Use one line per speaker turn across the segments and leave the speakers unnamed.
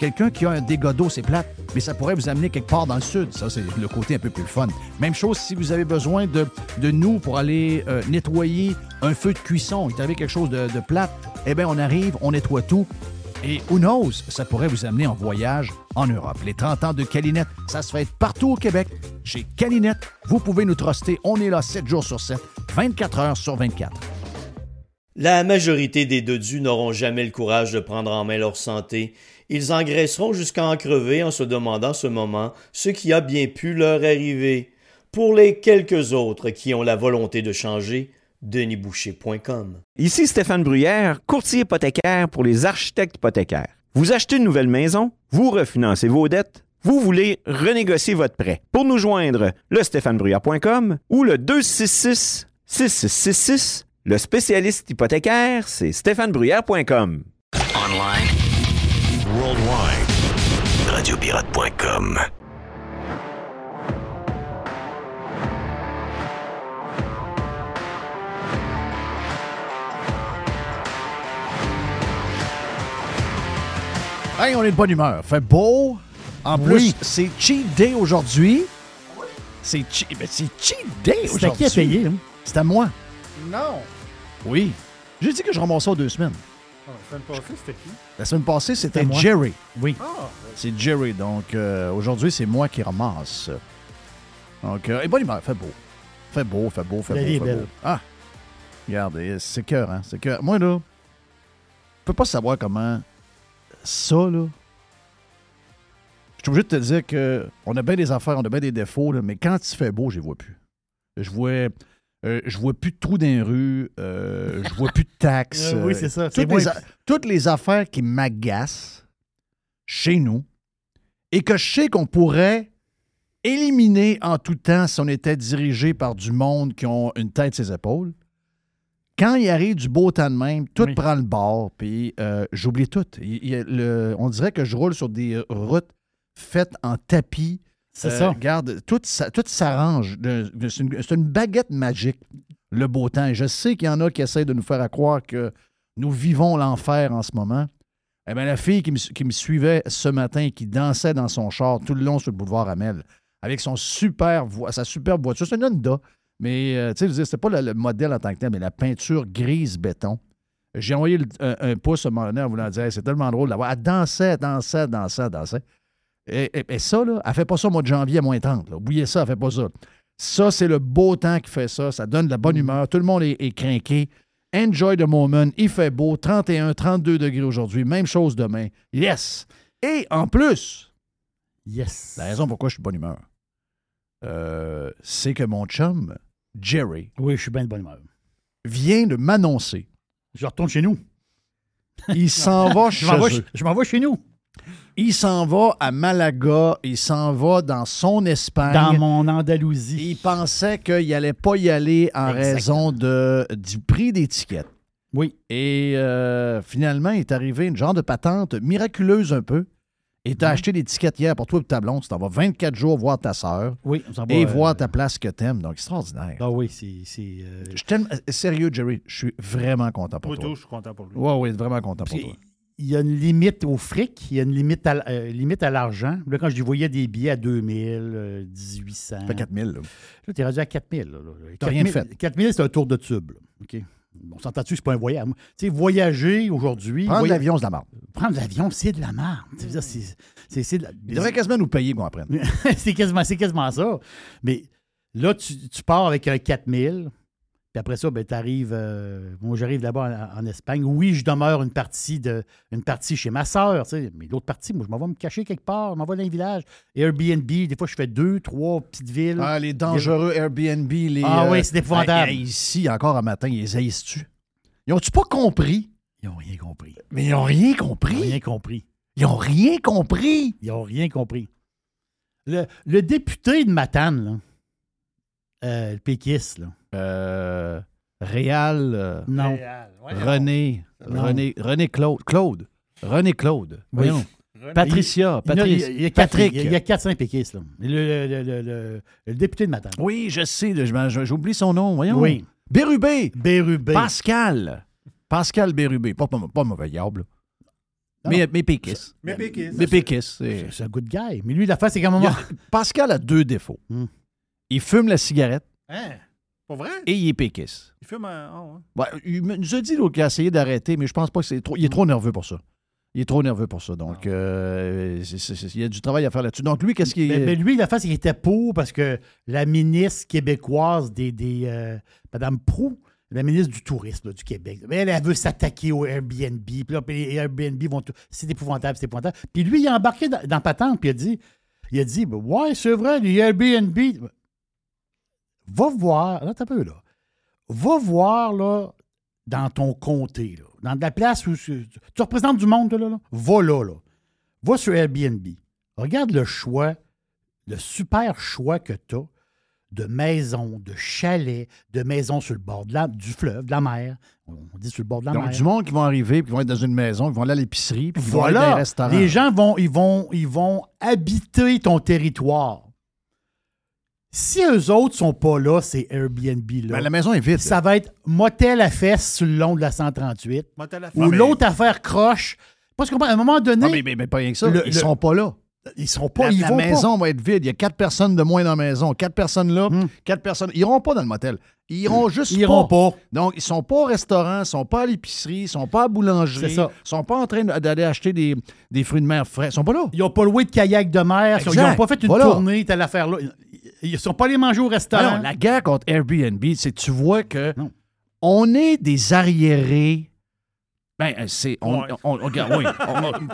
Quelqu'un qui a un dégât d'eau, c'est plate, mais ça pourrait vous amener quelque part dans le sud. Ça, c'est le côté un peu plus fun. Même chose si vous avez besoin de, nous pour aller euh, nettoyer un feu de cuisson. Il est quelque chose de, de plate. Eh bien, on arrive, on nettoie tout. Et who knows, ça pourrait vous amener en voyage en Europe. Les 30 ans de Calinette, ça se fait partout au Québec. Chez Calinette, vous pouvez nous truster. On est là 7 jours sur 7, 24 heures sur 24.
La majorité des dodus n'auront jamais le courage de prendre en main leur santé ils engraisseront jusqu'à en crever en se demandant ce moment ce qui a bien pu leur arriver. Pour les quelques autres qui ont la volonté de changer, denisboucher.com.
Ici Stéphane Bruyère, courtier hypothécaire pour les architectes hypothécaires. Vous achetez une nouvelle maison, vous refinancez vos dettes, vous voulez renégocier votre prêt. Pour nous joindre, le stéphanebruyère.com ou le 266 6666. Le spécialiste hypothécaire, c'est stéphanebruyère.com. Online worldwide. Radiopirate.com.
Hey, on est de bonne humeur. Fait beau. En plus, c'est cheat day aujourd'hui. C'est cheat, ben, cheat day aujourd'hui.
C'est à qui a payé? Hein?
C'est à moi.
Non.
Oui. J'ai dit que je ramassais en deux semaines.
Ah, la semaine passée, c'était qui?
La semaine passée, c'était Jerry.
Oui.
Ah, c'est Jerry. Donc, euh, aujourd'hui, c'est moi qui ramasse. Donc, euh, et bonne humeur. Fait beau. Fait beau, fait beau, fait
La
beau.
vie
fait
est belle.
Beau. Ah! Regarde, c'est cœur, hein? C'est cœur. Moi, là, je peux pas savoir comment ça, là. Je suis obligé de te dire que on a bien des affaires, on a bien des défauts, là, mais quand il fait beau, je les vois plus. Je vois euh, je vois plus de trous dans les rues, euh, je vois plus de taxes.
Euh, oui, c'est ça.
Toutes les, toutes les, affaires qui m'agacent chez nous et que je sais qu'on pourrait éliminer en tout temps si on était dirigé par du monde qui ont une tête ses épaules. Quand il arrive du beau temps de même, tout prend le bord, puis j'oublie tout. on dirait que je roule sur des routes faites en tapis
c'est euh, ça.
Regarde, tout, tout s'arrange. C'est une, baguette magique, le beau temps. Et je sais qu'il y en a qui essaient de nous faire croire que nous vivons l'enfer en ce moment. Eh bien, la fille qui me, qui me suivait ce matin et qui dansait dans son char tout le long sur le boulevard Amel, avec son super sa superbe voiture, c'est une Honda, mais euh, tu sais, c'était pas le, le modèle en tant que tel, mais la peinture grise béton. J'ai envoyé le- un, un pouce à un moment donné en voulant dire Hey, c'est tellement drôle de la voir. Elle dansait, dansait, dansait, dansait. Et, et- et ça, là, elle fait pas ça au mois de janvier à moins 30. là. Oubliez ça, elle fait pas ça. Ça, c'est le beau temps qui fait ça. Ça donne de la bonne humeur. Tout le monde est, est craqué. Enjoy the moment. Il fait beau. 31, 32 degrés aujourd'hui. Même chose demain. Yes! Et en plus,
Yes.
la raison pourquoi je suis de bonne humeur, euh, c'est que mon chum, Jerry,
Oui, je suis bien de bonne humeur.
vient de m'annoncer.
Je retourne chez nous.
Il s'en va
Je
chez
vais,
eux.
je m'en vais chez nous.
Il s'en va à Malaga. Il s'en va dans son Espagne.
Dans mon Andalousie.
Il pensait qu'il n'allait pas y aller en
Exactement.
raison de, du prix d'étiquette.
Oui.
Et euh, finalement, il est arrivé une genre de patente miraculeuse un peu. Et tu as
Mhm.
acheté l'étiquette hier pour toi et ta blonde. Tu t'en vas 24 jours voir ta sœur
Oui, on s'en va.
et
euh,
voir ta place que t'aimes. Donc, extraordinaire.
Ah oui, c'est. c'est, euh,
Je t'aime. euh, Sérieux, Jerry, je suis vraiment content pour
Moi,
toi.
tout, je suis content pour lui.
Oui, oui, vraiment content pour toi.
Il y a une limite au fric, il y a une limite à, euh, limite à l'argent. Là, quand je voyais des billets à 2000, euh, 1800.
Ça fait 4000. là.
Là, t'es rendu à 4000. Là, là.
T'as rien
4000,
fait.
4000, c'est un tour de tube. là. OK? On s'entend-tu c'est pas un voyage? Tu sais, voyager aujourd'hui.
Prendre
voya-
l'avion, c'est de la merde.
Prendre l'avion, c'est de la merde. Dire, c'est- c'est- c'est de la-
Il devrait quasiment nous payer qu'on apprenne.
c'est quasiment, c'est quasiment ça. Mais là, tu, tu pars avec un 4000, puis après ça, ben, tu arrives. moi, j'arrive là-bas en, en Espagne. Oui, je demeure une partie, de, une partie chez ma sœur, tu sais, mais l'autre partie, moi, je m'en vais me cacher quelque part, je m'en vais dans un village. Airbnb, des fois, je fais deux, trois petites villes.
Ah, les dangereux Airbnb, les.
Ah
euh,
oui, c'est épouvantable.
ici, encore un matin, ils haïssent-tu? Ils ont-tu pas compris?
Ils n'ont rien compris.
Mais ils ont rien
Ils n'ont
compris.
rien compris.
Ils ont rien compris.
Ils n'ont rien compris. Le, le député de Matane, là, euh, le péquiste, là.
Euh, Réal, euh,
Non.
René,
Non.
René, René Claude. Claude. René Claude.
Oui.
Voyons. Patricia.
Il y en a-
Patrice.
il y a quatre-
Patrick.
Il y a, il y a 4-5 péquistes, là. Le, le- le- le- le- le député de Matane.
Oui, je sais. J'oublie son nom. Voyons.
Oui.
Bérubé.
Bérubé.
Pascal. Pascal Bérubé. Pas, pas, pas mauvais diable. Mais, mais péquiste.
Mais péquiste.
Mais péquiste. c'est-
un good guy. Mais lui, la face, c'est qu'à un moment.
a- Pascal a deux défauts.
Hmm.
Il fume la cigarette
Hein? Pas vrai?
et il est péquiste.
Il fume un. oh, ouais.
Ouais, il nous a dit l'autre qu'il a essayé d'arrêter, mais je pense pas que c'est trop. Il est trop nerveux pour ça. Il est trop nerveux pour ça. Donc, euh, c'est- c'est- c'est- il y a du travail à faire là-dessus. Donc, lui, qu'est-ce qu'il
Mais, mais lui, la face, il était pour parce que la ministre québécoise des. des euh, Madame Prou, la ministre du tourisme là, du Québec, mais elle, elle veut s'attaquer au Airbnb. Puis là, puis les Airbnb vont. tout- C'est épouvantable, c'est épouvantable. Puis lui, il a embarqué dans, dans Patente, puis il a dit. Il a dit, ouais, c'est vrai, les Airbnb. Va voir, là, t'as peu, là. Va voir, là, dans ton comté, là, dans de la place où tu, tu représentes du monde, là, là. Va là, là. Va sur Airbnb. Regarde le choix, le super choix que tu as de maisons, de chalets, de maisons sur le bord de la, du fleuve, de la mer. On dit sur le bord de la
Donc,
mer.
du monde qui vont arriver, puis qui vont être dans une maison, ils vont aller à l'épicerie, puis ils vont aller dans un
Voilà.
restaurant.
Les gens vont, ils vont, ils vont habiter ton territoire. Si eux autres sont pas là, c'est Airbnb là.
Ben, la maison est vide.
ça va être motel à fesses sur le long de la 138.
Motel à
Ou l'autre affaire croche. Parce qu'à un moment donné,
Ah, mais, mais- mais pas rien que ça.
Le-
ils
le-
sont pas là.
ils sont pas.
La,
ils
la
vont pas.
maison va être vide. Il y a quatre personnes de moins dans la maison. Quatre personnes là,
Hmm.
quatre personnes. Ils iront pas dans le motel. Ils iront juste
Ils iront pas.
Donc, ils sont pas au restaurant, ils sont pas à l'épicerie, ils sont pas à la boulangerie.
C'est ça.
Ils sont pas en train d'aller acheter des, des fruits de mer frais. Ils sont pas là.
Ils n'ont pas loué de kayak de mer. Ils n'ont pas fait une
Voilà.
tournée, telle affaire-là. Ils ne sont pas allés manger au restaurant.
Non, la guerre contre Airbnb, c'est que tu vois que
Non.
on est des arriérés. Ben, euh, c'est. On,
Ouais.
on- on- regarde, oui.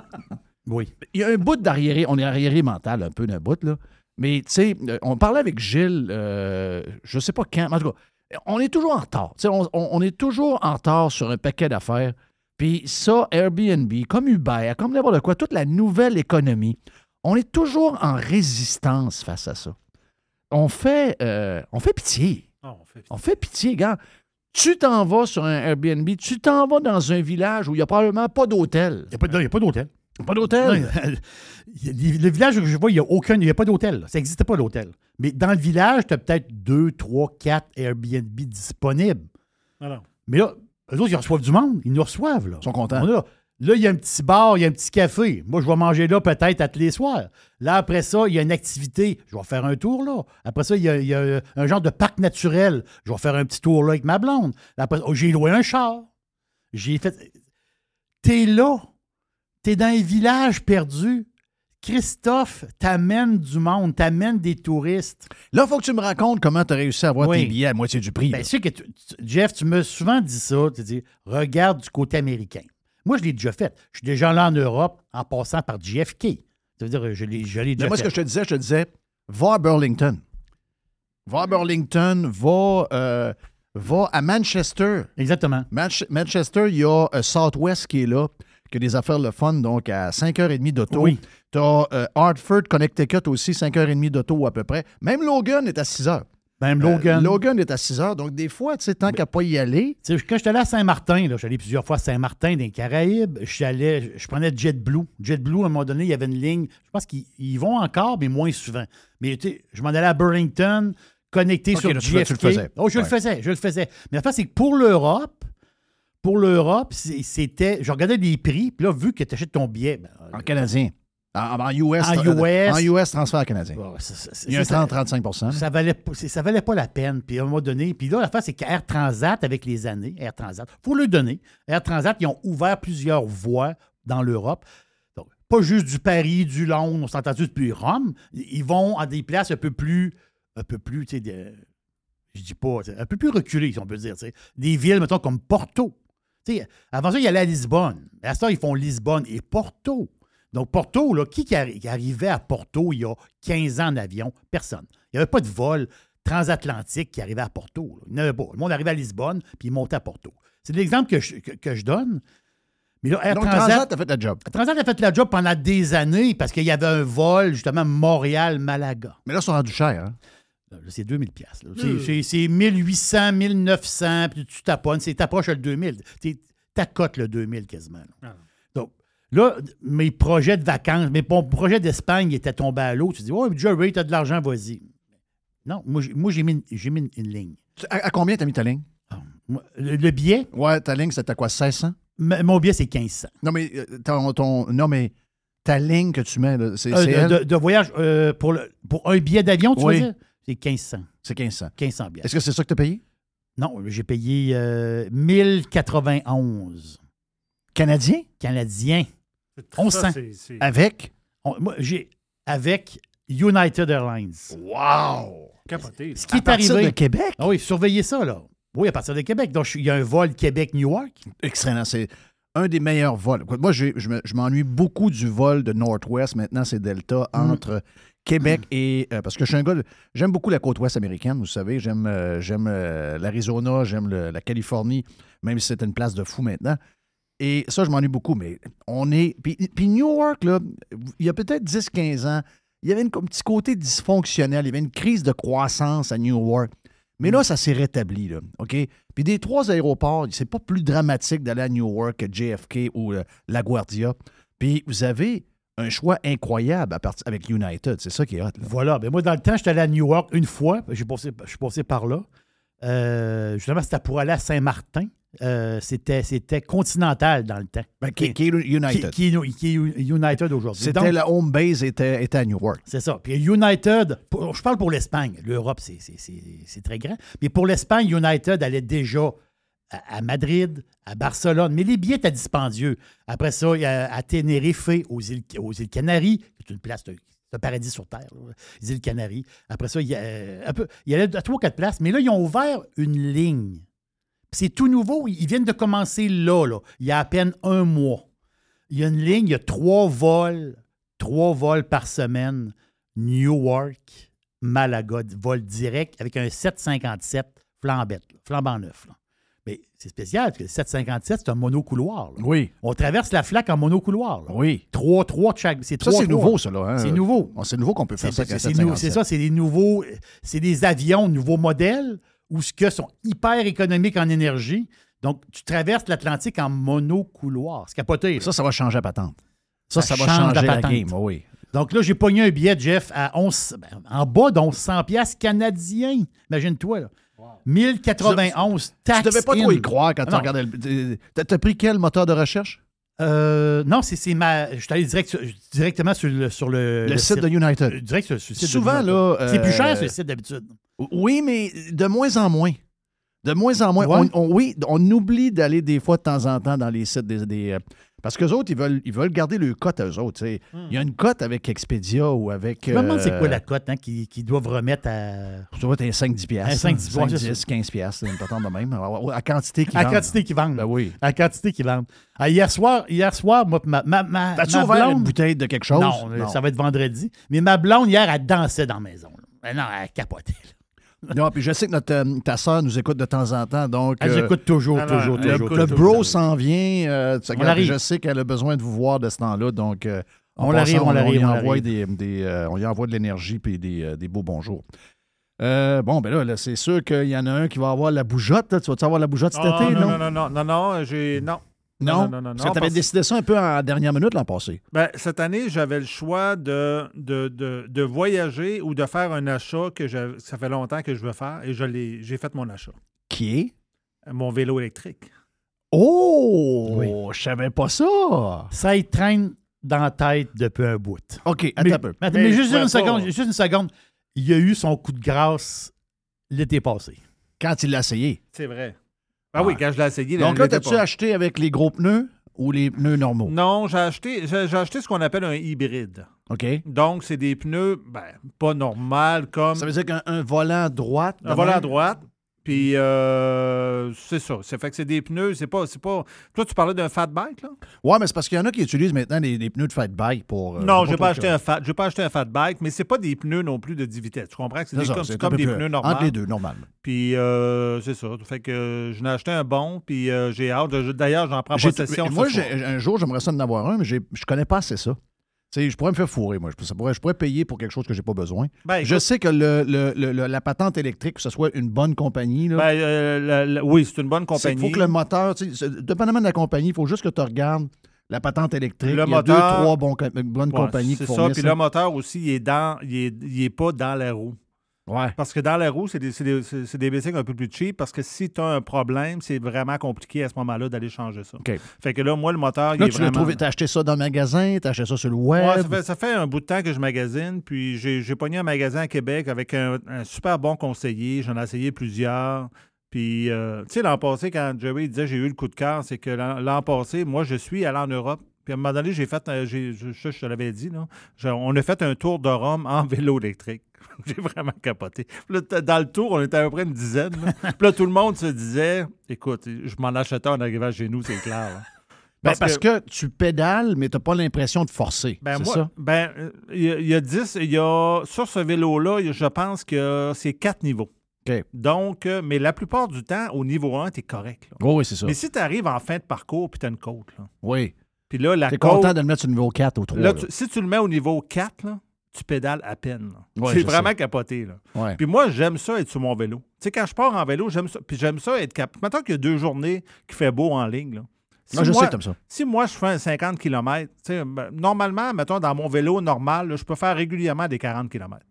Oui.
il y a un bout d'arriéré. On est arriéré mental, un peu d'un bout, là. Mais, tu sais, euh, on parlait avec Gilles, euh, je sais pas quand, mais en tout cas, on est toujours en retard. Tu sais, on, on- on est toujours en retard sur un paquet d'affaires. Puis ça, Airbnb, comme Uber, comme n'importe quoi, toute la nouvelle économie, on est toujours en résistance face à ça. On fait, euh, on fait pitié.
Ah, on fait-
On fait pitié, gars. Tu t'en vas sur un Airbnb, tu t'en vas dans un village où il n'y a probablement pas d'hôtel.
Il n'y a pas de- il y a pas d'hôtel.
Pas d'hôtel?
Le village que je vois, il n'y a aucun, il n'y a pas d'hôtel. Ça n'existait pas l'hôtel. Mais dans le village, tu as peut-être deux, trois, quatre Airbnb disponibles.
Non, non.
Mais là, eux autres, ils reçoivent du monde. Ils nous reçoivent. Là.
Ils sont contents.
On a- Là, il y a un petit bar, il y a un petit café. Moi, je vais manger là peut-être à tous les soirs. Là, après ça, il y a une activité. Je vais faire un tour là. Après ça, il y a, il y a un genre de parc naturel. Je vais faire un petit tour là avec ma blonde. Après, oh, j'ai loué un char. J'ai fait. T'es là. T'es dans un village perdu. Christophe t'amène du monde, t'amène des touristes.
Là, il faut que tu me racontes comment tu as réussi à avoir
Oui.
tes billets à moitié du prix.
Bien sûr que tu- tu- Jeff, tu m'as souvent dit ça. Tu dis, regarde du côté américain. Moi, je l'ai déjà fait. Je suis déjà allé en Europe en passant par JFK. Ça veut dire, je l'ai je l'ai
Mais
déjà
moi, ce que je te disais, je te disais, va à Burlington. Va à Burlington, va, euh, va à Manchester.
Exactement.
Manch- Manchester, il y a euh, Southwest qui est là, qui a des affaires le fun, donc à 5h30 d'auto.
Oui.
Tu as Hartford, Connecticut aussi, 5h30 d'auto à peu près. Même Logan est à 6h.
Même Logan.
Euh, Logan est à 6h. Donc, des fois, tu sais, tant qu'à pas y aller,
Tu sais, quand j'étais allé à Saint-Martin, là, je suis allé plusieurs fois à Saint-Martin, dans les Caraïbes, allé- je prenais JetBlue. JetBlue, à un moment donné, il y avait une ligne. Je pense qu'ils ils vont encore, mais moins souvent. Mais tu sais, je m'en allais à Burlington, connecté sur
là,
JFK.
le- tu le faisais.
Oh, je le faisais, je le faisais. Mais la fait, c'est que pour l'Europe, pour l'Europe, c'était. Je regardais les prix, puis là, vu que tu achètes ton billet. ben,
en canadien. En, en US.
En US.
En US, transfert canadien. Il y a un
ça-
30-35
ça valait, ça valait pas la peine. Puis à un moment donné, puis là, la face, c'est qu'Air Transat, avec les années, Air Transat, faut le donner. Air Transat, ils ont ouvert plusieurs voies dans l'Europe. Donc, pas juste du Paris, du Londres, on s'est entendu depuis Rome. Ils vont à des places un peu plus, un peu plus, tu sais, de- je dis pas, un peu plus reculées, si on peut dire. Des villes, mettons, comme Porto. Avant ça, il y allait à Lisbonne. À ça, ils font Lisbonne et Porto. Donc, Porto, là, qui, qui arri- qui arrivait à Porto il y a 15 ans en avion? Personne. Il n'y avait pas de vol transatlantique qui arrivait à Porto. là. Il n'y avait pas. Le monde arrivait à Lisbonne, puis il montait à Porto. C'est l'exemple que je, que, que je donne. Mais là, Air
Donc,
Transat,
Transat a fait le job.
Transat a fait la job pendant des années parce qu'il y avait un vol, justement, Montréal-Malaga.
Mais là, ils sont rendus chers. Hein?
Là, c'est 2000 pièces. C'est, c'est- c'est 1800, 1900, puis tu taponnes, c'est t'approches le 2000. Tu t'accotes le 2000 quasiment. là.
Ah.
Là, mes projets de vacances, mes mon projet d'Espagne était tombé à l'eau. Tu dis, oh, Jerry, t'as de l'argent, vas-y. Non, moi, j'ai, mis, mis une, ligne.
À, à combien t'as mis ta ligne?
Ah, Le, le billet,
Ouais, ta ligne, c'était quoi, 1600?
m- mon billet, c'est 1500.
Non, mais, euh, ton, ton- non, mais ta ligne que tu mets, c'est
Euh,
c'est
de, de- de voyage euh, pour, le- pour un billet d'avion, tu
Oui.
veux dire? C'est 1500.
C'est 1500.
1500 billets.
Est-ce que c'est ça que tu as payé?
Non, j'ai payé euh, 1091
Canadien?
Canadiens.
Ça,
On sent.
c'est-
Avec?
On- moi, j'ai avec United Airlines.
Wow!
Capoté.
Ce qui
À
est
partir
arrivé.
de Québec?
Ah oui, surveillez ça, là. Oui, à partir de Québec. Donc, je- il y a un vol Québec-Newark.
Excellent. C'est un des meilleurs vols. Écoute, Moi, j'ai- je me- je m'ennuie beaucoup du vol de Northwest. Maintenant, c'est Delta
Mm.
entre Québec et. euh, parce que je suis un gars. de- J'aime beaucoup la côte ouest américaine, vous savez. J'aime euh, j'aime euh, l'Arizona, j'aime le- la Californie, même si c'est une place de fou maintenant. Et ça, je m'ennuie beaucoup. Mais on est. Puis, puis Newark, là, il y a peut-être 10-15 ans, il y avait une- un petit côté dysfonctionnel. Il y avait une crise de croissance à Newark. Mais là, ça s'est rétabli, là, OK? Puis des trois aéroports, c'est pas plus dramatique d'aller à Newark que JFK ou euh, LaGuardia. Puis vous avez un choix incroyable à partir avec United. C'est ça qui est hot. là.
Voilà. Ben moi, dans le temps, j'étais allé à Newark une fois. J'ai passé, je suis passé par là. Euh, justement, c'était pour aller à Saint-Martin. Euh, c'était, c'était Continental dans le temps.
Ben, qui, qui est United.
Qui, qui est, qui est United aujourd'hui.
C'était la home base était, était à Newark.
C'est ça. Puis United, pour- je parle pour l'Espagne. L'Europe, c'est, très grand. Mais pour l'Espagne, United allait déjà à, à Madrid, à Barcelone. Mais les billets étaient dispendieux. Après ça, il y a à Tenerife, aux îles, aux îles Canaries, qui est une place de, paradis sur Terre, les îles Canaries. Après ça, il y, a, euh, un peu, il y allait à trois, quatre places. Mais là, ils ont ouvert une ligne. C'est tout nouveau. Ils viennent de commencer là, il y a à peine un mois. Il y a une ligne, il y a trois vols, trois vols par semaine. Newark, Malaga, vol direct avec un 757 flambette, flambant neuf. Mais c'est spécial parce que le 757, c'est un monocouloir. là.
Oui.
On traverse la flaque en monocouloir. là.
Oui.
Trois, trois de chaque. C'est
Ça, c'est nouveau, ça, là. hein?
C'est nouveau.
Bon, c'est nouveau qu'on peut faire ça
c'est- c'est nou-
757.
c'est ça, c'est des nouveaux, c'est des avions, nouveaux modèles, où ce que sont hyper économiques en énergie. Donc, tu traverses l'Atlantique en monocouloir. C'est capoté. là.
Ça, ça va changer la patente. Ça, ça,
Ça
va
change
changer la,
patente.
game. Oui.
Donc là, j'ai pogné un billet, Jeff, à 11, ben, en bas de 1100 piastres canadiens. Imagine-toi, là. 1091
Tu
taxes
devais pas trop y croire quand tu
Non.
regardais le. T'as pris quel moteur de recherche?
Euh, non, c'est c'est ma. Je suis allé direct directement sur le, sur le,
Le, site de United.
Euh, Direct sur, sur le site de
Souvent,
United.
là.
C'est plus cher
euh,
sur le site d'habitude.
Oui, mais de moins en moins. De moins en moins.
Ouais.
On, on- oui, on oublie d'aller des fois de temps en temps dans les sites des. des, euh, parce qu'eux autres, ils veulent, ils veulent garder le cote à eux autres. tu sais. Il y a une cote avec Expedia ou avec.
Je me demande
euh,
c'est quoi la cote hein, qu'ils qu'ils doivent remettre à,
Tu vois, t'es 5-10 piastres.
Un 5-10,
5,
ouais, c'est
10, 15 piastres, une patente de même. À quantité qui
à la quantité qu'ils vendent.
Ben oui.
À quantité qu'ils vendent. Ah, hier soir, hier soir, moi, ma, ma, ma,
T'as-tu
ma
ouvert
blonde-
une bouteille de quelque chose?
Non, ça va être vendredi. Mais ma blonde, hier, elle dansait dans la maison. là. Ben non, elle capotait. là.
Non, puis je sais que notre, euh, ta soeur nous écoute de temps en temps, donc...
Elle
euh,
toujours,
non, non,
toujours,
elle
toujours,
écoute
le
toujours.
bro s'en vient. euh, tu sais, je sais qu'elle a besoin de vous voir de ce temps-là, donc... euh,
On l'arrive,
passant,
on l'arrive,
y
on
envoie
l'arrive.
des, des, euh, on y envoie de l'énergie puis des, euh, des beaux bonjours. Euh, bon, ben là, là, c'est sûr qu'il y en a un qui va avoir la bougeotte. là. Tu vas-tu avoir la bougeotte cet
Ah,
été,
non,
non?
non, non, non, non, non, j'ai. Non.
Non?
non, non, non,
Parce
non,
que tu avais
parce-
décidé ça un peu en dernière minute l'an passé.
Ben, cette année, j'avais le choix de, de, de, de voyager ou de faire un achat que j'avais- ça fait longtemps que je veux faire et je j'ai fait mon achat.
Qui est?
Mon vélo électrique.
Oh!
Oui.
Je savais pas ça!
Ça, il traîne dans la tête depuis un bout.
OK, attends
Mais,
un peu.
mais-
Mais
mais
je
juste une seconde, juste une seconde. Il a eu son coup de grâce l'été passé.
Quand il l'a essayé.
C'est vrai. Ah oui, quand je l'ai essayé,
Donc là, t'as-tu acheté avec les gros pneus ou les pneus normaux?
Non, j'ai acheté, j'ai, j'ai acheté ce qu'on appelle un hybride.
OK.
Donc, c'est des pneus, ben, pas normal comme
Ça veut dire qu'un un volant à droite.
un volant droite. Puis, euh, c'est ça. C'est fait que c'est des pneus, c'est pas, c'est pas. Toi, tu parlais d'un fat bike, là?
Ouais, mais c'est parce qu'il y en a qui utilisent maintenant des, des pneus de fat bike pour. euh,
non,
pour
j'ai pas acheté un fat, j'ai pas acheté un fat bike, mais c'est pas des pneus non plus de 10 vitesses. Tu comprends que c'est,
C'est
des-
ça,
comme,
c'est
des pneus
Entre
normaux.
les deux, normal.
Puis, euh, c'est ça. Fait que euh, je n'ai acheté un bon, puis euh, j'ai hâte. Je- D'ailleurs, j'en prends
J'ai-
possession.
moi, j'ai- un jour, j'aimerais ça en avoir un, mais j'ai- je connais pas assez ça. Je pourrais me faire fourrer, moi. Je, pourrais, je pourrais payer pour quelque chose que j'ai pas besoin.
Ben,
je sais que le, le- le- la patente électrique, que ce soit une bonne compagnie, là,
ben, euh, la- la- oui, c'est une bonne compagnie.
qu'il faut que le moteur, dépendamment de la compagnie, il faut juste que tu regardes la patente électrique.
Le
il y a deux, trois bons bonnes
Ouais,
compagnies qui
C'est ça. Puis le moteur aussi, il est, dans, il est, il est pas dans la roue.
Ouais.
Parce que dans la roue, c'est des, c'est des, des bicycles un peu plus cheap parce que si tu as un problème, c'est vraiment compliqué à ce moment-là d'aller changer ça.
OK.
Fait que là, moi, le moteur, il
Là,
est
tu l'as
vraiment...
trouvé, t'as acheté ça dans le magasin, t'as acheté ça sur le web.
Ouais, ça, fait, ça fait un bout de temps que je magasine, puis j'ai j'ai pogné un magasin à Québec avec un, un super bon conseiller. J'en ai essayé plusieurs. Puis, euh, tu sais, l'an passé, quand Jerry disait j'ai eu le coup de cœur, c'est que l'an passé, moi, je suis allé en Europe. Puis à un moment donné, j'ai fait, j'ai- je, je, je te l'avais dit, là, Je- on a fait un tour de Rome en vélo électrique. j'ai vraiment capoté. Puis là, dans le tour, on était à peu près une dizaine. là. Puis là, tout le monde se disait, écoute, je m'en achetais en arrivant chez nous, c'est clair. là.
Ben, parce, que... tu pédales, mais t'as pas l'impression de forcer.
Ben
c'est
moi,
ça?
ben, il y, a- il y a 10, il y a, sur ce vélo-là, je pense que c'est quatre niveaux. Donc, euh, mais la plupart du temps, au niveau 1, tu es correct. là.
Oh, oui, c'est ça.
Mais si tu arrives en fin de parcours puis tu as une côte, là,
Oui.
Puis là, la
T'es
côte,
content de le mettre sur le niveau 4 ou 3.
là,
là.
tu- si tu le mets au niveau 4, là, tu pédales à peine.
Ouais,
c'est vraiment
sais.
capoté. Là.
Ouais.
Puis moi, j'aime ça être sur mon vélo. Tu sais, quand je pars en vélo, j'aime ça. Puis j'aime ça être capable. Maintenant qu'il y a deux journées qui fait beau en ligne, là. Si
Moi, je
moi-
sais t'aimes ça.
si moi, je fais un 50 km, normalement, mettons, dans mon vélo normal, là, je peux faire régulièrement des 40 km.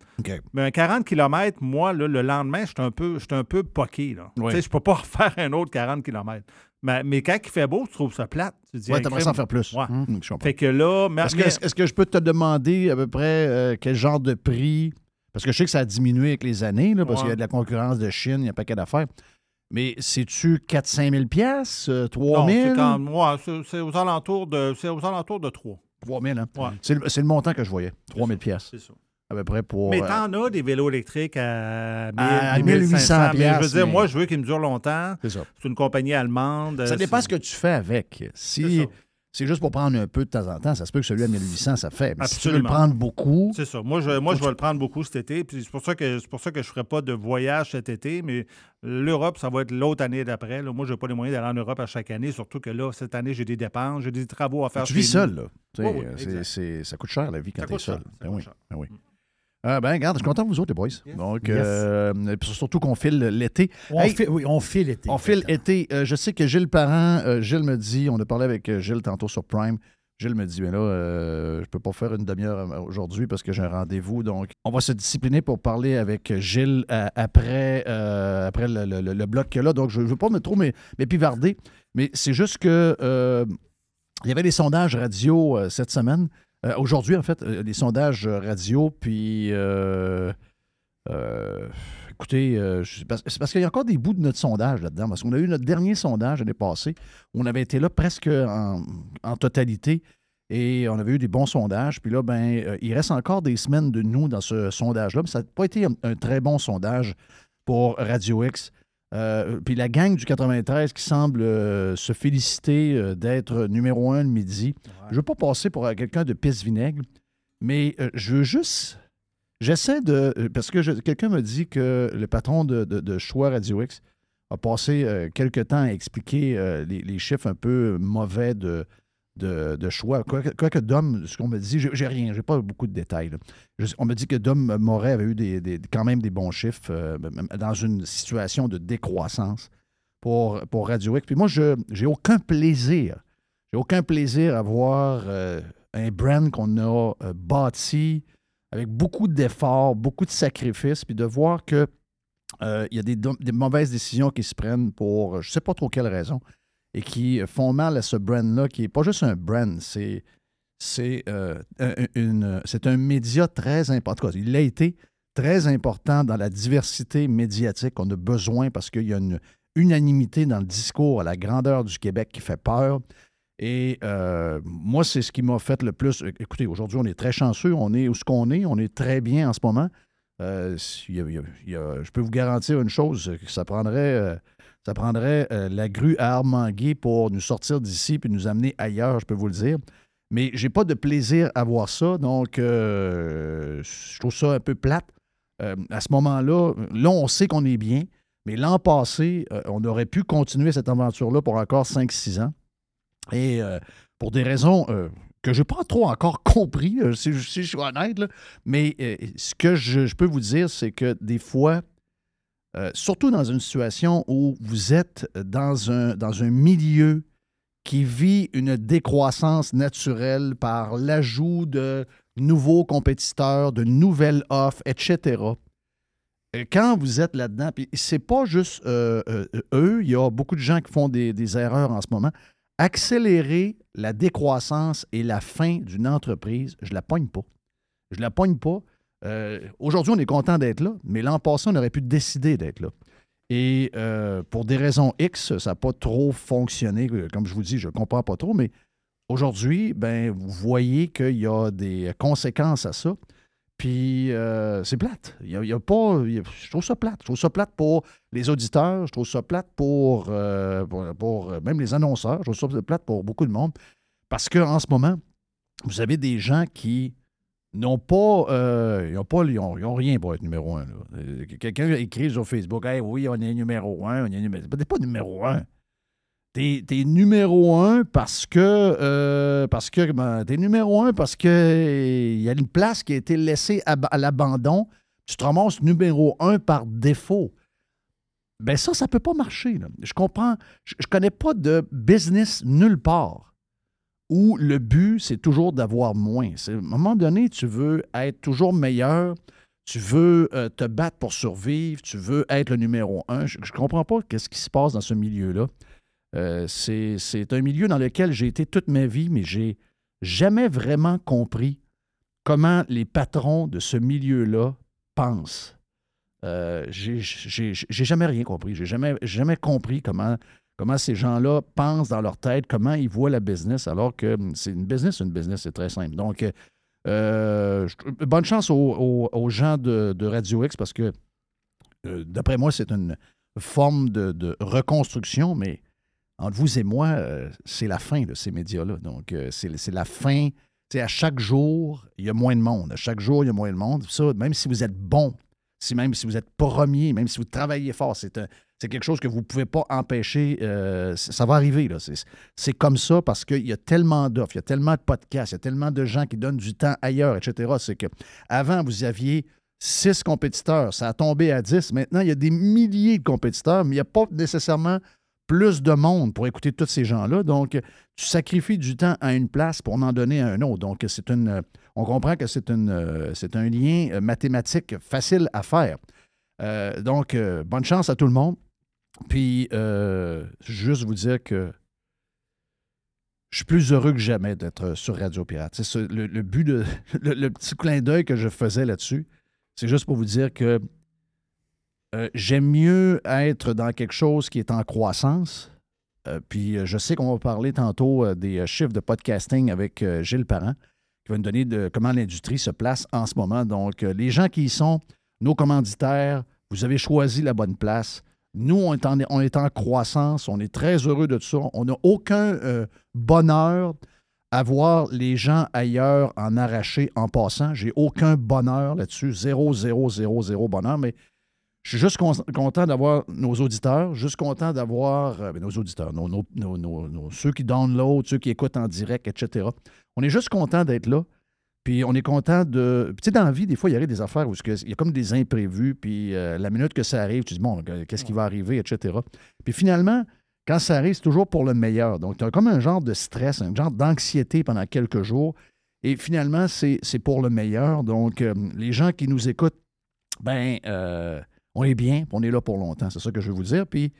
Mais un 40 km, moi, là, le lendemain, je suis un peu, je suis un peu poqué. Là.
Oui.
Je peux pas refaire un autre 40 km. Mais, mais quand il fait beau, tu trouves ça plate. Tu dis,
Ouais, t'aimerais
crime.
s'en faire plus.
Ouais.
Je comprends.
Fait que là, mais,
Est-ce que,
mais-
est-ce que je peux te demander à peu près euh, quel genre de prix? Parce que je sais que ça a diminué avec les années, là, parce
Ouais.
qu'il y a de la concurrence de Chine, il y a un paquet d'affaires. Mais c'est-tu 4-5 000 piastres? euh, 3
non,
000?
c'est quand- ouais, c'est- c'est aux alentours de, c'est aux alentours de 3.
3 000, hein?
Ouais.
C'est le, c'est le montant que je voyais. 3 000 piastres,
C'est ça.
À peu près pour...
Mais
euh,
t'en as des vélos électriques à, 1000,
À
1500
1800
mais Je veux dire,
mais-
moi, je veux qu'ils me durent longtemps.
c'est ça.
C'est une compagnie allemande.
Ça
euh,
dépend ce que tu fais avec. Si c'est juste pour prendre un peu de temps en temps, ça se peut que celui à 1800, ça fait. Mais si tu veux le
Absolument.
prendre beaucoup,
C'est ça. Moi, je, moi, je vais le prendre beaucoup cet été. Puis c'est pour ça que c'est pour ça que je ne ferai pas de voyage cet été. Mais l'Europe, ça va être l'autre année d'après. là. Moi, je n'ai pas les moyens d'aller en Europe à chaque année. Surtout que là, cette année, j'ai des dépenses, j'ai des travaux à faire.
tu vis
nous.
seul, là.
Oui,
c'est- c'est- ça coûte cher, la vie, quand tu es seul.
cher,
Ben oui,
cher.
ben oui. Ah, ben, regarde, je suis content de vous autres, les boys.
Yes.
Donc,
Yes.
euh, surtout qu'on file l'été.
On
Hey,
file, oui, on file l'été.
On file
exactement.
été. Euh, je sais que Gilles Parent, euh, Gilles me dit, on a parlé avec euh, Gilles tantôt sur Prime. Gilles me dit, mais là, euh, je peux pas faire une demi-heure euh, aujourd'hui parce que j'ai un rendez-vous. Donc, on va se discipliner pour parler avec Gilles euh, après, euh, après le, le- le- le bloc qu'il a là. Donc, je ne veux pas me trop m'é- m'épivarder, mais c'est juste que euh, il y avait des sondages radio euh, cette semaine. Euh, aujourd'hui, en fait, euh, des sondages radio, puis. euh, euh, écoutez, euh, c'est parce, qu'il y a encore des bouts de notre sondage là-dedans. Parce qu'on a eu notre dernier sondage l'année passée. On avait été là presque en, totalité. Et on avait eu des bons sondages. Puis là, ben, euh, il reste encore des semaines de nous dans ce sondage-là. Mais ça n'a pas été un, un très bon sondage pour Radio X. Euh, puis la gang du 93 qui semble euh, se féliciter euh, d'être numéro un le midi. Je ne veux pas passer pour quelqu'un de pisse-vinaigre, mais je veux juste. J'essaie de. Parce que quelqu'un me dit que le patron de, de- de Choix Radio X a passé quelques temps à expliquer les, les chiffres un peu mauvais de, de, choix. Quoique, quoique Dom, ce qu'on me dit, j'ai rien, j'ai pas beaucoup de détails. on me dit que Dom Moret avait eu quand même des bons chiffres euh, dans une situation de décroissance pour, pour Radio. Puis moi, je j'ai aucun plaisir. J'ai aucun plaisir à voir euh, un brand qu'on a euh, bâti avec beaucoup d'efforts, beaucoup de sacrifices, puis de voir que il y a des, mauvaises décisions qui se prennent pour je ne sais pas trop quelle raison et qui font mal à ce brand-là, qui n'est pas juste un brand, c'est c'est euh, un- média très important. Il a été très important dans la diversité médiatique qu'on a besoin parce qu'il y a une unanimité dans le discours à la grandeur du Québec qui fait peur. Et euh, moi, c'est ce qui m'a fait le plus. Écoutez, aujourd'hui, on est très chanceux. On est où ce qu'on est. On est très bien en ce moment. Euh, je peux vous garantir une chose, que ça prendrait, euh, ça prendrait euh, la grue à Armangué pour nous sortir d'ici puis nous amener ailleurs, je peux vous le dire. Mais j'ai pas de plaisir à voir ça, donc euh, je trouve ça un peu plate. Euh, à ce moment-là, là, on sait qu'on est bien, mais l'an passé, on aurait pu continuer cette aventure-là pour encore 5-6 ans. Et pour des raisons que je n'ai pas trop encore compris, si, je- suis honnête, mais ce que je peux vous dire, c'est que des fois, euh, surtout dans une situation où vous êtes dans un, milieu qui vit une décroissance naturelle par l'ajout de nouveaux compétiteurs, de nouvelles offres, etc. Euh, Quand vous êtes là-dedans, puis c'est pas juste euh, eux, il y a beaucoup de gens qui font des, des erreurs en ce moment. Accélérer la décroissance et la fin d'une entreprise, je la pogne pas. Je la pogne pas. Euh, Aujourd'hui, on est content d'être là, mais l'an passé, on aurait pu décider d'être là. Et euh, pour des raisons X, ça n'a pas trop fonctionné. Comme je vous dis, je ne comprends pas trop, mais aujourd'hui, ben, vous voyez qu'il y a des conséquences à ça. Puis euh, c'est plate. Il y a, pas, je trouve ça plate. Je trouve ça plate pour les auditeurs. Je trouve ça plate pour, euh, pour, pour, euh, même les annonceurs. Je trouve ça plate pour beaucoup de monde. Parce qu'en ce moment, vous avez des gens qui n'ont pas, euh, ils ont pas, ils rien pour être numéro un. Euh, Quelqu'un écrit sur Facebook, hey, oui, on est numéro un, on est numéro. T'es pas numéro un. T'es, t'es numéro un parce que, euh, parce que, ben, t'es numéro un parce que il y a une place qui a été laissée à, l'abandon. Tu te ramasses numéro un par défaut. Ben ça, ça peut pas marcher. Je comprends. Je connais pas de business nulle part où le but, c'est toujours d'avoir moins. À un moment donné, tu veux être toujours meilleur, tu veux euh, te battre pour survivre, tu veux être le numéro un. Je ne comprends pas qu'est-ce qui se passe dans ce milieu-là. Euh, c'est un milieu dans lequel j'ai été toute ma vie, mais j'ai jamais vraiment compris comment les patrons de ce milieu-là pensent. Euh, j'ai jamais rien compris. J'ai jamais, jamais compris comment, comment ces gens-là pensent dans leur tête, comment ils voient la business, alors que hum, c'est une business, une business, c'est très simple. Donc, euh, euh, bonne chance aux, gens de, Radio X parce que, euh, d'après moi, c'est une forme de, reconstruction, mais entre vous et moi, c'est la fin de ces médias-là. Donc, c'est la fin. Tu sais, à chaque jour, il y a moins de monde. À chaque jour, il y a moins de monde. Ça, même si vous êtes bon, si même si vous êtes premier, même si vous travaillez fort, c'est un- c'est quelque chose que vous ne pouvez pas empêcher. euh, ça va arriver. là. C'est comme ça parce qu'il y a tellement d'offres, il y a tellement de podcasts, il y a tellement de gens qui donnent du temps ailleurs, etc. C'est que avant, vous aviez six compétiteurs, ça a tombé à 10. Maintenant, il y a des milliers de compétiteurs, mais il n'y a pas nécessairement plus de monde pour écouter tous ces gens-là. Donc, tu sacrifies du temps à une place pour en donner à un autre. Donc, c'est une. On comprend que c'est une, euh, c'est un lien euh, mathématique facile à faire. Donc, bonne chance à tout le monde. Puis, euh, juste vous dire que je suis plus heureux que jamais d'être sur Radio Pirate. C'est le, but de. Le, petit clin d'œil que je faisais là-dessus, c'est juste pour vous dire que euh, j'aime mieux être dans quelque chose qui est en croissance. Euh, puis euh, je sais qu'on va parler tantôt des chiffres de podcasting avec Gilles Parent, qui va nous donner de comment l'industrie se place en ce moment. Donc, les gens qui y sont, nos commanditaires, vous avez choisi la bonne place. Nous, on est, en, croissance, on est très heureux de ça. On n'a aucun bonheur à voir les gens ailleurs en arracher en passant. J'ai aucun bonheur là-dessus. Zéro, zéro, zéro, zéro bonheur. Mais je suis juste content d'avoir nos auditeurs, juste content d'avoir euh, ben, nos auditeurs, nos, ceux qui download, ceux qui écoutent en direct, etc. On est juste content d'être là. Puis on est content de. Tu sais, dans la vie, des fois, il y a des affaires où il y a comme des imprévus. Puis euh, la minute que ça arrive, tu dis, bon, qu'est-ce qui va arriver, etc. Puis finalement, quand ça arrive, c'est toujours pour le meilleur. Donc, tu as comme un genre de stress, un genre d'anxiété pendant quelques jours. Et finalement, c'est pour le meilleur. Donc, euh, les gens qui nous écoutent, ben, on est bien, on est là pour longtemps. C'est ça que je veux vous dire. Puis,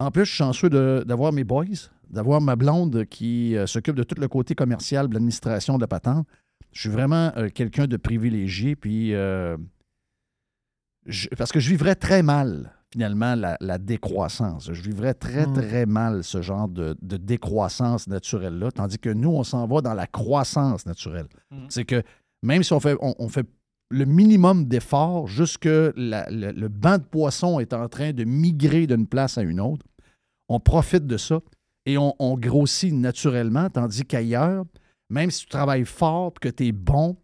en plus, je suis chanceux d'avoir mes boys, d'avoir ma blonde qui euh, s'occupe de tout le côté commercial, de l'administration de la patente. Je suis vraiment euh, quelqu'un de privilégié. Puis, euh, parce que je vivrais très mal, finalement, la, décroissance. Je vivrais très, mmh. très mal ce genre de, décroissance naturelle-là. Tandis que nous, on s'en va dans la croissance naturelle. Mmh. C'est que même si on fait, on fait le minimum d'effort jusque le, banc de poissons est en train de migrer d'une place à une autre. On profite de ça et on, grossit naturellement, tandis qu'ailleurs, même si tu travailles fort que tu es bon,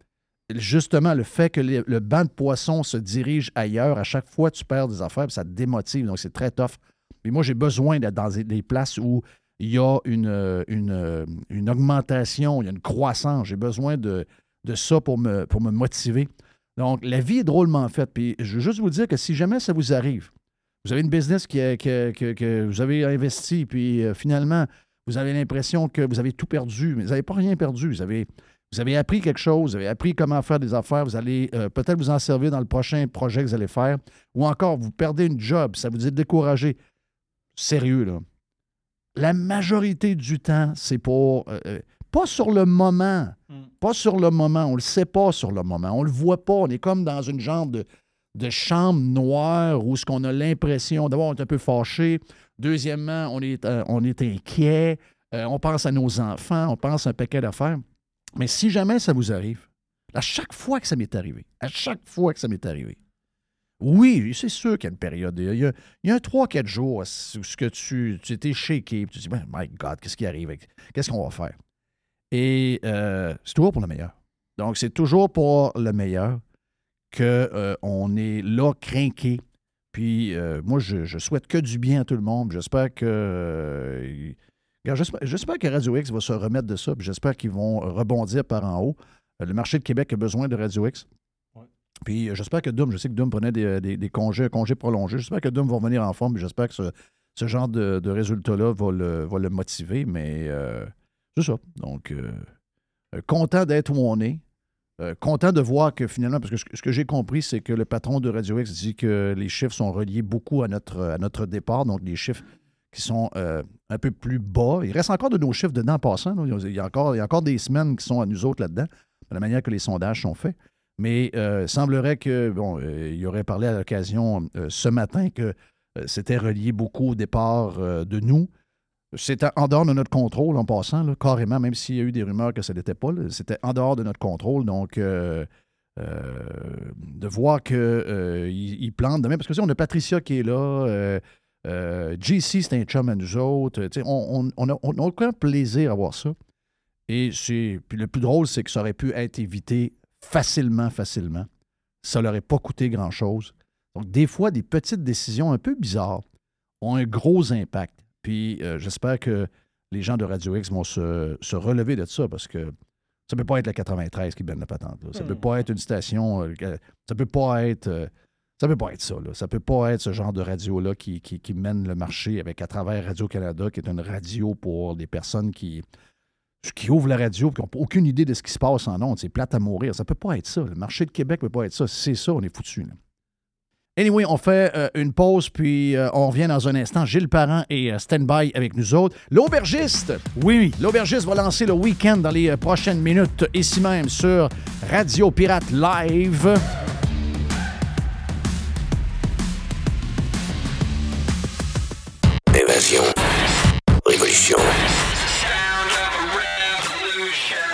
justement, le fait que le, banc de poissons se dirige ailleurs, à chaque fois, tu perds des affaires, ça te démotive. Donc, c'est très tough. Mais moi, j'ai besoin d'être dans des places où il y a une, augmentation, il y a une croissance. J'ai besoin de, ça pour me, motiver. Donc, la vie est drôlement faite. Puis, je veux juste vous dire que si jamais ça vous arrive, vous avez une business qui, que, vous avez investi, puis euh, finalement, vous avez l'impression que vous avez tout perdu, mais vous n'avez pas rien perdu. Vous avez, vous avez appris quelque chose, vous avez appris comment faire des affaires, vous allez euh, peut-être vous en servir dans le prochain projet que vous allez faire, ou encore, vous perdez une job, ça vous dit décourager. Sérieux, là. La majorité du temps, c'est pour. Euh, pas sur le moment. Hmm. Pas sur le moment. On ne le sait pas sur le moment. On ne le voit pas. On est comme dans une genre de, de chambre noire où ce qu'on a l'impression d'avoir un peu fâché. Deuxièmement, on est, euh, inquiet. Euh, on pense à nos enfants. On pense à un paquet d'affaires. Mais si jamais ça vous arrive, à chaque fois que ça m'est arrivé, à chaque fois que ça m'est arrivé, oui, c'est sûr qu'il y a une période. Il y a, un 3-4 jours où ce que tu, tu étais shaké, tu te dis, my God, qu'est-ce qui arrive? Qu'est-ce qu'on va faire? Et euh, c'est toujours pour le meilleur. Donc, c'est toujours pour le meilleur qu'on est là, craqué. Puis, euh, moi, je, souhaite que du bien à tout le monde. J'espère que. J'espère que Radio X va se remettre de ça. J'espère qu'ils vont rebondir par en haut. Le marché de Québec a besoin de Radio X. Puis j'espère que Doom, je sais que Doom prenait des, congés, congés prolongés. J'espère que Doom va revenir en forme. J'espère que ce, genre de, résultat-là va le, motiver. Mais c'est ça. Donc, euh, euh, content d'être où on est. Euh, content de voir que finalement, parce que ce, que j'ai compris, c'est que le patron de Radio X dit que les chiffres sont reliés beaucoup à notre, départ, donc les chiffres qui sont un peu plus bas. Il reste encore de nos chiffres dedans en passant. Il, y a encore, il y encore des semaines qui sont à nous autres là-dedans, de la manière que les sondages sont faits. Mais il semblerait que, bon, il aurait parlé à l'occasion ce matin que c'était relié beaucoup au départ de nous. C'était en dehors de notre contrôle en passant, carrément, même s'il y a eu des rumeurs que ça n'était pas. C'était en dehors de notre contrôle. Donc, euh, euh, de voir qu'il euh, il plante demain. Parce que on a Patricia qui est là. JC, c'est un chum à nous autres. On, on, a, aucun plaisir à voir ça. Et puis le plus drôle, c'est que ça aurait pu être évité facilement, facilement. Ça leur pas coûté grand-chose. Donc, des fois, des petites décisions un peu bizarres ont un gros impact. Puis euh, j'espère que les gens de Radio X vont se, relever de ça parce que ça ne peut pas être la 93 qui mène la patente. Ça ne peut pas être une station. Euh, ça peut pas être. Euh, ça peut pas être ça. Là. Ça peut pas être ce genre de radio-là qui, mène le marché avec à travers Radio-Canada, qui est une radio pour des personnes qui, qui ouvrent la radio et qui n'ont aucune idée de ce qui se passe en ondes. C'est plate à mourir. Ça peut pas être ça. Le marché de Québec ne peut pas être ça. Si c'est ça, on est foutu. Anyway, on fait euh, une pause, puis euh, on revient dans un instant. Gilles Parent et euh, stand-by avec nous autres. L'aubergiste, oui, l'aubergiste va lancer le week-end dans les euh, prochaines minutes, ici même sur Radio Pirate Live.
Évasion. Révolution.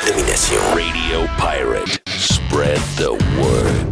Domination. Radio Pirate. Spread the word.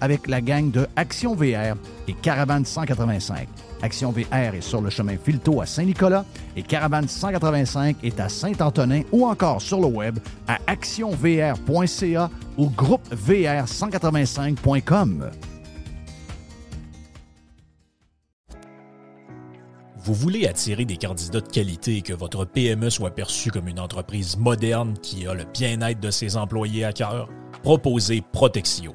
avec la gang de Action VR et Caravane 185. Action VR est sur le chemin Filto à Saint-Nicolas et Caravane 185 est à Saint-Antonin ou encore sur le web à actionvr.ca ou groupevr185.com.
Vous voulez attirer des candidats de qualité et que votre PME soit perçue comme une entreprise moderne qui a le bien-être de ses employés à cœur? Proposez Protexio,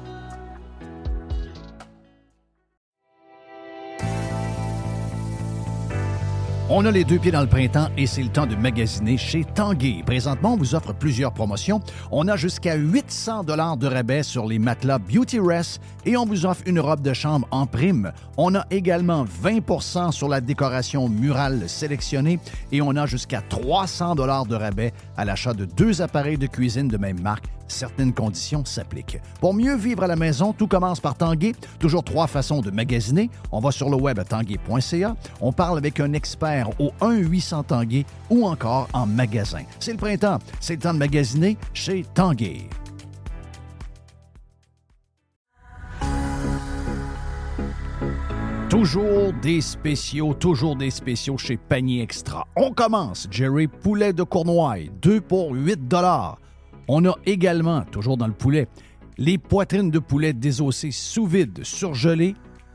On a les deux pieds dans le printemps et c'est le temps de magasiner chez Tanguay. Présentement, on vous offre plusieurs promotions. On a jusqu'à 800 dollars de rabais sur les matelas Beauty Rest et on vous offre une robe de chambre en prime. On a également 20% sur la décoration murale sélectionnée et on a jusqu'à 300 dollars de rabais à l'achat de deux appareils de cuisine de même marque. Certaines conditions s'appliquent. Pour mieux vivre à la maison, tout commence par Tanguay. Toujours trois façons de magasiner. On va sur le web à tanguay.ca. On parle avec un expert au 1-800 Tanguay ou encore en magasin. C'est le printemps. C'est le temps de magasiner chez Tanguay. Toujours des spéciaux, toujours des spéciaux chez Panier Extra. On commence, Jerry, poulet de Cournoye, 2 pour 8 dollars. On a également, toujours dans le poulet, les poitrines de poulet désossées sous vide, surgelées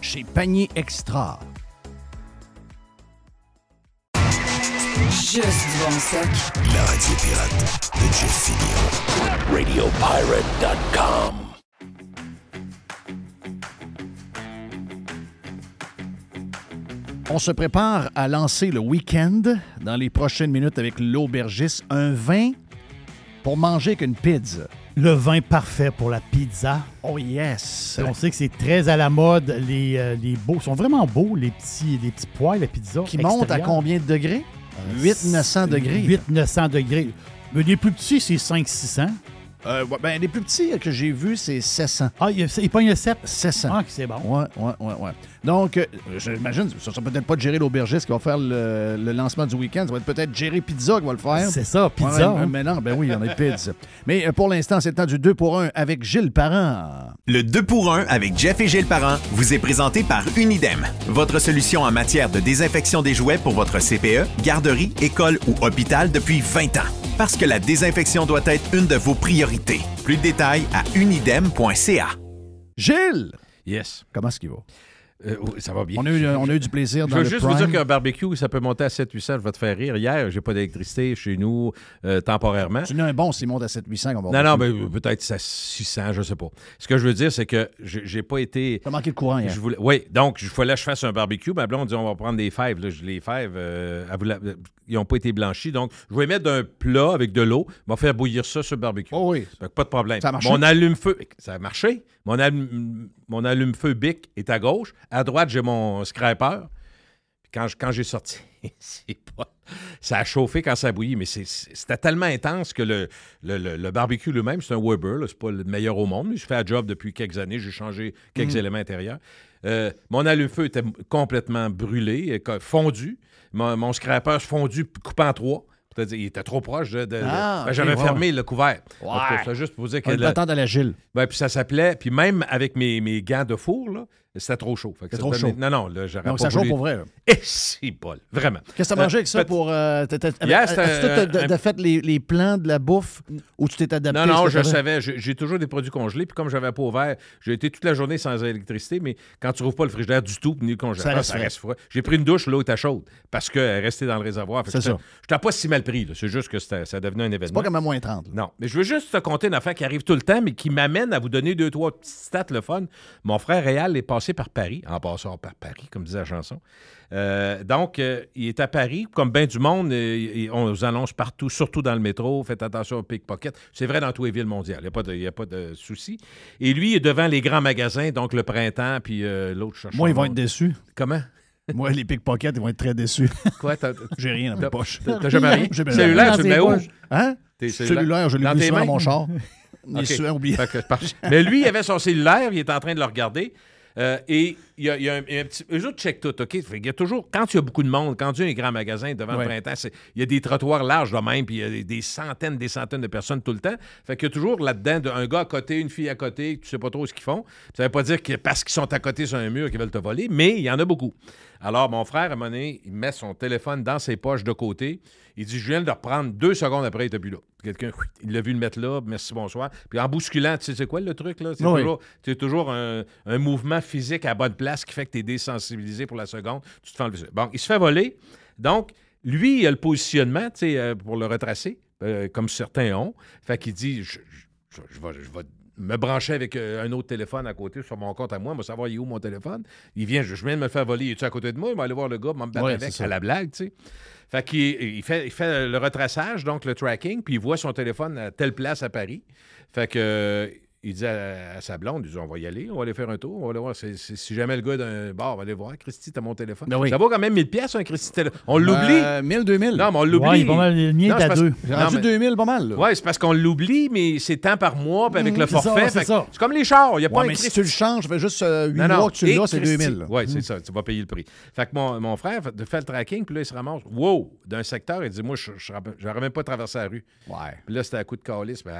chez Panier Extra.
Juste bon stock.
La radio pirate de Jeff Fillion. RadioPirate.com.
On se prépare à lancer le week-end dans les prochaines minutes avec l'aubergiste. Un vin pour manger avec une pizza.
Le vin parfait pour la pizza.
Oh yes!
On sait que c'est très à la mode. Les, euh, les beaux sont vraiment beaux, les petits, les petits poils, la pizza.
Qui monte à combien de degrés? 800-900 degrés.
800-900 degrés. Mais les plus petits, c'est 500-600.
Euh, ouais, ben, les plus petits que j'ai vus, c'est 700.
Ah, il, il pogne le 7.
700.
Ah, c'est bon.
Ouais, ouais, ouais, ouais. Donc, euh, j'imagine, ce sera peut-être pas Jerry l'aubergiste qui va faire le, le lancement du week-end. Ça va être peut-être Jerry Pizza qui va le faire.
C'est ça, pizza.
Ouais,
hein?
mais non, ben oui, il y en a pizza. Mais euh, pour l'instant, c'est le temps du 2 pour 1 avec Gilles Parent.
Le 2 pour 1 avec Jeff et Gilles Parent vous est présenté par Unidem, votre solution en matière de désinfection des jouets pour votre CPE, garderie, école ou hôpital depuis 20 ans. Parce que la désinfection doit être une de vos priorités. Plus de détails à unidem.ca.
Gilles!
Yes.
Comment est-ce qu'il va?
Euh, ça va bien.
On a eu, on a eu du plaisir
Je
dans
veux
le
juste
Prime.
vous dire qu'un barbecue, ça peut monter à 700-800. Je vais te faire rire. Hier, j'ai pas d'électricité chez nous euh, temporairement.
Tu n'as un bon s'il monte à 700-800 qu'on va
Non, non, mais peut-être à 600, je sais pas. Ce que je veux dire, c'est que j'ai pas été.
T'as manqué le courant hier.
Je voulais, oui, donc, il fallait que je fasse un barbecue. Ma blonde dit on va prendre des fèves. Là, Je- les fèves, euh, ils n'ont pas été blanchis. Donc, je vais mettre d'un plat avec de l'eau. On va faire bouillir ça sur le barbecue.
Oh oui.
Que pas de problème.
Ça a marché?
Mon allume-feu, ça a marché. Mon, allume- mon allume-feu bic est à gauche. À droite, j'ai mon scraper. Quand, je- quand j'ai sorti, c'est pas- ça a chauffé quand ça a bouilli, mais c'est- c'était tellement intense que le, le- le- le barbecue lui-même, c'est un Weber, là, c'est pas le meilleur au monde, mais je fais un job depuis quelques années, j'ai changé quelques
Mhm.
éléments intérieurs. Euh, mon allume-feu était complètement brûlé, fondu. Mon, mon scraper fondu, coupé en trois. C'est-à-dire, il était trop proche de. de- de-
Ah,
Ben,
ok,
J'avais
ouais,
fermé le couvert.
Ouais.
En tout cas, C'est juste pour vous dire que.
On va
le-
attendre à la Gilles.
ben, puis ça s'appelait. Puis même avec mes, mes gants de four, là, c'était trop chaud. Que
C'était trop chaud.
Non, non, là, j'aurais
Donc,
pas
ça chaud
voulu-
pour vrai. là.
Eh, si, Paul, vraiment.
Qu'est-ce que t'as mangé
Euh,
avec ça pour. Euh,
c'était
tout,
un-
t'as- fait les, les plans de la bouffe ou tu t'es adapté?
Non, non, je
que
savais. J'ai toujours des produits congelés. Puis comme j'avais pas ouvert, j'ai été toute la journée sans électricité. Mais quand tu rouvres pas le frigidaire du tout, ni le congélateur,
Ça reste
froid. J'ai pris une douche, l'eau était chaude. Parce qu'elle est restée dans le réservoir. Que
C'est ça.
J'étais pas si mal pris. C'est juste que ça devenait un
C'est
événement.
pas comme à moins 30. là.
Non, mais je veux juste te conter une affaire qui arrive tout le temps, mais qui m'amène à vous donner deux, trois petites stats le fun. Mon frère Réal est passé par Paris, en passant par Paris, comme disait la chanson. Euh, donc, euh, il est à Paris, comme bien du monde, euh, on nous annonce partout, surtout dans le métro, faites attention aux pickpockets. C'est vrai dans tous les villes mondiales, il n'y a pas de, il y a pas de souci. Et lui, il est devant les grands magasins, donc le printemps, puis euh, l'autre cherche
Moi, ils vont être déçus.
Comment?
Moi, les pickpockets, ils vont être très déçus.
Quoi?
J'ai rien dans mes poches.
t'as- jamais rien? Cellulaire, tu le mets où?
Hein? Cellulaire, je l'ai souvent dans mon char. Il est
OK.
souvent oublié.
Que. Mais lui, il avait son cellulaire, il est en train de le regarder. Euh, et il y a, il y a un, il y a un petit. Eux autres check tout, OK? Qu'il y a toujours. Quand il y a beaucoup de monde, quand il y a un grand magasin devant
Ouais.
le printemps, il y a des trottoirs larges de même, puis il y a des, des centaines, des centaines de personnes tout le temps. Fait qu'il y a toujours là-dedans de- un gars à côté, une fille à côté, tu sais pas trop ce qu'ils font. Ça veut pas dire que parce qu'ils sont à côté sur un mur qu'ils veulent te voler, mais il y en a beaucoup. Alors, mon frère, à un moment donné, il met son téléphone dans ses poches de côté. Il dit Je viens de le reprendre deux secondes après, il n'était plus là. Quelqu'un, il l'a vu le mettre là, merci, bonsoir. Puis en bousculant, tu sais, c'est quoi le truc, là? C'est
Oui.
toujours, toujours un, un mouvement physique à bonne place qui fait que tu es désensibilisé pour la seconde. Tu te fais enlever. Bon, il se fait voler. Donc, lui, il a le positionnement, tu sais, euh, pour le retracer, euh, comme certains ont. Fait qu'il dit je, je- je vais, je vais me brancher avec euh, un autre téléphone à côté sur mon compte à moi, moi savoir il est où mon téléphone? Il vient, je, viens de me faire voler, il est à côté de moi, il va aller voir le gars, il va me battre
Ouais,
avec à la blague, tu sais. Fait qu'il il fait, il fait le retraçage, donc le tracking, puis il voit son téléphone à telle place à Paris. Fait que il dit à, à sa blonde, il dit, on va y aller, on va aller faire un tour, on va aller voir. C'est- c'est- si jamais le gars d'un bar va aller voir, Christy, t'as mon téléphone.
Ben oui.
Ça vaut quand même 1000 pièces un Christy téléphone. On l'oublie.
Euh, 1000, 2000.
non, mais on l'oublie.
Ouais, il est pas mal, le mien est à deux.
J'ai
Non,
rendu
mais-
2000 pas mal. là.
Oui, c'est parce qu'on l'oublie, mais c'est tant par mois, puis avec
Mhm,
le
c'est ça,
forfait.
c'est
fait que
ça.
C'est comme les chars. Il n'y a pas
Ouais,
un
mais si tu le changes, ça fait juste 8
non, non.
mois que tu l'as, c'est
Christy-
2000. là.
Oui, c'est ça. Tu vas payer le prix. Fait que mon, mon frère fait, fait le tracking, puis là, il se ramasse. Wow! D'un secteur, il dit Moi, je n'aurais même pas traversé la rue.
Ouais.
Puis là, c'était à coup de calice ben,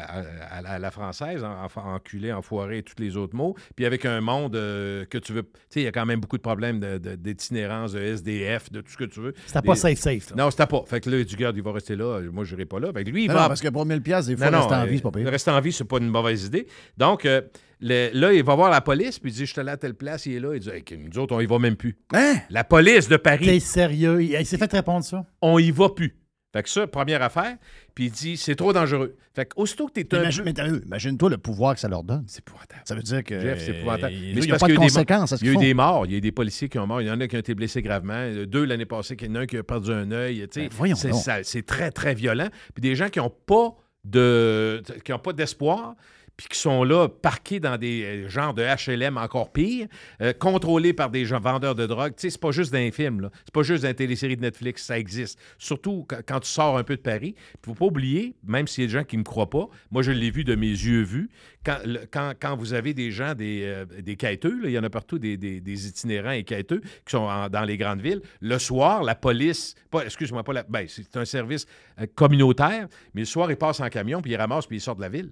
à, la française, en, en, enculé, enfoiré et tous les autres mots. Puis avec un monde euh, que tu veux. Tu sais, il y a quand même beaucoup de problèmes de- de- d'itinérance, de, SDF, de tout ce que tu veux.
C'était pas
Des-
safe, safe. là.
Non, c'était pas. Fait que là, Garde, il va rester là. Moi, je n'irai pas là. Fait que lui, il
Non,
va.
non, parce que pour 1000 pièces, des fois,
Non,
rester en
euh,
vie, c'est pas pire.
Rester en vie, c'est pas une mauvaise idée. Donc, euh, le- là, il va voir la police, puis il dit Je suis allé à telle place, il est là. Il dit Hey, nous autres, on y va même plus.
Hein?
La police de Paris,
T'es sérieux? Il, il s'est fait répondre ça?
on y va plus. Fait que ça, première affaire. Puis il dit C'est trop dangereux. Fait que aussitôt que tu es un.
Imagine, imagine-toi le pouvoir que ça leur donne.
C'est épouvantable.
Ça veut dire que.
Jeff, c'est épouvantable.
Il n'y a pas de conséquences
Il y a eu des morts, il y a eu des policiers qui ont mort, il y en a qui ont été blessés gravement, deux l'année passée, il y en a un qui a perdu un œil.
Ben, voyons
c'est, ça- c'est très, très violent. Puis des gens qui n'ont pas de, qui n'ont pas d'espoir, puis qui sont là, parqués dans des euh, genres de HLM encore pire, euh, contrôlés par des gens vendeurs de drogue. Tu sais, c'est pas juste d'un film. C'est pas juste dans télésérie de Netflix, ça existe. Surtout quand, tu sors un peu de Paris. Il faut pas oublier, même s'il y a des gens qui ne me croient pas, moi, je l'ai vu de mes yeux vus, quand, vous avez des gens, des, euh, des quêteux, il y en a partout des, des- itinérants et quêteux qui sont dans les grandes villes, le soir, la police, excuse-moi, pas la, ben, c'est un service communautaire, mais le soir, ils passent en camion, puis ils ramassent, puis ils sortent de la ville.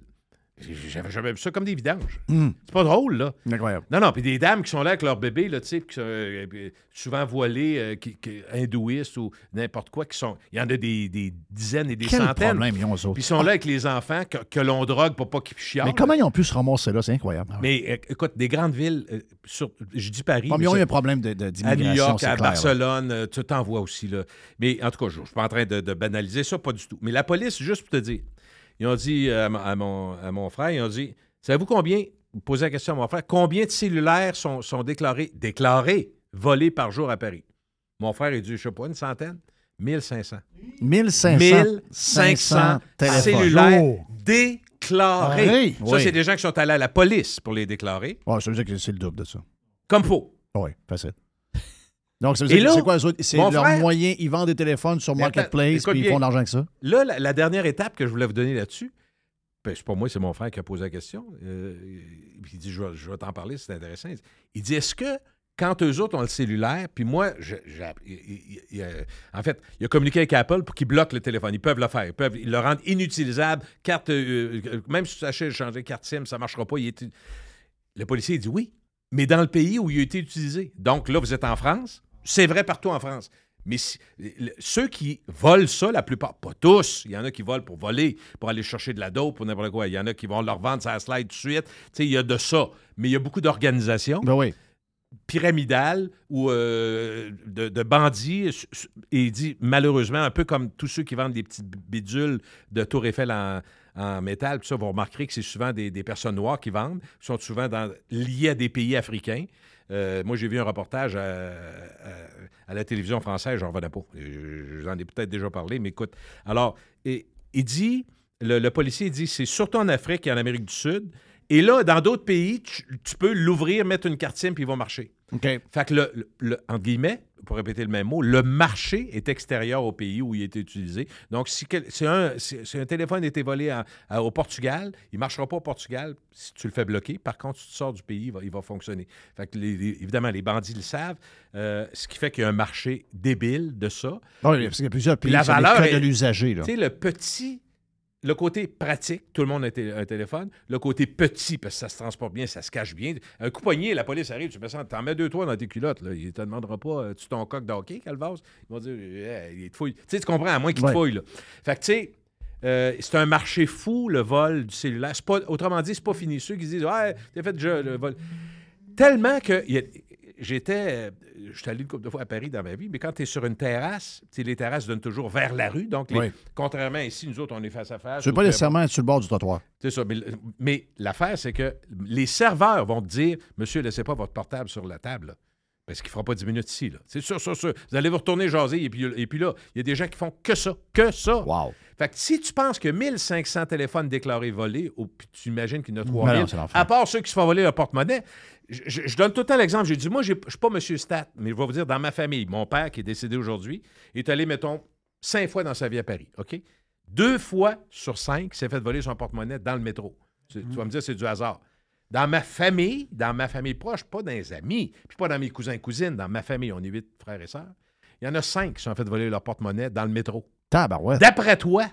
J'avais jamais vu ça comme des vidanges.
Hmm.
C'est pas drôle, là.
Incroyable.
Non, non, puis des dames qui sont là avec leur bébé, là, tu sais, euh, euh, souvent voilées, euh, qui, qui- hindouistes ou n'importe quoi, qui sont. Il y en a des, des dizaines et des
Quel
centaines.
problème ils ont?
Puis ils sont là avec les enfants que, que l'on drogue pour pas qu'ils chialent.
Mais comment ils ont pu se ramasser là? C'est incroyable.
Mais euh, écoute, des grandes villes, euh, sur, je dis Paris.
Bon, mais ils ont eu un problème de- de-
à New York, à
clair.
Barcelone, tu t'en vois aussi. Là. Mais en tout cas, je ne suis pas en train de, de banaliser ça, pas du tout. Mais la police, juste pour te dire, ils ont dit à, mon- à mon, à mon frère, ils ont dit, savez-vous combien, vous posez la question à mon frère, combien de cellulaires sont, sont déclarés, déclarés, volés par jour à Paris? Mon frère, il dit, je sais pas, une centaine? 1500.
1500
1500
téléphones.
cellulaires
Oh.
déclarés.
Ah,
Ça,
oui.
c'est des gens qui sont allés à la police pour les déclarer.
Ouais, ça veut dire que c'est le double de ça.
Comme faux.
Oui, facile. Donc, que c'est quoi? C'est leur
frère-
moyen, ils vendent des téléphones sur Marketplace, puis ils font de l'argent avec ça.
Là, la, la dernière étape que je voulais vous donner là-dessus, ben, c'est pas moi, c'est mon frère qui a posé la question. Euh, il dit, je vais, je vais t'en parler, c'est intéressant. Il dit, est-ce que quand eux autres ont le cellulaire, puis moi, je- j'ai- il- il- il- euh, en fait, il a communiqué avec Apple pour qu'ils bloquent le téléphone. Ils peuvent le faire. Ils peuvent ils le rendent inutilisable. Carte, euh, euh, même si tu achètes changer carte SIM, ça ne marchera pas. Il est- le policier il dit oui, mais dans le pays où il a été utilisé. Donc là, vous êtes en France. C'est vrai partout en France. Mais si- ceux qui volent ça, la plupart, pas tous, il y en a qui volent pour voler, pour aller chercher de la dope ou n'importe quoi. Il y en a qui vont leur vendre sa slide tout de suite. Tu sais, il y a de ça. Mais il y a beaucoup d'organisations
Ben oui.
pyramidales ou euh, de, de bandits. Et il dit, malheureusement, un peu comme tous ceux qui vendent des petites bidules de Tour Eiffel en, en métal, tout ça, vous remarquerez que c'est souvent des, des personnes noires qui vendent, qui sont souvent dans- liées à des pays africains. Euh, moi, j'ai vu un reportage à, à- à la télévision française, j'en revenais pas. Je- J'en ai peut-être déjà parlé, mais écoute. Alors, il dit, le, le policier dit, c'est surtout en Afrique et en Amérique du Sud. Et là, dans d'autres pays, tu, tu peux l'ouvrir, mettre une carte SIM, puis il va marcher.
OK.
Fait que, le, le- le- entre guillemets, pour répéter le même mot, le marché est extérieur au pays où il est utilisé. Donc, si, quel- si un, si- si un téléphone a été volé à- à- au Portugal, il ne marchera pas au Portugal si tu le fais bloquer. Par contre, si tu sors du pays, il va, il va fonctionner. Fait que, les- les- évidemment, les bandits le savent, euh, ce qui fait qu'il y a un marché débile de ça.
Oui, parce qu'il y a plusieurs pays
la valeur est-
de l'usager. là.
Tu sais, le petit, le côté pratique, tout le monde a un té- un téléphone. Le côté petit, parce que ça se transporte bien, ça se cache bien. Un coup poigné, la police arrive, tu mets ça, t'en mets deux, trois dans tes culottes. Là. Il ne te demandera pas, euh, tu ton coq d'hockey, Calvas? Ils vont dire, Eh, il te fouille. Tu sais, tu comprends, à moins qu'il
Ouais.
te fouille. Là. Fait que, tu sais, euh, c'est un marché fou, le vol du cellulaire. Pas, autrement dit, c'est pas fini. Ceux qui disent, ouais, t'as fait déjà le vol. Tellement que il y a- j'étais, je suis allé une couple de fois à Paris dans ma vie, mais quand tu es sur une terrasse, les terrasses donnent toujours vers la rue. Donc, les-
Oui.
contrairement ici, nous autres, on est face à face.
Tu veux pas nécessairement être sur le bord du trottoir.
c'est ça. Mais, mais l'affaire, c'est que les serveurs vont te dire Monsieur, laissez pas votre portable sur la table. là, parce qu'il ne fera pas 10 minutes ici. C'est sûr, sûr, sûr. Vous allez vous retourner jaser et puis, et puis là, il y a des gens qui font que ça. Que ça.
Wow.
Fait que si tu penses que 1500 téléphones déclarés volés, ou puis tu imagines qu'il y en a
Ben
3000,
non, c'est l'enfer.
à part ceux qui se font voler leur porte-monnaie, je, donne tout le temps l'exemple. J'ai dit, moi, je ne suis pas M. Stat, mais je vais vous dire, dans ma famille, mon père, qui est décédé aujourd'hui, est allé, mettons, cinq fois dans sa vie à Paris, OK? Deux fois sur cinq, il s'est fait voler son porte-monnaie dans le métro. Tu, tu vas me dire, c'est du hasard. Dans ma famille, dans ma famille proche, pas dans les amis, puis pas dans mes cousins et cousines, dans ma famille, on est huit frères et sœurs, il y en a cinq qui sont fait voler leur porte-monnaie dans le métro.
Tabarouette.
D'après toi,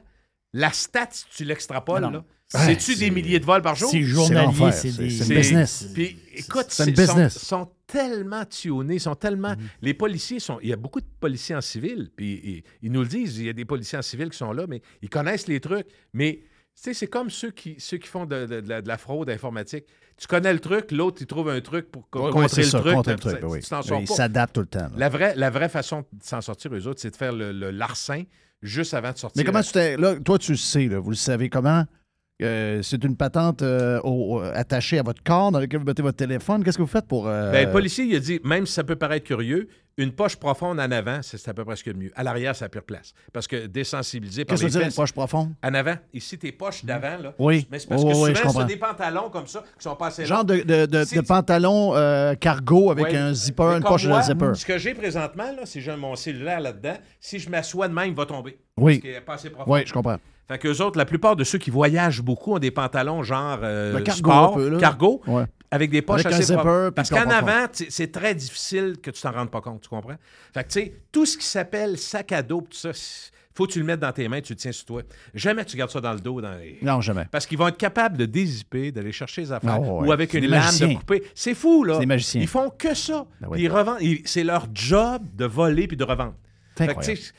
la stat, si tu l'extrapoles, c'est-tu
c'est-
des milliers de vols par jour?
C'est journalier,
l'enfer,
c'est des...
c'est business.
Puis, écoute,
C'est business.
Sont, sont tellement tuonnés, sont tellement. Les policiers sont. Il y a beaucoup de policiers en civil, puis ils, ils nous le disent, il y a des policiers en civil qui sont là, mais ils connaissent les trucs. Mais, tu sais, c'est comme ceux qui, ceux qui font de, de- de la, de la fraude informatique. Tu connais le truc, l'autre, il trouve un truc pour co-
Ouais, ouais,
contrer le
ça,
truc.
contrer le
tu-
truc, oui.
Tu t'en sors
Ils
pas.
s'adaptent tout le temps. là.
La vraie, la vraie façon de s'en sortir, eux autres, c'est de faire le, le larcin juste avant de sortir.
Mais comment tu t'es. Là, toi, tu le sais, là, vous le savez comment? Euh, c'est une patente euh, au- attachée à votre corps dans laquelle vous mettez votre téléphone. Qu'est-ce que vous faites pour. euh,
Ben, le policier, il a dit, même si ça peut paraître curieux, Une poche profonde en avant, c'est à peu près ce a de mieux. À l'arrière, c'est la pire place. Parce que désensibilisé par
Qu'est-ce que tu veux dire, une poche profonde?
En avant. Ici, tes poches d'avant, là.
Oui.
Mais c'est parce
Oui,
que
oui, oui, je
souvent,
comprends.
c'est des pantalons comme ça qui sont pas assez
Genre de, de, pantalon euh, cargo avec
Ouais.
un zipper, une poche de zipper.
Ce que j'ai présentement, là, si j'ai mon cellulaire là-dedans, si je m'assois de même, il va tomber.
Oui.
Parce qu'il n'est pas assez profond.
Oui, je comprends.
Fait qu'eux autres, la plupart de ceux qui voyagent beaucoup ont des pantalons genre euh,
Le cargo
sport,
un peu, là.
cargo,
Ouais.
avec des poches
Avec
assez
zipper,
Parce qu'en avant, c'est très difficile que tu t'en rendes pas compte, tu comprends? Fait que, tu sais, tout ce qui s'appelle sac à dos, tout ça, faut que tu le mettes dans tes mains, tu le tiens sur toi. Jamais tu gardes ça dans le dos. Dans les-
Non, jamais.
Parce qu'ils vont être capables de dézipper, d'aller chercher les affaires,
Ah ouais.
ou avec une lame
magiciens.
de couper. C'est fou, là.
C'est des magiciens.
Ils font que ça.
Ben
ils revendent. C'est leur job de voler puis de revendre. Fait que,
incroyable.
tu sais,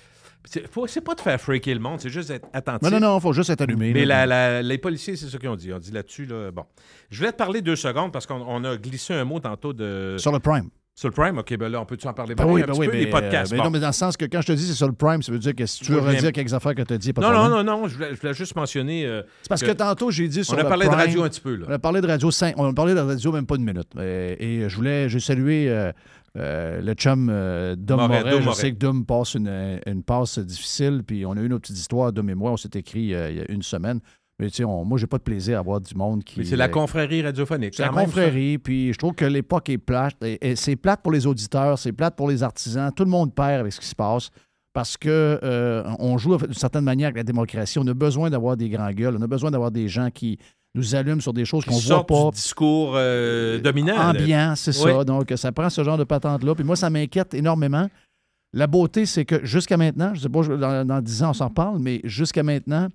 c'est pas de faire freaker le monde, c'est juste d'être attentif.
Non, non, non, il faut juste être allumé.
Mais
là.
la- la- les policiers, c'est ce qu'ils ont dit. On dit là-dessus, là, bon. Je voulais te parler deux secondes parce qu'on on a glissé un mot tantôt de.
Sur le Prime.
Sur le Prime, OK, ben là, on peut-tu en parler?
Ben
pareil,
oui,
un
ben
petit
oui,
peu,
mais,
les podcasts?
euh,
bon.
non, mais dans le sens que quand je te dis c'est sur le Prime, ça veut dire que si tu veux redire quelques affaires que tu as dit, pas de
Non, non,
problème.
non, non, je voulais, je voulais juste mentionner. euh,
C'est parce que, tantôt, j'ai dit sur
on a
le
parlé de radio un petit peu, là.
On a parlé de radio cinq- on a parlé de radio même pas une minute. Euh, et je voulais, euh, euh, le chum euh, Dom
Moret,
Moret.
Dom
Je
Moret.
sais que Dom passe une, une passe difficile, puis on a eu nos petites histoires, Dom et moi, on s'est écrit euh, il y a une semaine. Mais tu sais, moi, j'ai pas de plaisir à voir du monde qui.
Mais c'est la confrérie radiophonique.
c'est la confrérie, puis je trouve que l'époque est plate. Et, et c'est plate pour les auditeurs, c'est plate pour les artisans. Tout le monde perd avec ce qui se passe parce que euh, on joue d'une certaine manière avec la démocratie. On a besoin d'avoir des grands gueules. On a besoin d'avoir des gens qui nous allument sur des choses qu'on voit pas.
du discours euh, dominant. là.
Ambiant, c'est
Oui.
ça. Donc, ça prend ce genre de patente-là. Puis moi, ça m'inquiète énormément. La beauté, c'est que jusqu'à maintenant, je ne sais pas, dans, dans 10 ans, on s'en reparle, mais jusqu'à maintenant,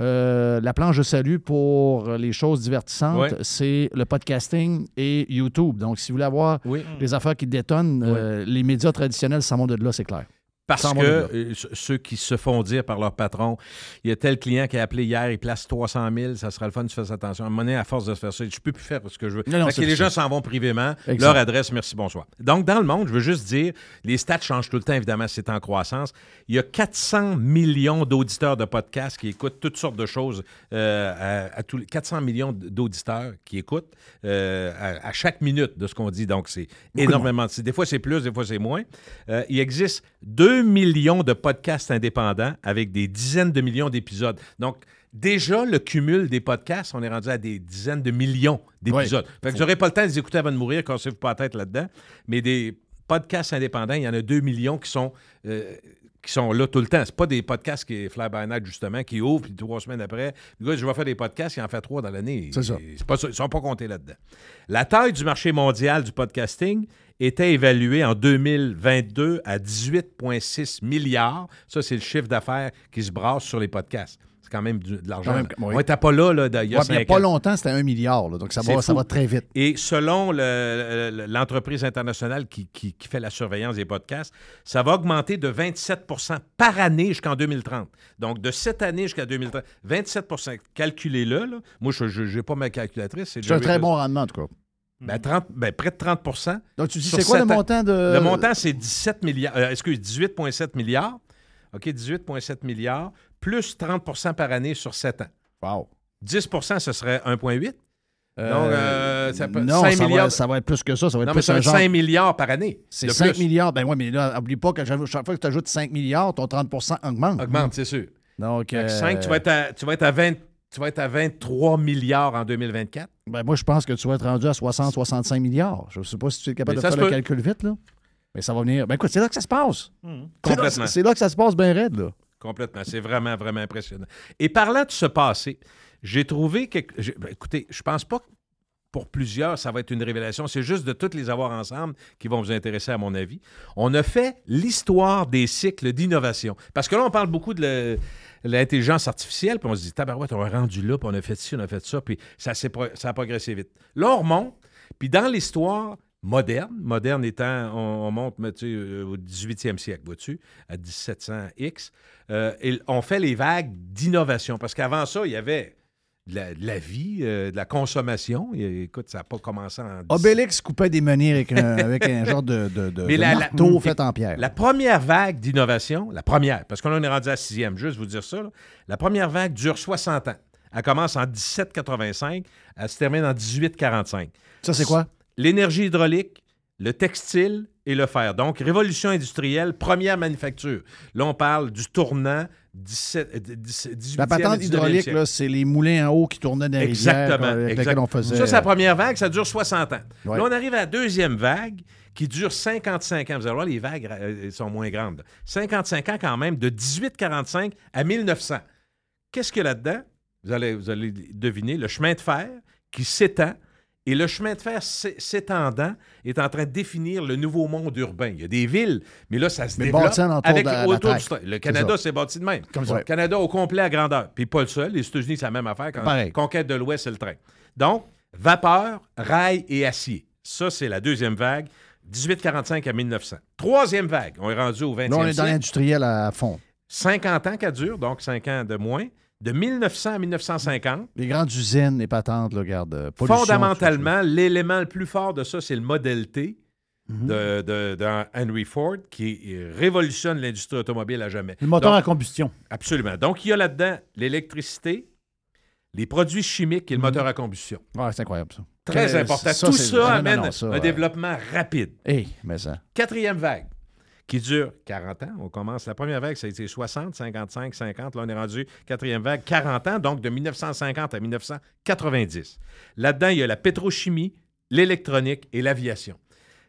euh, la planche de salut pour les choses divertissantes,
Ouais.
c'est le podcasting et YouTube. Donc, si vous voulez avoir
Oui.
des affaires qui détonnent, euh, les médias traditionnels s'en vont de là, c'est clair.
Parce que
de
euh, ce- ceux qui se font dire par leur patron, il y a tel client qui a appelé hier, il place 300 000, ça sera le fun, tu fais attention. À un moment donné, à force de se faire ça, je peux plus faire ce que je veux.
Non,
que les gens s'en vont privément,
Exact.
leur adresse, merci, bonsoir. Donc, dans le monde, je veux juste dire, les stats changent tout le temps, évidemment, c'est en croissance. Il y a 400 millions d'auditeurs de podcasts qui écoutent toutes sortes de choses, euh, à, à tous les 400 millions d'auditeurs qui écoutent euh, à, à chaque minute de ce qu'on dit. Donc, c'est
de
énormément. C'est- Des fois, c'est plus, des fois, c'est moins. Euh, il existe 2 millions de podcasts indépendants avec des dizaines de millions d'épisodes. Donc, déjà, le cumul des podcasts, on est rendu à des dizaines de millions d'épisodes. Fait que vous n'aurez pas le temps de les écouter avant de mourir, cassez-vous pas la tête là-dedans. Mais des podcasts indépendants, il y en a 2 millions qui sont... euh, qui sont là tout le temps. C'est pas des podcasts qui est fly by night, justement, qui ouvrent, puis trois semaines après, je vais faire des podcasts, il en fait trois dans l'année.
C'est ça.
Pas. Ils sont pas comptés là-dedans. La taille du marché mondial du podcasting était évaluée en 2022 à 18,6 milliards. Ça, c'est le chiffre d'affaires qui se brasse sur les podcasts. C'est quand même de l'argent.
Oui.
On n'était pas là, là, il y a
Ouais, mais il n'y a pas longtemps, c'était un milliard. là. donc, ça va, ça va très vite.
Et selon le- le- l'entreprise internationale qui, qui- qui fait la surveillance des podcasts, ça va augmenter de 27% par année jusqu'en 2030. Donc, de cette année jusqu'à 2030, 27 Calculez-le. là. Moi, je n'ai pas ma calculatrice.
C'est un très bon rendement, en tout cas.
Ben, 30 ben, près de 30%
Donc, tu dis, c'est quoi le montant de.
Le montant, c'est 17 milliards. euh, excuse, 18,7 milliards. OK, 18,7 milliards, plus 30% par année sur 7 ans.
Wow.
10% ce serait 1,8.
Euh,
Donc, euh, ça peut-
non,
5
ça,
milliards.
Va, ça va être plus que ça. Ça va être
Non, mais
plus
ça
un
va être
genre-
5 milliards par année.
C'est
de
5
plus.
milliards. Ben oui, mais là, n'oublie pas que chaque fois que tu ajoutes 5 milliards, ton 30% augmente.
Augmente, c'est sûr.
Donc, euh,
5, tu vas être à, tu vas être à 20 tu vas être à 23 milliards en 2024.
Ben moi, je pense que tu vas être rendu à 60-65 milliards. Je ne sais pas si tu es capable
Mais
de
ça
faire
se
le
peut.
calcul vite, là. Mais ça va venir. Ben écoute, c'est là que ça se passe. C'est là-
Complètement.
C'est là que ça se passe bien raide, là.
Complètement. C'est vraiment, vraiment impressionnant. Et parlant de ce passé, j'ai trouvé que. ben, écoutez, je pense pas que pour plusieurs, ça va être une révélation. C'est juste de toutes les avoir ensemble qui vont vous intéresser, à mon avis. On a fait l'histoire des cycles d'innovation. Parce que là, on parle beaucoup de le- l'intelligence artificielle, puis on se dit, tabarouette, on est rendu là, puis on a fait ci, on a fait ça, puis ça, ça a progressé vite. Là, on remonte, puis dans l'histoire moderne, moderne étant, on, on monte tu euh, au 18e siècle, vois-tu, à 1700X, euh, on fait les vagues d'innovation. Parce qu'avant ça, il y avait de la, de la vie, euh, de la consommation. Et, écoute, ça n'a pas commencé en... 10
Obélix coupait des meuniers avec un, avec un genre de, de,
la-
marteau fait en pierre.
La première vague d'innovation, la première, parce qu'on est rendu à la sixième, juste vous dire ça, là. la première vague dure 60 ans. Elle commence en 1785, elle se termine en 1845.
Ça, c'est quoi?
L'énergie hydraulique, le textile et le fer. Donc, révolution industrielle, première manufacture. Là, on parle du tournant 17, euh, 18e
La patente
et 19e
hydraulique, c'est les moulins en haut qui tournaient dans les
Exactement.
avec
exact.
on faisait.
Ça, c'est la première vague, ça dure 60 ans.
Ouais.
Là, on arrive à la deuxième vague qui dure 55 ans. Vous allez voir, les vagues euh, sont moins grandes. 55 ans quand même, de 1845 à 1900. Qu'est-ce qu'il y a là-dedans? Vous allez, vous allez deviner, le chemin de fer qui s'étend. Et le chemin de fer s'é- s'étendant est en train de définir le nouveau monde urbain. Il y a des villes, mais là, ça se
Mais
développe
bâti en entour
avec,
de
autour du Le Canada,
ça.
c'est bâti de même.
Comme ça.
Le Canada au complet à grandeur. Puis pas le seul. Les États-Unis, c'est la même affaire. Quand
Pareil.
Conquête de l'Ouest, c'est le train. Donc, vapeur, rail et acier. Ça, c'est la deuxième vague, 1845 à 1900. Troisième vague, on est rendu au 20e
Là, on est dans
siècle.
l'industriel à fond.
50 ans qu'elle dure, donc 5 ans de moins. De 1900 à 1950,
Les grandes usines, les patentes, là, regarde. euh,
fondamentalement, l'élément le plus fort de ça, c'est le modèle T
Mhm.
de, de- de Henry Ford qui révolutionne l'industrie automobile à jamais.
Le moteur
Donc,
à combustion.
Absolument. Donc, il y a là-dedans l'électricité, les produits chimiques et le moteur à combustion.
Ouais, c'est incroyable, ça.
Très important.
ça,
Tout ça
non,
amène
non, ça,
un
ouais.
développement rapide.
Hé, mais ça.
Quatrième vague, qui dure 40 ans. On commence. La première vague, ça a été 60, 55, 50. Là, on est rendu quatrième vague, 40 ans, donc de 1950 à 1990. Là-dedans, il y a la pétrochimie, l'électronique et l'aviation.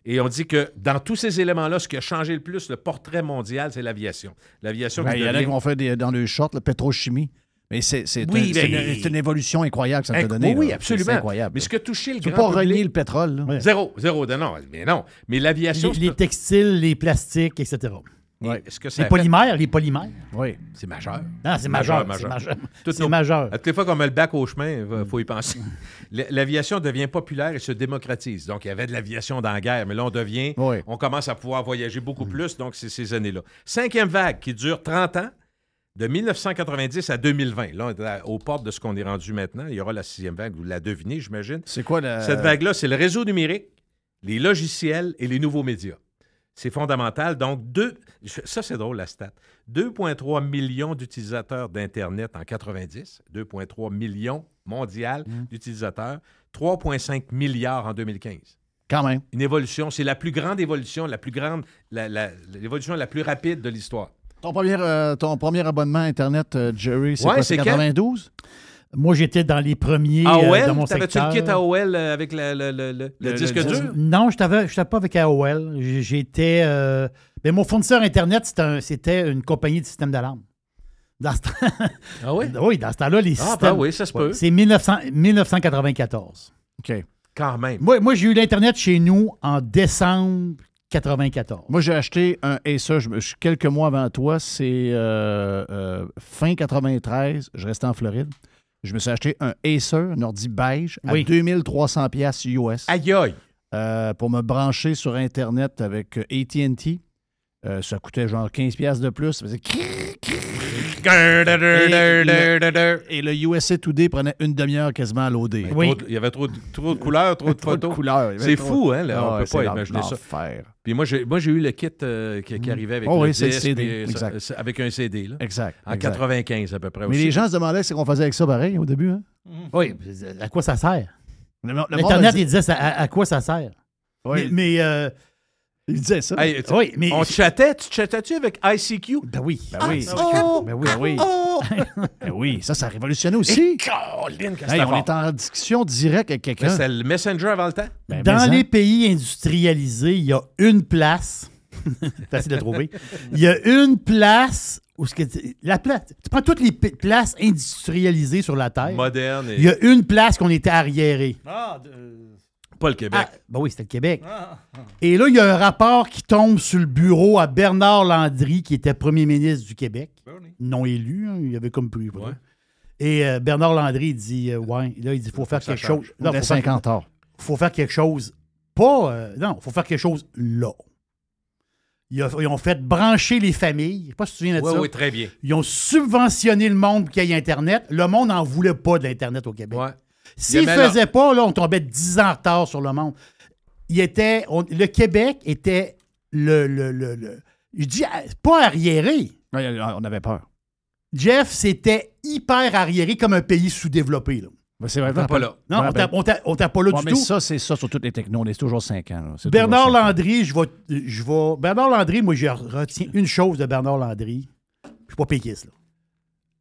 Et on dit que dans tous ces éléments-là, ce qui a changé le plus le portrait mondial, c'est l'aviation. L'aviation
Ben, Il y en a qui vont faire des, dans le short, la pétrochimie. Mais c'est c'est
Oui,
un- c'est
ben-
une, évolution incroyable que ça t'a
Inc-
donné.
oui,
là.
absolument.
Incroyable.
Mais ce que touché le
tu peux
grand
pas
public-
renier le pétrole. là.
Zéro, zéro, de non, mais non. Mais l'aviation,
Les, les textiles, les plastiques, etc.
Ouais.
est-ce que ça
Les
fait-
polymères, les polymères.
Oui.
C'est majeur.
Non, c'est majeur. C'est majeur.
Toutes
C'est
nos-
majeur.
À toutes les fois qu'on met le bac au chemin, il faut y penser. L'aviation devient populaire et se démocratise. Donc, il y avait de l'aviation dans la guerre, mais là, on devient,
Oui.
on commence à pouvoir voyager beaucoup plus, donc c'est ces années-là. Cinquième vague qui dure 30 ans, de 1990 à 2020. Là, on est aux portes de ce qu'on est rendu maintenant. Il y aura la sixième vague, vous la devinez, j'imagine.
C'est quoi la.
Cette vague-là, c'est le réseau numérique, les logiciels et les nouveaux médias. C'est fondamental. Donc, deux, ça, c'est drôle, la stat. 2,3 millions d'utilisateurs d'Internet en 90, 2,3 millions mondial d'utilisateurs, 3,5 milliards en 2015.
Quand même.
Une évolution, c'est la plus grande évolution, la plus grande, la- la- l'évolution la, plus rapide de l'histoire.
Ton premier, euh, ton premier abonnement Internet, euh, Jerry, c'est
Ouais,
quoi?
c'est
C'est
quel?
92?
Moi, j'étais dans les premiers euh,
AOL,
dans mon
t'avais-tu
secteur.
le kit AOL euh, avec le, le- le- le- le
Le-
disque
le
dur?
Non, je n'étais pas avec AOL. J'étais. euh, mais mon fournisseur Internet, c'était un- c'était une compagnie de système d'alarme. Dans ce temps-
Ah oui?
oui, dans ce temps-là, les
Ah,
systèmes.
ben oui, ça se peut.
C'est 1900 1994.
OK.
Quand même.
Moi, moi j'ai eu l'Internet chez nous en décembre 94.
Moi, j'ai acheté un Acer, je, quelques mois avant toi, c'est euh, euh, fin 93, je restais en Floride. Je me suis acheté un Acer, un ordi beige, à
Oui.
2300 pièces US
Aïe aïe!
euh, pour me brancher sur Internet avec AT&T. Ça coûtait genre 15 pièces de plus. Ça faisait Et le USA Today prenait une demi-heure quasiment à loader.
Mais
Oui.
il y avait trop de, trop de couleurs, trop de
Trop de
photos. C'est
trop-
fou, hein? là,
Ah
on
ouais,
peut
c'est
pas imaginer ça. Puis moi, j'ai, moi, j'ai eu le kit euh, qui, qui arrivait avec
Oh
le
oui, c'est le
disque,
CD,
puis, euh, ça-
exact.
ça- avec un CD, là.
Exact.
En
exact.
95 à peu près
Mais
aussi.
les gens se demandaient ce qu'on faisait avec ça pareil au début. Hein?
Oui, à quoi ça sert?
Le, le monde
L'Internet,
dit-
il disait ça- à, à quoi ça sert?
Oui,
Mais, mais, euh,
il disait ça.
Hey, tu-
oui, mais.
On chattait, tu chattais-tu avec ICQ?
Ben oui.
Ben oui.
Oh!
Ben oui. Ben oui. Ben oui. Ça, ça a révolutionné aussi.
Que
Hey, on est en discussion directe avec quelqu'un.
C'était le Messenger avant le temps?
Ben,
Dans les pays industrialisés, il y a une place. c'est facile de trouver. Il y a une place où ce que la place. Tu prends toutes les places industrialisées sur la Terre.
Moderne et
Il y a une place qu'on était arriéré.
Pas le Québec.
Ah, ben oui, c'était le Québec. Et là, il y a un rapport qui tombe sur le bureau à Bernard Landry, qui était premier ministre du Québec. Non élu, hein, il avait comme plus.
Ouais.
Et euh, Bernard Landry, il dit, euh, ouais, là, il dit, il faut faire
que
quelque
change.
chose.
On
Non, faut faire-
50 ans.
faut faire quelque chose. Pas. euh, non, il faut faire quelque chose là. Ils, a- ils ont fait brancher les familles. Je sais pas si tu te souviens de
Oui,
ça.
oui, très bien.
Ils ont subventionné le monde pour qu'il y ait Internet. Le monde n'en voulait pas de l'Internet au Québec.
Ouais.
S'ils
Il y
ne
avait
faisaient pas, là, on tombait 10 ans en retard sur le monde. Il était, on- le Québec était le. le, le, le- je dis euh, pas arriéré.
Ouais, On avait peur.
Jeff, c'était hyper arriéré comme un pays sous-développé. là.
Ben, c'est vrai,
On t'a pas là.
Non,
Ouais,
on
ben-
on t'a on pas là
Ouais,
du
mais
tout.
ça, c'est ça sur toutes les technos. C'est toujours 5 ans. là.
Bernard
ans.
Landry, je vais, je vais. Bernard Landry, moi, je retiens une chose de Bernard Landry. Je suis pas péquiste, là.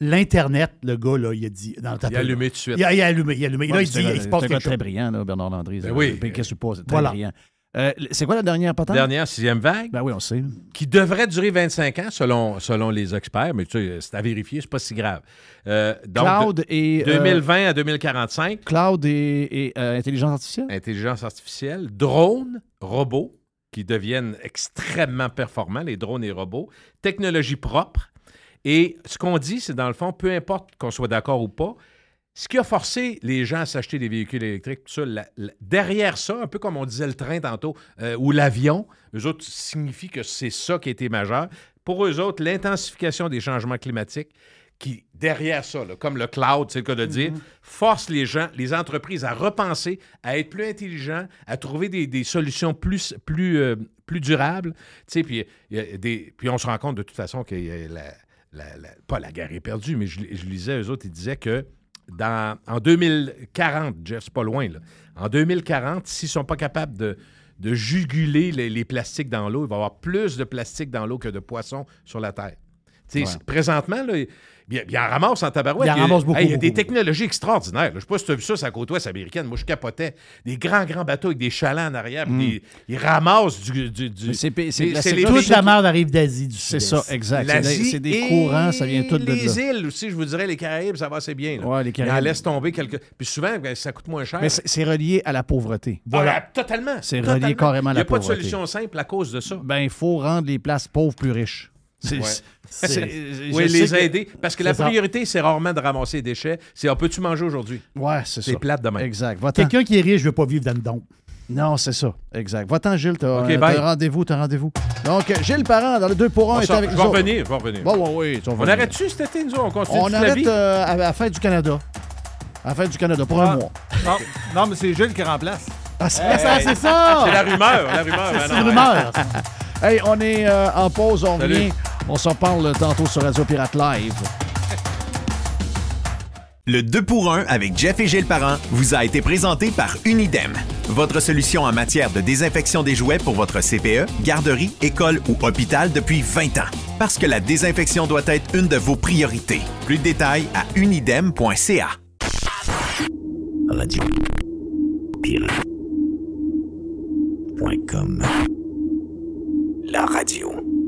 L'Internet, le gars, là, il a dit. Dans le
Il a allumé tout de suite.
Il a, il a allumé. Il a allumé.
Ouais,
là, il
c'est
dit, il se passe quelque chose.
très brillant, là, Bernard Landry.
Ben oui.
Qu'est-ce que pas? C'est très
Voilà.
brillant. Euh, c'est quoi la dernière patente?
Dernière, sixième vague,
Ben oui, on sait.
qui devrait durer 25 ans selon, selon les experts, mais tu sais, c'est à vérifier, c'est pas si grave. Euh, donc,
Cloud et.
de
euh,
2020 à 2045,
cloud et, et, euh, intelligence artificielle?
intelligence artificielle, drones, robots qui deviennent extrêmement performants, les drones et robots, technologie propre. Et ce qu'on dit, c'est dans le fond, peu importe qu'on soit d'accord ou pas, ce qui a forcé les gens à s'acheter des véhicules électriques, tout ça, la- la- derrière ça, un peu comme on disait le train tantôt, euh, ou l'avion, eux autres signifie que c'est ça qui a été majeur. Pour eux autres, l'intensification des changements climatiques, qui, derrière ça, là, comme le cloud, c'est le cas de dire, force les gens, les entreprises à repenser, à être plus intelligents, à trouver des, des solutions plus, plus, euh, plus durables. Puis, il y a des, puis on se rend compte de toute façon que la, la- la- pas la guerre est perdue, mais je, je lisais, eux autres, ils disaient que dans, en 2040, Jeff, c'est pas loin, là, en 2040, s'ils ne sont pas capables de, de juguler les, les plastiques dans l'eau, il va y avoir plus de plastique dans l'eau que de poissons sur la Terre.
Ouais.
Présentement, là, il, il en ramasse en tabarouette.
Il en ramasse beaucoup,
Hey, il y a des
beaucoup.
technologies extraordinaires. là. Je ne sais pas si tu as vu ça sur la côte ouest américaine. Moi, je capotais. Des grands, grands bateaux avec des chalands en arrière. puis des- ils ramassent du... du, du-
c'est- c'est-
c'est- c'est
c'est
les
Toute la merde arrive d'Asie du
C'est
Sud-Est.
ça, exact. C'est des, c'est courants, ça vient tout de
les
là.
îles aussi, je vous dirais, les Caraïbes, ça va assez bien. là.
Ouais, les
Ils en
Caraïbes.
laissent tomber quelques... Puis souvent, ben, ça coûte moins cher.
Mais c'est c'est relié à la pauvreté.
Voilà. totalement.
C'est relié carrément à la
Il n'y a pas de
pauvreté.
solution simple à cause de ça.
Ben, il faut rendre les places pauvres plus riches. C'est-
Ouais.
c'est- c'est-
Oui,
je
les
que-
aider. Parce que la
ça.
priorité, c'est rarement de ramasser les déchets. C'est on peut-tu manger aujourd'hui?
Ouais, c'est ça.
C'est plate demain.
Exact. Va-t'en.
Quelqu'un qui est riche, je veux pas vivre dans le don.
Non, c'est ça. Exact. Va-t'en, Gilles. T'as un rendez-vous, t'as un rendez-vous. Donc, Gilles Parent, dans le 2 pour 1,
On
est avec
je
nous
vais
autres.
revenir, je vais revenir.
Bon, ouais, tu
On arrête-tu cet été, nous? On continue
On
la
arrête
vie?
euh, à la fête du Canada. À la fête du Canada, pour un
Ah.
mois.
Non, non, mais c'est Gilles qui remplace.
Ah, c'est
ça, c'est ça!
C'est la rumeur, la rumeur. ben
C'est
non.
une rumeur.
Hey, on est euh, en pause, on
Salut.
revient. On s'en parle tantôt sur Radio Pirate Live.
Le 2 pour 1 avec Jeff et Gilles Parent vous a été présenté par Unidem, votre solution en matière de désinfection des jouets pour votre CPE, garderie, école ou hôpital depuis 20 ans. Parce que la désinfection doit être une de vos priorités. Plus de détails à unidem.ca.
Radio Pirate. Point com. La radio,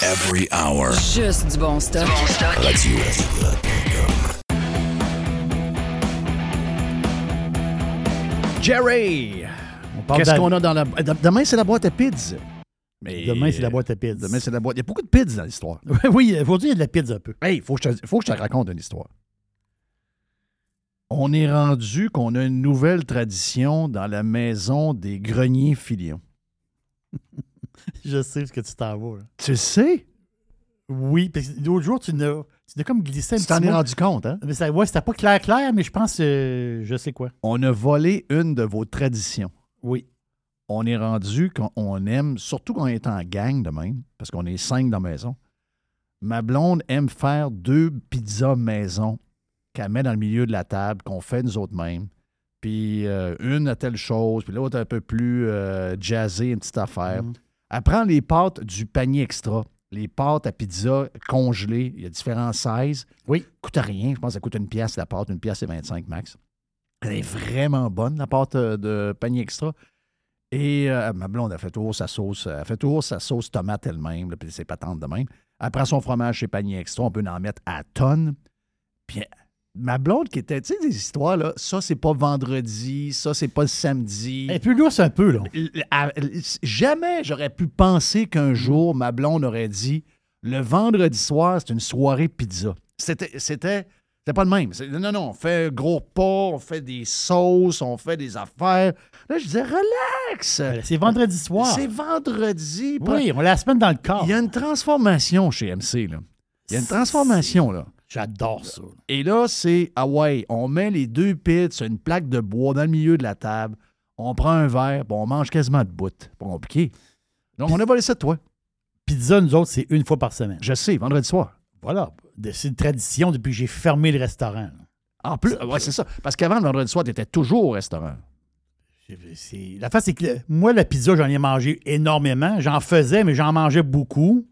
Every hour.
Juste du bon stock.
Radio.
Jerry! Qu'est-ce qu'on a dans la. Demain, c'est la boîte à pizza. Mais
Demain, c'est la boîte à pizza.
Demain, c'est la boîte. Il y a beaucoup de pizza dans l'histoire.
oui, aujourd'hui, il y a de la pizza un peu.
Hey, faut que je te, faut que je te raconte une histoire. On est rendu qu'on a une nouvelle tradition dans la maison des greniers Filion.
Je sais ce que tu t'en vas. là.
Tu le sais?
Oui, parce que l'autre jour, tu n'as tu comme glissé un
Tu
petit
t'en es rendu compte, hein?
Mais ça, ouais, c'était pas clair, clair, mais je pense, euh, je sais quoi.
On a volé une de vos traditions.
Oui.
On est rendu qu'on on aime, surtout quand on est en gang de même, parce qu'on est cinq dans la maison. Ma blonde aime faire deux pizzas maison qu'elle met dans le milieu de la table, qu'on fait nous autres mêmes. Puis euh, une à telle chose, puis l'autre un peu plus euh, jazzée, une petite affaire.
Mhm.
Elle prend les pâtes du panier extra, les pâtes à pizza congelées. Il y a différents sizes.
Oui.
Coûte rien. Je pense que ça coûte une pièce la pâte, une pièce et 25 max. Elle est vraiment bonne, la pâte euh, de panier extra. Et euh, ma blonde a fait toujours sa sauce, elle fait toujours sa sauce tomate elle-même, puis ses patentes de même. Elle prend son fromage chez Panier Extra, on peut en mettre à tonnes. Puis ma blonde qui était, tu sais, des histoires, là, ça, c'est pas vendredi, ça, c'est pas le samedi.
Elle est plus lousse un peu, là.
À- Jamais j'aurais pu penser qu'un jour, ma blonde aurait dit le vendredi soir, c'est une soirée pizza. C'était. C'était. C'était pas le même. C'est- Non, non, on fait gros pas, on fait des sauces, on fait des affaires. Là, je disais, relax!
C'est vendredi soir.
C'est vendredi.
Oui, on la semaine dans le corps.
Il y a une transformation chez MC, là. Il y a une transformation, là.
J'adore ça.
Et là, c'est, ah ouais, on met les deux pits sur une plaque de bois dans le milieu de la table, on prend un verre, puis on mange quasiment de bout. Pas compliqué. Donc, on a volé ça de toi.
Pizza, nous autres, c'est une fois par semaine.
Je sais, vendredi soir.
Voilà. C'est une tradition depuis que j'ai fermé le restaurant.
En plus, ouais, c'est ça. Parce qu'avant, le vendredi soir, tu étais toujours au restaurant.
La face, c'est que moi, la pizza, j'en ai mangé énormément. J'en faisais, mais j'en mangeais beaucoup.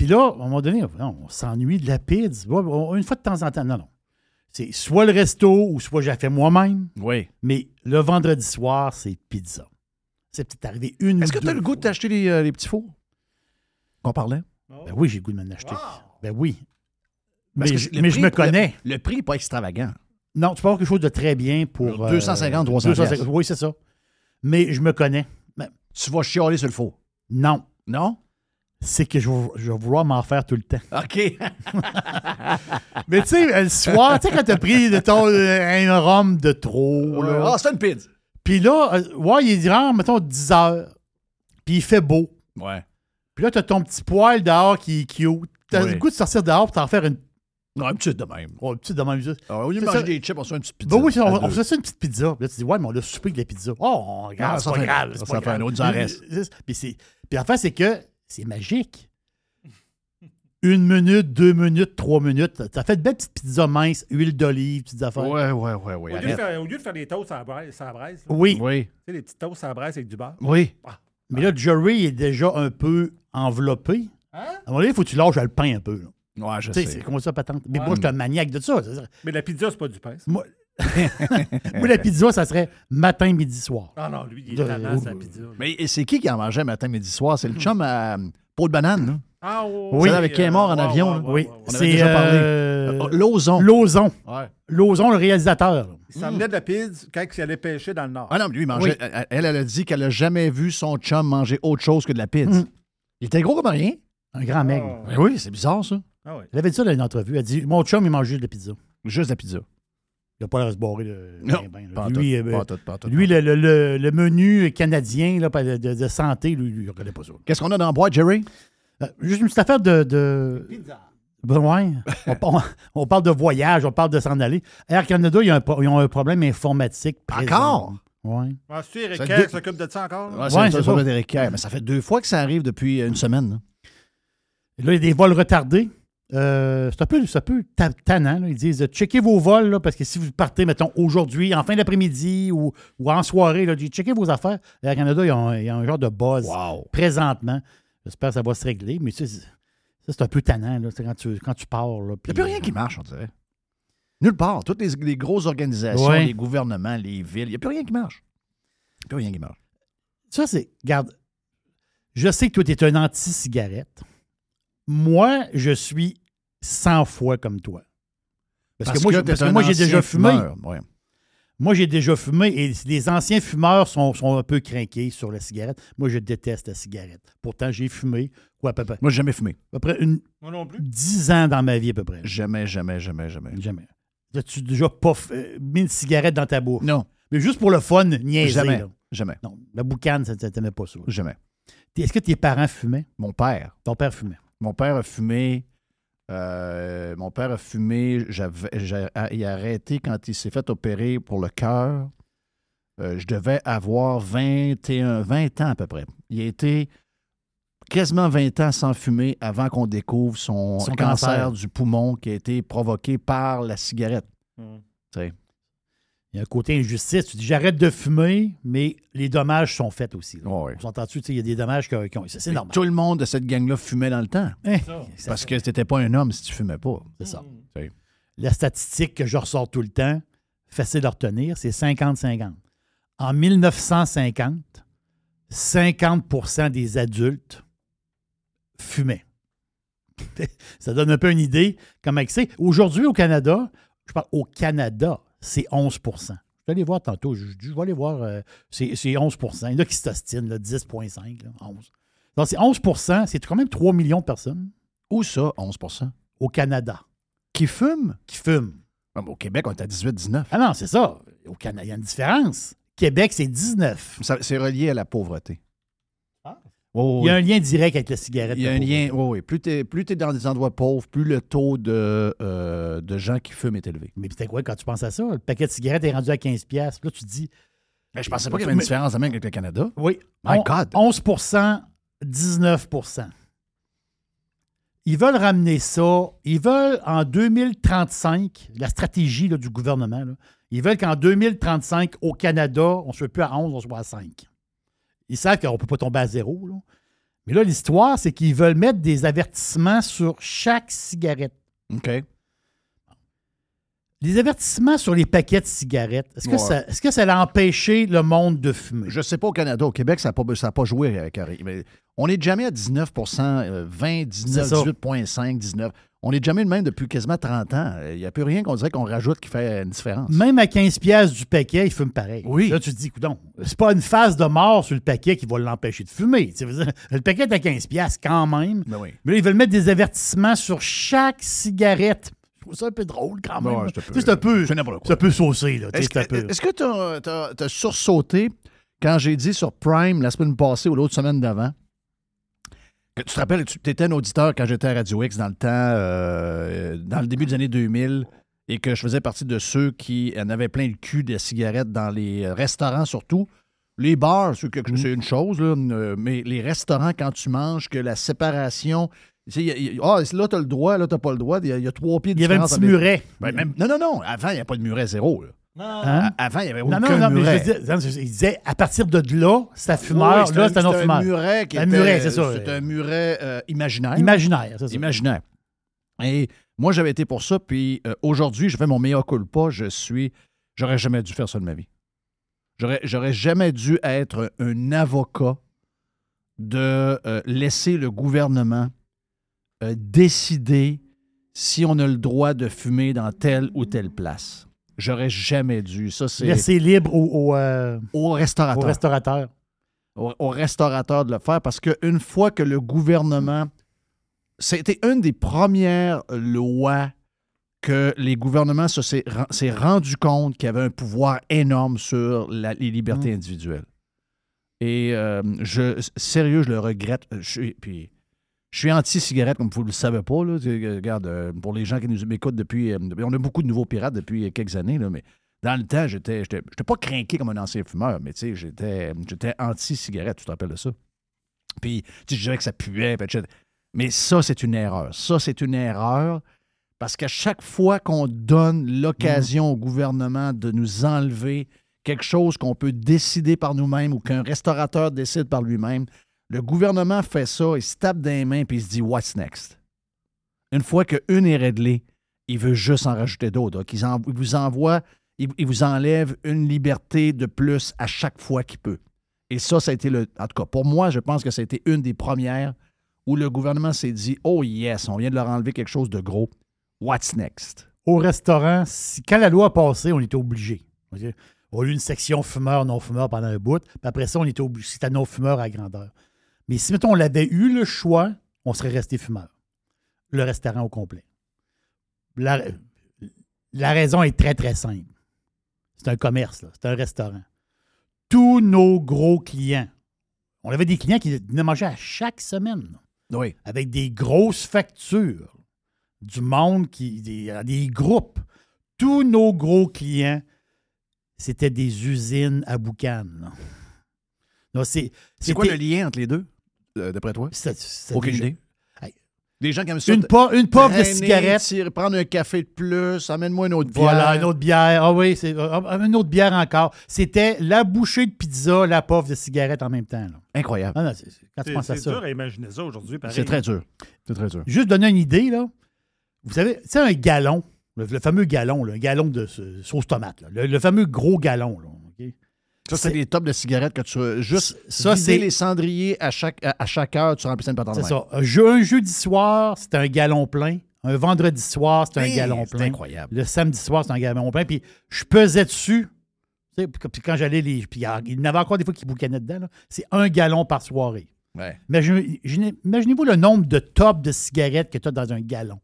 Puis là, à un moment donné, non, on s'ennuie de la pizza. Une fois de temps en temps, non, non. C'est soit le resto ou soit j'ai fait moi-même.
Oui.
Mais le vendredi soir, c'est pizza. C'est peut-être arrivé une
Est-ce que tu as le goût de t'acheter les, euh, les petits fours? Qu'on parlait?
Ben oui, j'ai le goût de m'en acheter. Ben oui.
Parce
mais
que
je- mais me connais.
Le, le prix n'est pas extravagant.
Non, tu peux avoir quelque chose de très bien pour. euh,
250, 300 piastres.
Oui, c'est ça. Mais je me connais. Ben,
Tu vas chialer sur le four?
non.
Non?
C'est que je, vais- je vais vouloir m'en faire tout le temps.
OK.
Mais tu sais, le soir, tu sais, quand t'as pris de ton, un rhum de trop, là.
Ah, c'est une pizza.
Puis là, euh, ouais, il est grand, mettons, 10 heures. Puis il fait beau.
Ouais.
Puis là, t'as ton petit poil dehors qui est cute. T'as
Oui.
le goût de sortir dehors pour t'en faire une.
Non, un petit de même.
Une petite de même juste.
Ah, au lieu de
C'est
manger
ça.
des chips, on se fait une petite pizza.
Ben oui, on,
à
on
deux.
faisait ça une petite pizza. Puis là, tu dis, ouais, mais on a soupé de la pizza. Oh, regarde,
Ah,
c'est
ça
pas
fait-
grave.
ça
c'est
fait
pas
un
grave.
autre, il en reste.
Puis, c'est- puis l'affaire, c'est que c'est magique. Une minute, deux minutes, trois minutes. T'as fait de belles petites pizzas minces, huile d'olive, petites affaires.
Ouais, ouais, ouais, ouais.
Au lieu, de faire, au lieu de faire des toasts à la braise, à la braise, là,
Oui.
Oui,
tu sais, les petites toasts à la braise avec du beurre.
oui.
Mais là, Jerry est déjà un peu enveloppé.
Hein?
À un moment donné, il faut que tu lâches le pain un peu. là.
Ouais, je
Tu sais, c'est comme ça, patente. Mais
Ouais.
moi, je suis un maniaque de ça.
Mais la pizza, c'est pas du pain. ça.
Moi, moi, la pizza, ça serait matin, midi, soir.
Ah non, lui, il est tannant, sa pizza. là.
Mais c'est qui qui en mangeait matin, midi, soir? C'est le chum à euh, peau de banane, là.
Ah, ouais,
Oui.
Celle avec qui est mort en
ouais,
avion,
ouais,
là.
ouais,
Oui.
On avait
c'est
déjà parlé.
euh,
Euh, Lozon.
Lozon.
Ouais.
Lozon, le réalisateur. là.
Il s'emmenait de la pizza quand il allait pêcher dans le nord.
Ah non, mais lui, il mangeait.
Oui.
Elle, elle a dit qu'elle a jamais vu son chum manger autre chose que de la pizza.
Mm.
Il était gros comme rien.
Un grand mec.
Ah.
Ben oui, c'est bizarre, ça.
Ah ouais.
Elle avait dit ça dans une entrevue. Elle dit Mon chum, il mange juste de la pizza.
Juste de la pizza.
Il n'a pas l'air de se barrer le.
Non,
ben, ben, lui,
tout,
euh,
pas en tout, pas en tout.
lui, le, le- le- le menu canadien là, de, de- de santé, lui, lui, il ne reconnaît pas ça.
Qu'est-ce qu'on a dans le boîte, Jerry?
Euh, juste une petite affaire de. de... Ben ouais. on, par- on parle de voyage, on parle de s'en aller. Air Canada, ils ont un, pro- ils ont un problème informatique. présent.
Encore?
Ouais.
Ah, c'est Eric
Ça
Kerr qui s'occube de ça encore?
Ouais,
Ouais,
c'est ça.
ça.
d'Éric Kerr. Mais ça fait deux fois que ça arrive depuis une semaine. Là,
il y a des vols retardés. Euh, c'est un peu, un peu tannant. là. Ils disent euh, checkez vos vols, là, parce que si vous partez, mettons, aujourd'hui, en fin d'après-midi ou, ou en soirée, là, checkez vos affaires. Air Canada, ils ont, ils ont un genre de buzz
Wow.
présentement. J'espère que ça va se régler, mais tu sais, c'est- ça, c'est un peu tannant là, c'est quand, tu, quand tu pars. Là,
Il n'y a plus rien
euh,
qui marche, on dirait. Nulle part. Toutes les, les grosses organisations,
Ouais.
les gouvernements, les villes, il n'y a plus rien qui marche. Il n'y a plus rien qui marche.
Ça, c'est. Regarde, je sais que toi, tu es un anti-cigarette. Moi, je suis 100 fois comme toi. Parce, que moi, parce que j'ai déjà fumé.
fumeur. Ouais.
Moi, j'ai déjà fumé et les anciens fumeurs sont, sont un peu craqués sur la cigarette. Moi, je déteste la cigarette. Pourtant, j'ai fumé, quoi, à peu près,
Moi, j'ai jamais fumé.
à peu près une,
Moi non plus.
10 ans dans ma vie, à peu près.
Jamais, jamais, jamais, jamais.
Jamais. As-tu déjà pas f- euh, mis une cigarette dans ta bouche?
Non,
Mais juste pour le fun, niaiser.
jamais,
là.
jamais,
Non, la boucane, ça ça t'aimait pas ça.
jamais.
Est-ce que tes parents fumaient?
Mon père,
Ton père fumait.
mon père a fumé. Euh, mon père a fumé. A- il a arrêté quand il s'est fait opérer pour le cœur. Euh, je devais avoir 21, 20 ans à peu près. Il a été quasiment 20 ans sans fumer avant qu'on découvre son,
Son
cancer,
cancer.
du poumon qui a été provoqué par la cigarette.
Hmm.
Tu.
Il y a un côté injustice. Tu dis, j'arrête de fumer, mais les dommages sont faits aussi. là.
Ouais, ouais.
On s'entend-tu? Tu Il y a des dommages qui ont. C'est normal.
Tout le monde de cette gang-là fumait dans le temps.
Hein,
Parce que t'étais pas un homme si tu fumais pas.
C'est ça.
Oui.
La statistique que je ressors tout le temps, facile à retenir, c'est 50-50. En 1950, 50% des adultes fumaient. Ça donne un peu une idée comment c'est. Aujourd'hui, au Canada, je parle au Canada, c'est 11% Je vais aller voir tantôt. Je, je vais aller voir. euh, c'est c'est 11 Il y en a qui s'ostinent, là, 10,5, là, 11. Donc, c'est 11% c'est quand même 3 millions de personnes
Où ça, 11%
au Canada
Qui fument?
qui fument.
Ah, Au Québec, on est à 18-19.
Ah non, c'est ça. Au Canada, il y a une différence. Québec, c'est 19.
Ça- C'est relié à la pauvreté. Oh,
Il y a un lien direct avec la cigarette.
Il y a un lien. Oui, oui. Plus tu es, dans des endroits pauvres, plus le taux de, euh, de gens qui fument est élevé.
Mais c'était quoi quand tu penses à ça? Le paquet de cigarettes est rendu à 15$. Puis Là, tu te dis.
Mais je pensais pas qu'il y avait une différence même avec le Canada.
Oui.
My
on-
God.
11% 19% Ils veulent ramener ça. Ils veulent en 2035, la stratégie là, du gouvernement, là, ils veulent qu'en 2035, au Canada, on ne soit plus à 11, on soit à 5. Ils savent qu'on ne peut pas tomber à zéro. là. Mais là, l'histoire, c'est qu'ils veulent mettre des avertissements sur chaque cigarette.
OK.
Les avertissements sur les paquets de cigarettes, est-ce que,
Ouais.
ça, est-ce que ça a empêché le monde de fumer?
Je sais pas au Canada. Au Québec, ça n'a pas, ça a pas joué avec Harry. Mais on n'est jamais à 19% euh, 20, 19,
C'est ça.
18,5, 19 On n'est jamais le même depuis quasiment 30 ans. Il n'y a plus rien qu'on dirait qu'on rajoute qui fait une différence.
Même à 15 pièces du paquet, il fume pareil.
Oui.
Là, tu te dis, coudon, c'est pas une phase de mort sur le paquet qui va l'empêcher de fumer. Le paquet est à 15 pièces quand même.
Ben oui.
Mais là, ils veulent mettre des avertissements sur chaque cigarette. Je trouve ça un peu drôle quand même.
Ouais, c'est un peu-
c'est un peu, saucé.
Est-ce que tu as, sursauté quand j'ai dit sur Prime la semaine passée ou l'autre semaine d'avant? Tu te rappelles, tu étais un auditeur quand j'étais à Radio X dans le temps, euh, dans le début des années 2000, et que je faisais partie de ceux qui en avaient plein le cul des cigarettes dans les restaurants surtout. Les bars, c'est c'est une chose, là, euh, mais les restaurants, quand tu manges, que la séparation. tu sais, Ah, là, tu as le droit, là, tu pas le droit. Il y, a, il y a trois pieds de
Il y avait un petit muret.
Ben, même- non, non, non. Avant, il n'y a pas de muret zéro. là.
Hein?
Avant, il n'y avait
Non,
aucun
non, non, mais
muret.
je non, je- il disait à partir de là, c'est à fumeur,
Oui,
là, c'est un non
c'était
fumeur.
un muret qui
Un
était-
muret, c'est ça.
C'est un muret euh, imaginaire.
Imaginaire, c'est ça.
Imaginaire. Et moi, j'avais été pour ça, puis euh, aujourd'hui, je fais mon meilleur culpa. Je suis. J'aurais jamais dû faire ça de ma vie. J'aurais, jamais dû être un avocat de euh, laisser le gouvernement décider si on a le droit de fumer dans telle ou telle place. J'aurais jamais dû. Ça, c'est
Laisser libre au, au, euh,
au restaurateur
au restaurateur.
au, au restaurateur de le faire parce qu'une fois que le gouvernement. C'était une des premières lois que les gouvernements se s'est s'est rendu compte qu'il y avait un pouvoir énorme sur la- les libertés individuelles. Et euh, je, sérieux, je le regrette. Je suis, puis, je suis anti-cigarette, comme vous ne le savez pas. Là. Regarde, euh, pour les gens qui nous écoutent depuis. euh, on a beaucoup de nouveaux pirates depuis quelques années, là, mais dans le temps, j'étais j'étais pas craqué comme un ancien fumeur, mais tu sais, j'étais j'étais anti-cigarette, tu te rappelles de ça? Puis, tu sais, je dirais que ça puait, etc. Mais ça, c'est une erreur. Ça, c'est une erreur parce qu'à chaque fois qu'on donne l'occasion au gouvernement de nous enlever quelque chose qu'on peut décider par nous-mêmes ou qu'un restaurateur décide par lui-même, le gouvernement fait ça, il se tape dans les mains puis il se dit What's next? Une fois qu'une est réglée, il veut juste en rajouter d'autres. Donc, il, vous envoie, il, vous enlève une liberté de plus à chaque fois qu'il peut. Et ça, ça a été le. En tout cas, pour moi, je pense que ça a été une des premières où le gouvernement s'est dit Oh yes, on vient de leur enlever quelque chose de gros. What's next?
Au restaurant, quand la loi a passé, on était obligé. On a eu une section fumeur, non-fumeur pendant un bout. Puis après ça, on était obligé. C'était non-fumeur à grandeur. Mais si, mettons, on avait eu le choix, on serait resté fumeur. Le restaurant au complet. La, la raison est très, très simple. C'est un commerce, c'est un restaurant. Tous nos gros clients, on avait des clients qui venaient manger à chaque semaine. là
Oui.
avec des grosses factures, du monde qui. des, des groupes. Tous nos gros clients, c'était des usines à boucan. c'est,
C'est quoi le lien entre les deux, euh, d'après toi?
c'est- c'est
Aucune
des-
idée?
Hey.
Des gens qui aiment ça.
Une, pa- une pauvre de cigarette.
tirer- prendre un café de plus, amène-moi une autre bière.
Voilà, une autre bière. Ah oui, c'est, ah, ah, une autre bière encore. C'était la bouchée de pizza, la pauvre de cigarette en même temps. là.
Incroyable.
Ah non, c'est- c'est- quand tu
C'est
penses à
c'est
ça.
dur à imaginer ça aujourd'hui. pareil.
C'est très dur. C'est très dur.
Juste donner une idée, là. Vous savez, tu sais, un gallon, le, le fameux gallon, là, un gallon de ce- sauce tomate, là, le, le fameux gros gallon, là, OK?
Ça, c'est
C'est-
des tops de cigarettes que tu. Juste
Ça,
vider
c'est-
les cendriers à chaque, à, à chaque heure, tu remplis une patente
C'est ça. Un, jeu- un jeudi soir, c'est un gallon plein. Un vendredi soir, c'est un gallon
c'est
plein.
incroyable.
Le samedi soir, c'est un gallon plein. Puis je pesais dessus. Puis quand j'allais les. Puis il y en avait encore des fois qui boucanaient dedans. C'est un gallon par soirée.
Ouais,
Imaginez- imaginez- Imaginez-vous le nombre de tops de cigarettes que tu as dans un gallon.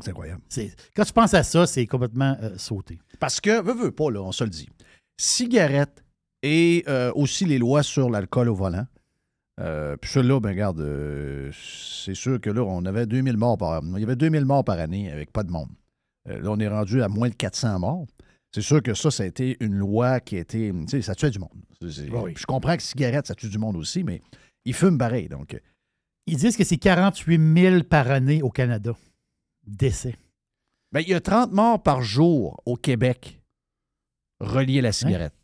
c'est incroyable.
C'est- Quand tu penses à ça, c'est complètement euh, sauté.
Parce que, veux, veux pas, là, on se le dit. Cigarettes et euh, aussi les lois sur l'alcool au volant. Euh, puis celui-là, ben regarde, euh, c'est sûr que là, on avait 2000 morts par Il y avait 2000 morts par année avec pas de monde. Euh, là, on est rendu à moins de 400 morts. C'est sûr que ça, ça a été une loi qui a été. Tu sais, ça tuait du monde.
Oui.
Je comprends que cigarettes, ça tue du monde aussi, mais ils fument pareil. Donc,
Ils disent que c'est 48 000 par année au Canada. Décès.
Ben, il y a 30 morts par jour au Québec reliés à la cigarette.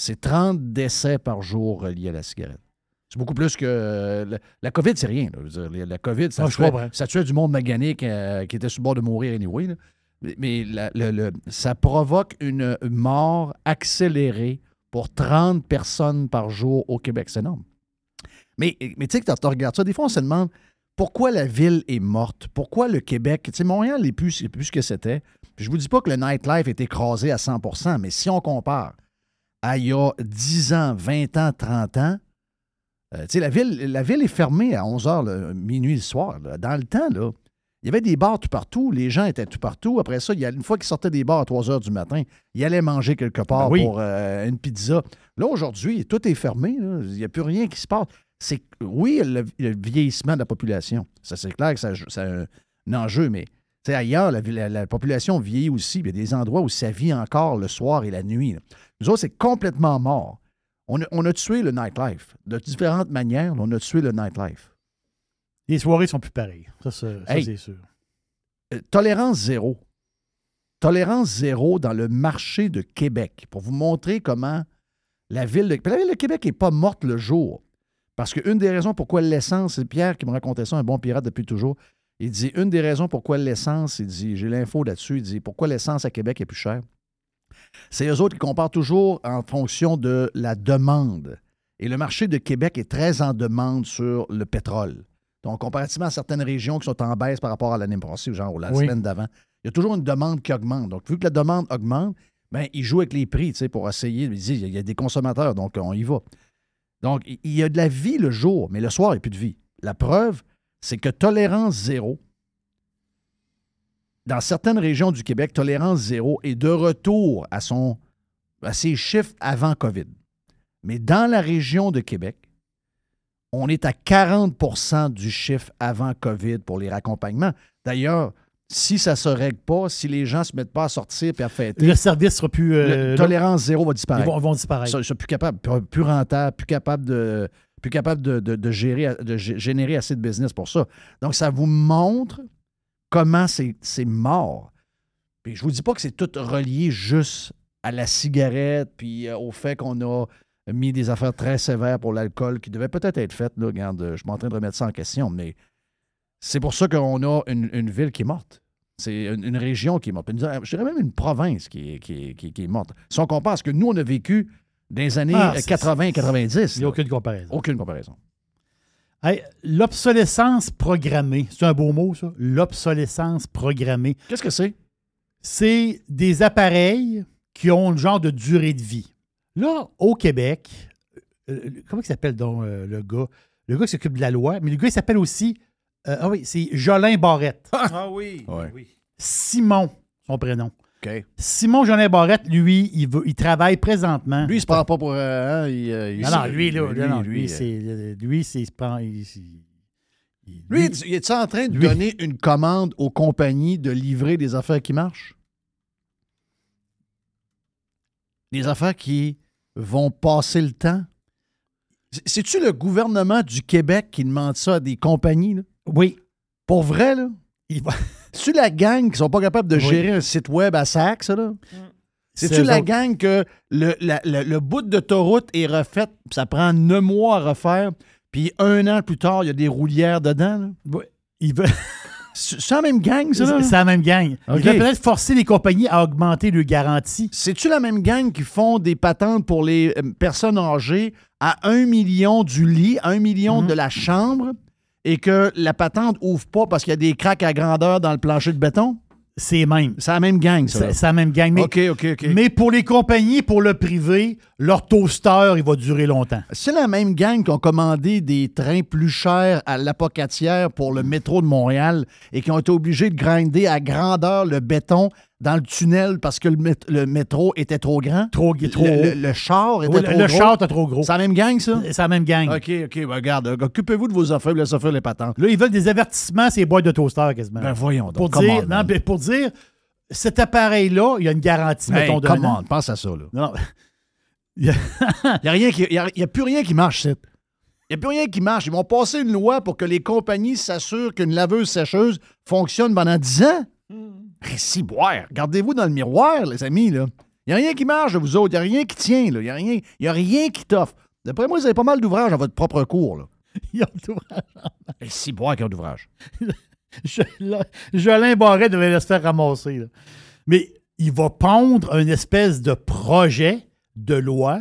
C'est 30 décès par jour reliés à la cigarette. C'est beaucoup plus que. euh, la, la COVID, c'est rien. là. Je veux dire, la COVID, ça,
Ah,
tuait, ça tuait du monde magané euh, qui était sur le bord de mourir anyway. là. Mais, mais la- le- le- ça provoque une mort accélérée pour 30 personnes par jour au Québec. C'est énorme. Mais, mais tu sais, quand tu regardes ça, des fois, on se demande pourquoi la ville est morte, pourquoi le Québec? Tu sais, Montréal n'est plus, plus ce que c'était. Je vous dis pas que le nightlife est écrasé à 100% mais si on compare à il y a 10 ans, 20 ans, 30 ans, euh, la ville, la ville est fermée à 11 h, minuit le soir. là. Dans le temps, là, il y avait des bars tout partout, les gens étaient tout partout. Après ça, il y a, une fois qu'ils sortaient des bars à 3 h du matin, ils allaient manger quelque part
Ben oui.
pour euh, une pizza. Là, aujourd'hui, tout est fermé. là. Il n'y a plus rien qui se passe. c'est oui, le, le vieillissement de la population. Ça, c'est clair que ça- c'est un, un enjeu, mais ailleurs, la, la- la population vieillit aussi. Il y a des endroits où ça vit encore le soir et la nuit. là. Nous autres, c'est complètement mort. On a, on a tué le nightlife. De différentes manières, on a tué le nightlife.
Les soirées sont plus pareilles. Ça, ça, ça,
Hey.
c'est sûr.
Euh, tolérance zéro. Tolérance zéro dans le marché de Québec pour vous montrer comment la ville de, la ville de Québec n'est pas morte le jour. Parce qu'une des raisons pourquoi l'essence, c'est Pierre qui me racontait ça, un bon pirate depuis toujours. Il dit une des raisons pourquoi l'essence, il dit, j'ai l'info là-dessus, il dit pourquoi l'essence à Québec est plus chère. C'est eux autres qui comparent toujours en fonction de la demande. Et le marché de Québec est très en demande sur le pétrole. Donc, comparativement à certaines régions qui sont en baisse par rapport à l'année passée, genre la
Oui.
semaine d'avant, il y a toujours une demande qui augmente. Donc, vu que la demande augmente, ben, ils jouent avec les prix tu sais, pour essayer. Ils disent, il y a des consommateurs, donc on y va. Donc, il il y a de la vie le jour, mais le soir, il n'y a plus de vie. La preuve, c'est que tolérance zéro, dans certaines régions du Québec, tolérance zéro est de retour à, son, à ses chiffres avant COVID. Mais dans la région de Québec, on est à 40% du chiffre avant COVID pour les raccompagnements. D'ailleurs, si ça ne se règle pas, si les gens ne se mettent pas à sortir et à fêter,
Le service sera plus. euh,
le- tolérance zéro va
Ils
disparaître.
vont, vont disparaître.
Ils sont plus capable, plus, plus rentable, plus capable de, plus capable de, de- de gérer, de gé- générer assez de business pour ça. Donc, ça vous montre comment c'est mort. Puis je vous dis pas que c'est tout relié juste à la cigarette, puis euh, au fait qu'on a mis des affaires très sévères pour l'alcool qui devaient peut-être être faites. Là, regarde, euh, je suis en train de remettre ça en question, mais c'est pour ça qu'on a une, une ville qui est morte. C'est une, une région qui est morte. Une- Je dirais même une province qui est, qui qui est- qui est morte. Si on compare à ce que nous, on a vécu dans les années
Ah,
euh,
c'est-
80 et 90.
Il n'y a aucune comparaison.
Aucune comparaison.
Hey, L'obsolescence programmée, c'est un beau mot, ça? L'obsolescence programmée.
Qu'est-ce que c'est?
C'est des appareils qui ont le genre de durée de vie. Là, au Québec, euh, comment il s'appelle donc euh, le gars? Le gars qui s'occupe de la loi, mais le gars, il s'appelle aussi. euh, ah oui, c'est Jolin Barrette.
Ah oui.
Ouais.
oui.
Simon, son prénom. Simon Jolin Barrette, lui, il, veut, il travaille présentement.
Lui, il se prend pas pour. euh, hein, il, euh, il-
non, non, lui, là,
lui,
non,
lui, euh,
c'est. Lui, c'est. il se prend- il-
Lui, il est en train de
lui-
donner une commande aux compagnies de livrer des affaires qui marchent? Des affaires qui vont passer le temps? C'est- C'est-tu le gouvernement du Québec qui demande ça à des compagnies? là?
Oui.
Pour vrai, là?
Il va-
C'est-tu la gang qui sont pas capables de
Oui.
gérer un site web à sac, ça, là? C'est-tu
C'est eux
la
autres.
gang que le, la- le- le bout d'autoroute est refait, puis ça prend neuf mois à refaire, puis un an plus tard, il y a des roulières dedans? là?
Veut.
C'est la même gang, ça?
C'est la même gang.
OK.
Il va peut-être forcer les compagnies à augmenter le garantie.
C'est-tu la même gang qui font des patentes pour les euh, personnes âgées à un million du lit, un million
Mhm.
de la chambre, et que la patente ouvre pas parce qu'il y a des craques à grandeur dans le plancher de béton?
C'est même.
C'est la même gang, ça.
C'est la même gang. Mais,
OK, OK, OK.
mais pour les compagnies, pour le privé, leur toaster, il va durer longtemps.
C'est la même gang qui ont commandé des trains plus chers à l'apocatière pour le métro de Montréal et qui ont été obligés de grinder à grandeur le béton dans le tunnel parce que le, mét- le métro était trop grand?
Trop, trop
le, le- le char était
Oui,
trop
le
gros?
char était trop gros.
C'est la même gang, ça?
C'est la même gang.
OK, OK, ben regarde, occupez-vous de vos affaires, laissez faire les patentes.
Là, ils veulent des avertissements, ces boîtes de toaster quasiment.
Ben voyons donc,
pour, dire,
on,
non, ben, pour dire, cet appareil-là, il y a une garantie,
Hey,
mettons,
on, pense à ça, là.
Non,
Il n'y a, y a plus rien qui marche, c'est. Il n'y a plus rien qui marche. Ils vont passer une loi pour que les compagnies s'assurent qu'une laveuse sécheuse fonctionne pendant 10 ans. Eh, Si, boire. Regardez-vous dans le miroir, les amis. Il n'y a rien qui marche de vous autres. Il n'y a rien qui tient. Il n'y a, rien- y a rien qui t'offre. D'après moi, vous avez pas mal d'ouvrages à votre propre cours, là.
il y a tout.
Et si, boire qui ont d'ouvrages.
Jolin Barret devait se faire ramasser. là. Mais il va pondre une espèce de projet de loi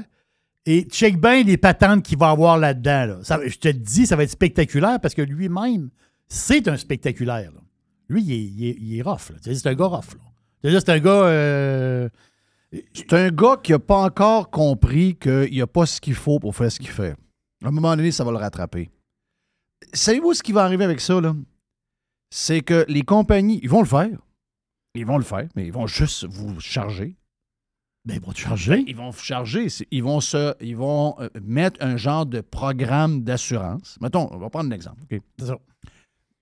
et check bien les patentes qu'il va avoir là-dedans. là. Je te le dis, ça va être spectaculaire parce que lui-même, c'est un spectaculaire. là. Lui, il est, il est- il est rough. C'est un gars rough. C'est un gars. euh,
C'est un gars qui n'a pas encore compris qu'il n'y a pas ce qu'il faut pour faire ce qu'il fait. À un moment donné, ça va le rattraper. Savez-vous ce qui va arriver avec ça, là? C'est que les compagnies, ils vont le faire. Ils vont le faire, mais ils vont juste vous charger.
Ben, ils vont te charger.
Ils vont charger. Ils vont, se, ils vont euh, mettre un genre de programme d'assurance. Mettons, on va prendre un exemple. OK?
C'est ça.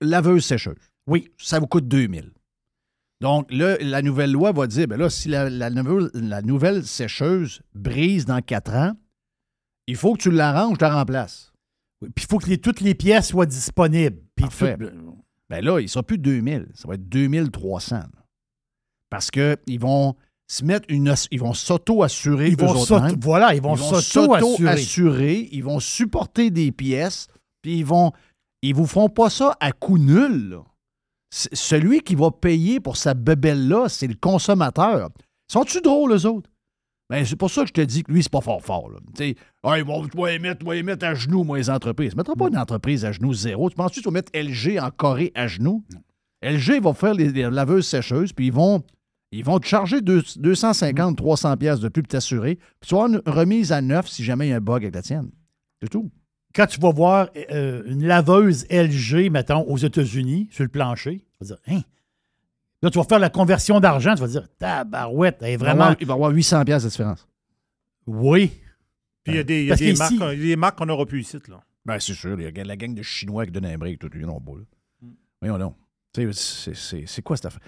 Laveuse sécheuse.
Oui.
Ça vous coûte 2000. Donc, là, la nouvelle loi va dire, ben là, si la, la nouvelle, la nouvelle sécheuse brise dans 4 ans, il faut que tu l'arranges, je la remplace.
Oui, Puis il faut que les- toutes les pièces soient disponibles. Puis tout-
Ben là, il ne sera plus 2000, ça va être 2300. là. Parce qu'ils vont se mettre une... Ils vont s'auto-assurer
Ils vont voilà, ils vont s'auto-assurer.
ils vont supporter des pièces, puis ils vont... Ils vous feront pas ça à coût nul. là. Celui qui va payer pour sa bebelle-là, c'est le consommateur. Sont-tu drôles, eux autres? Ben, c'est pour ça que je te dis que lui, c'est pas fort fort. Là. Tu sais, Ah, ils vont tu vas les mettre, tu vas les mettre à genoux, moi, les entreprises. Tu ne mettras pas une entreprise à genoux zéro. Tu penses que tu vas mettre LG en Corée à genoux? LG va faire les, les laveuses sécheuses, puis ils vont, ils vont te charger deux- 250, 300 pièces de plus pour t'assurer. Puis tu vas avoir une remise à neuf si jamais il y a un bug avec la tienne. C'est tout.
Quand tu vas voir euh, une laveuse LG, mettons, aux États-Unis, sur le plancher, tu vas dire, hein? Là, tu vas faire la conversion d'argent, tu vas dire, tabarouette, elle est
Il va
vraiment.
avoir- Il va y avoir 800 pièces de différence.
Oui.
Puis il y a des, il y a des marques, il y a des marques qu'on n'aura plus ici. Là.
Ben, c'est sûr. Il y a la gang de Chinois qui donnent un break, tout, ils n'ont pas. Là. Voyons donc. C'est quoi cette affaire?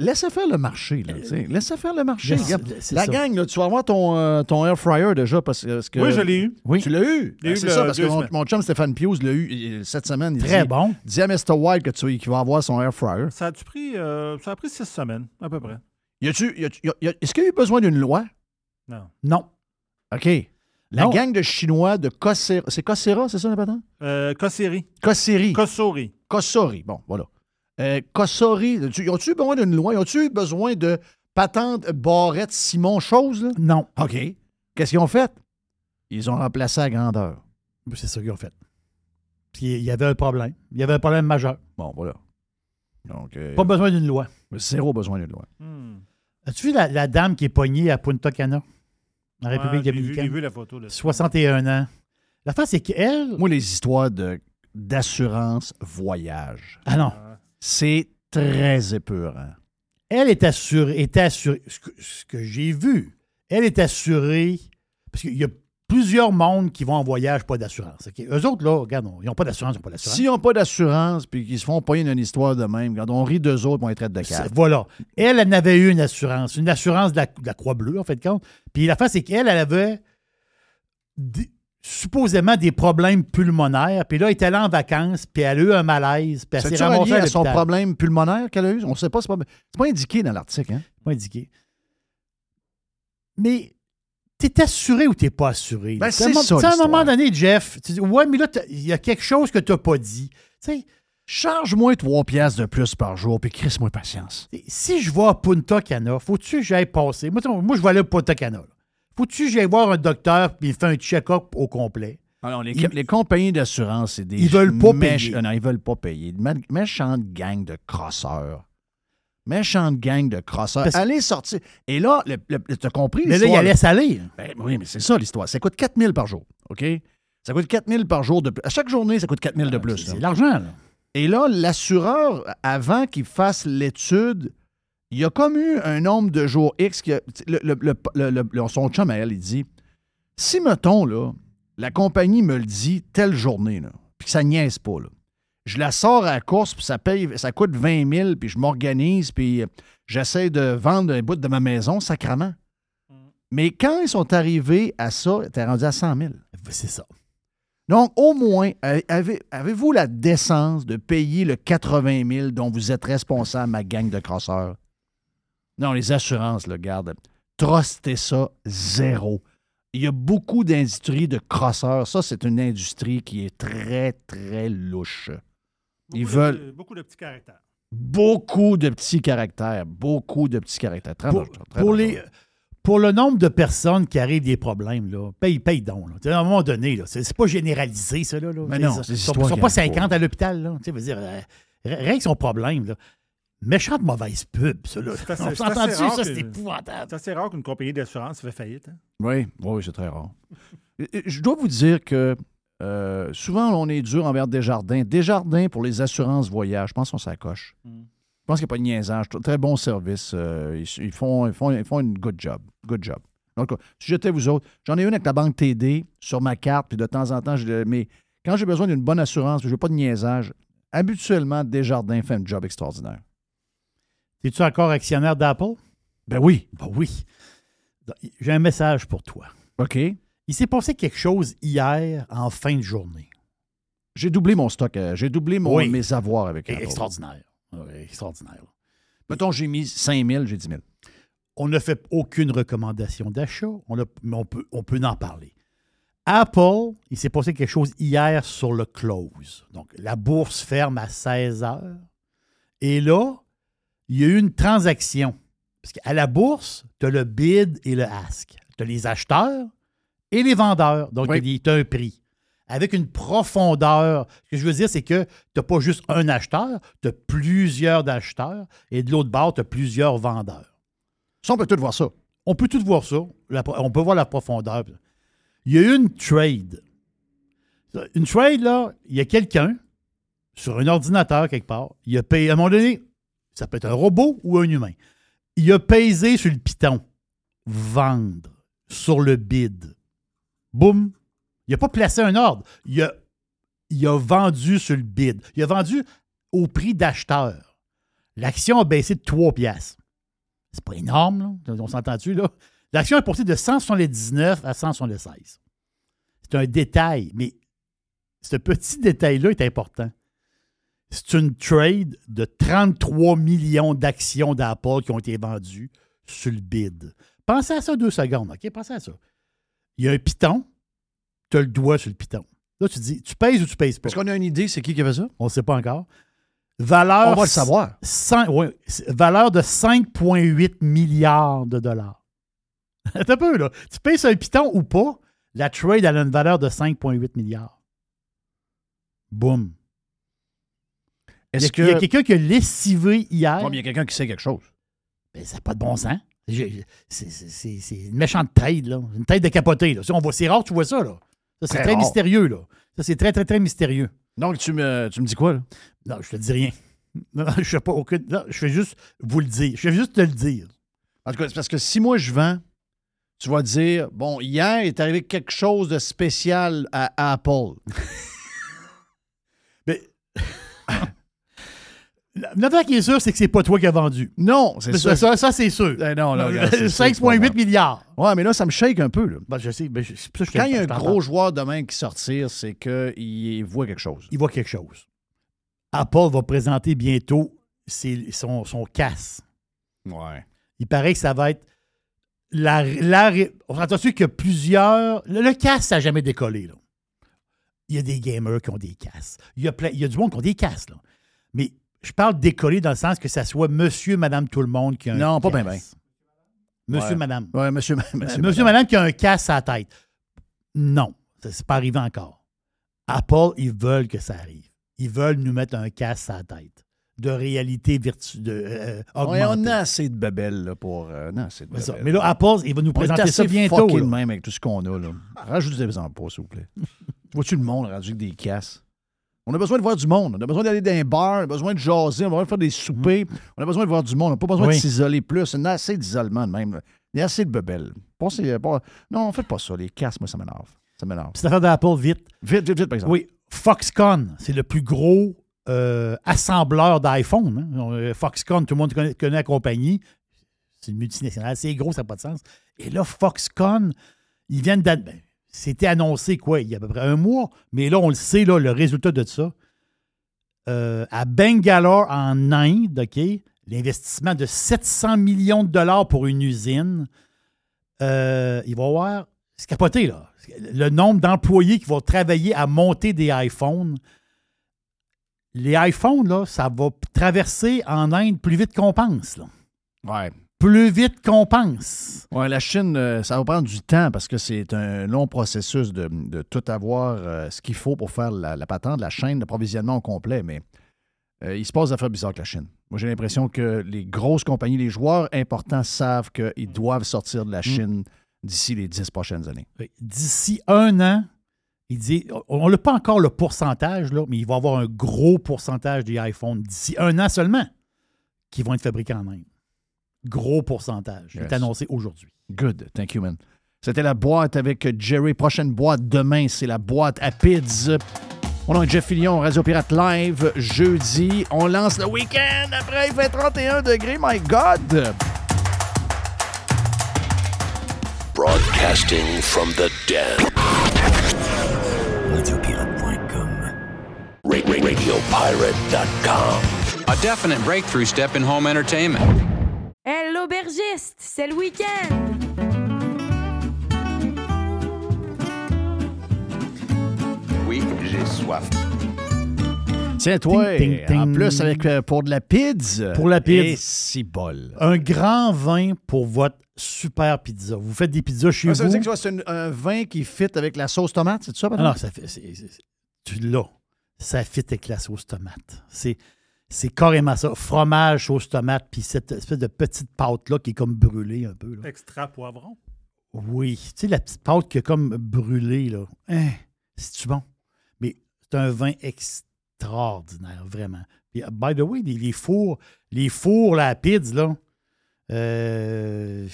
Laissez faire le marché, là. sais. Laissez faire le marché. Regarde, la
ça.
gang, là, tu vas avoir ton, euh, ton air fryer déjà parce, parce que.
Oui, je l'ai eu.
Oui.
Tu l'as eu? Ben,
eu
c'est ça, parce que mon, mon chum Stéphane Pius l'a eu euh, cette semaine. Il
Très
dit,
bon.
Dis à Mr. White que tu, qu'il va avoir son air fryer.
Ça a-tu pris, euh, ça a pris six semaines, à peu près.
Y a-tu- y a-tu- y a- y a- Est-ce qu'il y a eu besoin d'une loi?
Non.
Non.
OK. La
Non.
gang de Chinois de Cossera. C'est Cossera, c'est ça, le patron?
Euh, Cosseri.
Cosseri.
Cossori.
Kossori. Bon, voilà. Euh, Kossori. tu- Ont-tu eu besoin d'une loi? Ont-tu eu besoin de patente Barrette Simon chose? Là?
Non.
OK. Qu'est-ce qu'ils ont fait? Ils ont remplacé à grandeur.
C'est ça qu'ils ont fait. Puis il y avait un problème. Il y avait un problème majeur.
Bon, voilà. Donc, euh,
Pas besoin d'une loi.
zéro besoin d'une loi.
Hmm.
As-tu vu la, la dame qui est poignée à Punta Cana, en
Ouais,
République dominicaine?
J'ai vu la photo. Là.
61 ans. La face, c'est qu'elle.
Moi, les histoires de, d'assurance voyage,
Ah non.
C'est très épeurant.
Elle est assurée. Est assurée ce que, j'ai vu, elle est assurée. Parce qu'il y a plusieurs mondes qui vont en voyage, pas d'assurance. OK? Eux autres, là, regarde, ils n'ont pas d'assurance, ils n'ont pas d'assurance.
S'ils n'ont pas d'assurance puis qu'ils se font payer une histoire de même, quand on rit d'eux autres, on les traite de.
Voilà. Elle, elle avait eu une assurance, une assurance de la, Croix-Bleue, en fait, compte. Puis la face, c'est qu'elle, elle avait des- supposément des problèmes pulmonaires. Puis là, elle était allée en vacances, puis elle a eu un malaise, puis elle s'est ramassée à
à son problème pulmonaire qu'elle a eu? On ne sait pas. C'est pas, c'est pas indiqué dans l'article. Hein?
Pas indiqué. Mais t'es assuré ou t'es pas assuré?
Ben, c'est
à un moment donné, Jeff, tu dis, ouais, mais là, il y a quelque chose que t'as pas dit. Tu sais,
Charge-moi 3 piastres de plus par jour, puis crisse-moi patience.
si je vais à Punta Cana, faut-tu que j'aille passer? Moi, moi, je vais aller à Punta Cana. là. Faut-tu que j'aille voir un docteur puis il fait un check-up au complet?
Alors, les,
Ils-
les compagnies d'assurance, c'est des.
Ils veulent pas payer.
Ah Non, ils veulent pas payer. Méchante gang de crosseurs. Méchante gang de crosseurs.
Parce-
Allez sortir. Et là, le- t'as compris
Mais là, il
l'histoire?
allait aller.
Ben oui, mais c'est ça l'histoire. Ça coûte 4 000 par jour. OK? Ça coûte 4 000 par jour de plus. À chaque journée, ça coûte 4 000 de plus.
Ah, C'est
là.
c'est l'argent, là.
Et là, l'assureur, avant qu'il fasse l'étude, il y a comme eu un nombre de jours X. Que, le, le- le- son chum à elle, il dit Si, mettons, là, la compagnie me le dit telle journée, puis que ça niaise pas, là, je la sors à la course, puis ça, paye, ça coûte 20 000, puis je m'organise, puis euh, j'essaie de vendre un bout de ma maison, sacrament. Mais quand ils sont arrivés à ça, t'es rendu à 100 000.
C'est ça.
Donc, au moins, avez- avez-vous la décence de payer le 80 000 dont vous êtes responsable, ma gang de crosseurs? Non, les assurances, le garde. Trustez ça, zéro. Il y a beaucoup d'industries de crosseurs. Ça, c'est une industrie qui est très, très louche. Ils
Beaucoup de-
veulent
beaucoup de petits caractères.
beaucoup de petits caractères. Beaucoup de petits caractères. Très
Pour,
dangereux, très
pour
dangereux.
les, pour le nombre de personnes qui arrivent des problèmes, là, paye, paye donc. Là. À un moment donné, là, c'est pas généralisé, ça. Là, là.
Mais non,
Ils sont,
histoires
sont pas
arrivent
50
pas.
à l'hôpital. là. Tu sais, veux dire, euh, règle son problème. Là. Méchante mauvaise pub, ça. Là.
C'est assez-
On
c'est
s'entend
assez
dessus,
rare
ça, c'est épouvantable.
C'est assez rare qu'une compagnie d'assurance fait faillite. hein.
Oui, oui, c'est très rare. Je dois vous dire que euh, souvent, on est dur envers Desjardins. Desjardins, pour les assurances voyage, je pense qu'on s'accroche.
Mm.
Je pense qu'il n'y a pas de niaisage. Très bon service. euh, ils, ils font, ils, font, ils font une good job. Good job. Donc, si j'étais vous autres, j'en ai une avec la banque TD sur ma carte, puis de temps en temps, je, mais quand j'ai besoin d'une bonne assurance, puis je veux pas de niaisage, habituellement, Desjardins fait un job extraordinaire.
Es-tu encore actionnaire d'Apple?
Ben oui.
Ben oui. J'ai un message pour toi.
OK.
Il s'est passé quelque chose hier en fin de journée.
J'ai doublé mon stock. euh, j'ai doublé mon,
Oui.
mes avoirs avec Apple.
Extraordinaire. Oui, extraordinaire.
Mettons, j'ai mis 5 000, j'ai 10 000.
On n'a fait aucune recommandation d'achat, on a- mais on peut, on peut en parler. Apple, il s'est passé quelque chose hier sur le close. Donc, la bourse ferme à 16 heures. Et là, il y a eu une transaction. Parce qu'à la bourse, tu as le bid et le ask. Tu as les acheteurs et les vendeurs. Donc,
Oui.
tu as un prix. Avec une profondeur. Ce que je veux dire, c'est que tu n'as pas juste un acheteur, tu as plusieurs acheteurs. Et de l'autre bord, tu as plusieurs vendeurs.
Ça, on peut tout voir ça.
On peut tout voir ça. La on peut voir la profondeur. Il y a eu une trade. Une trade, là, il y a quelqu'un sur un ordinateur quelque part. Il a payé, à un moment donné, ça peut être un robot ou un humain. Il a pesé sur le piton. Vendre sur le bid. Boum. Il n'a pas placé un ordre. Il a, vendu sur le bid. Il a vendu au prix d'acheteur. L'action a baissé de 3 piastres. C'est pas énorme, là. On s'entend-tu, là? L'action est passée de 179 à 176. C'est un détail, mais ce petit détail-là est important. C'est une trade de 33 millions d'actions d'Apple qui ont été vendues sur le bid. Pensez à ça deux secondes, OK? Pensez à ça. Il y a un piton, tu as le doigt sur le piton. Là, tu dis, tu pèses ou tu pèses pas?
Est-ce qu'on a une idée, c'est qui qui avait ça?
On ne sait pas encore. Valeur,
On va le savoir.
ouais, valeur de 5,8 milliards de dollars. Attends un peu, là. Tu sur un piton ou pas, la trade elle a une valeur de 5,8 milliards. Boum. Il y a,
Est-ce que.
il y a quelqu'un qui a lessivé hier.
Mais il y a quelqu'un qui sait quelque chose.
Ben, ça n'a pas de bon sens. C'est c'est- c'est- c'est une méchante trade, là. Une trade de capoté, là. Ça, on voit- C'est rare que tu vois ça, là. Ça, c'est
Très
mystérieux, là. Ça, c'est très, très, très mystérieux.
Donc, tu me, tu me dis quoi, là?
Non, je te dis rien. Non, non, je fais pas aucune. Non, je fais juste vous le dire. Je fais juste te le dire.
En tout cas, c'est parce que si moi je vends, tu vas dire bon, hier est arrivé quelque chose de spécial à Apple.
Mais. L'affaire qui est sûre, c'est que c'est pas toi qui as vendu.
Non, c'est
Mais
ça.
C'est sûr.
Eh non, sûr pas
5,8
vrai.
milliards.
Ouais, mais là, ça me shake un peu. Là.
Ben, je sais. ben, je- ça je
Quand il y a un gros joueur demain qui sortir, c'est qu'il voit quelque chose.
Il voit quelque chose. Apple va présenter bientôt ses- son, son casse.
Ouais.
Il paraît que ça va être. La, la, on s'entend dessus que plusieurs. Le, le casse, ça n'a jamais décollé. Là. Il y a des gamers qui ont des casses. Il y a, plein- il y a du monde qui ont des casses. Là. Mais je parle décollé dans le sens que ça soit monsieur, madame, tout le monde qui a un
Non, pas bien, bien.
Monsieur,
Ouais.
madame.
Ouais, monsieur,
Euh,
monsieur,
Monsieur, madame qui a un casse à la tête. Non, ça c'est pas arrivé encore. Apple, ils veulent que ça arrive. Ils veulent nous mettre un casse à la tête de réalité virtuelle. Euh,
Ouais,
augmentée.
on a assez de babelles là, pour. euh, non, assez de
ça-
babelles.
mais là, Apple, il va nous
On est
présenter ça bientôt. là.
même avec tout ce qu'on a. Là. Rajoutez-en pas, s'il vous plaît. Vois-tu le monde rendu avec des casses? On a besoin de voir du monde. On a besoin d'aller dans un bar, on a besoin de jaser, on a besoin de faire des soupers. On a besoin de voir du monde. On n'a pas besoin
Oui.
de s'isoler plus. On a assez d'isolement de même. Il y a assez de bebelles. Pensez pas. Non, faites pas ça. Les casses, moi, ça m'énerve. Ça m'énerve.
Affaire d'Apple, vite.
Vite, vite, vite, par exemple.
Oui, Foxconn, c'est le plus gros euh, assembleur d'iPhone. hein. Euh, Foxconn, tout le monde connaît, connaît la compagnie. C'est une multinationale, c'est gros, ça n'a pas de sens. Et là, Foxconn, ils viennent d'an- ben, C'était annoncé, quoi, il y a à peu près un mois, mais là, on le sait, là, le résultat de ça. Euh, à Bangalore, en Inde, OK, l'investissement de 700 millions de dollars pour une usine. Euh, il va y avoir. C'est capoté, là. Le nombre d'employés qui vont travailler à monter des iPhones. Les iPhones, là, ça va traverser en Inde plus vite qu'on pense. Là.
Ouais.
Plus vite qu'on pense.
Ouais, la Chine, euh, ça va prendre du temps parce que c'est un long processus de, de tout avoir euh, ce qu'il faut pour faire la, la patente, la chaîne d'approvisionnement au complet. Mais euh, il se passe des affaires bizarres avec la Chine. Moi, j'ai l'impression que les grosses compagnies, les joueurs importants savent qu'ils doivent sortir de la Chine d'ici les dix prochaines années.
Oui. D'ici un an, il dit, on n'a pas encore le pourcentage, là, mais il va y avoir un gros pourcentage des iPhones d'ici un an seulement qui vont être fabriqués en Inde. Gros pourcentage. C'est
Yes.
annoncé aujourd'hui.
Good. Thank you, man. C'était la boîte avec Jerry. Prochaine boîte demain, c'est la boîte à Pids. Mon nom est Jeff Fillion, Radio Pirate Live, jeudi. On lance le week-end. Après, il fait 31 degrés. My God!
Broadcasting from the dead.
Radiopirate.com.
Ra- ra- Radiopirate.com.
A definite breakthrough step in home entertainment.
Hey, l'aubergiste, c'est le week-end!
Oui, j'ai soif.
Tiens, toi,
Ting, ting, ting.
en plus, avec, euh, pour de la Pids.
Pour la Pids.
Et si bol.
Un grand vin pour votre super pizza. Vous faites des pizzas chez
Ah, ça
vous.
veut dire que c'est un, un vin qui fit avec la sauce tomate, c'est ça?
Ah
Patrick?
non, ça fait. c'est- c'est- c'est- tu l'as. Ça fit avec la sauce tomate. C'est. C'est carrément ça. Fromage, sauce tomate, puis cette espèce de petite pâte-là qui est comme brûlée un peu. là.
Extra poivron?
Oui. Tu sais, la petite pâte qui est comme brûlée, là. Hein, c'est-tu bon? Mais c'est un vin extraordinaire, vraiment. Puis, uh, by the way, les, les fours, les fours lapides, là, euh,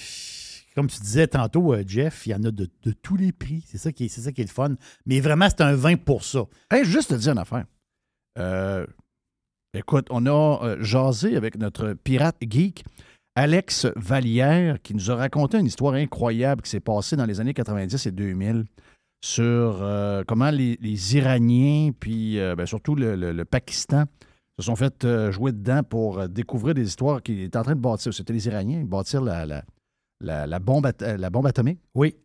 comme tu disais tantôt, euh, Jeff, il y en a de, de tous les prix. C'est ça, qui est, c'est ça qui est le fun. Mais vraiment, c'est un vin pour ça.
Hey, juste te dire une affaire. Euh, écoute, on a euh, jasé avec notre pirate geek, Alex Vallière, qui nous a raconté une histoire incroyable qui s'est passée dans les années 90 et 2000 sur euh, comment les, les Iraniens, puis euh, ben, surtout le, le- le Pakistan, se sont fait jouer dedans pour découvrir des histoires qu'ils étaient en train de bâtir. C'était les Iraniens, bâtir la, la, la- la bombe, la bombe atomique.
Oui.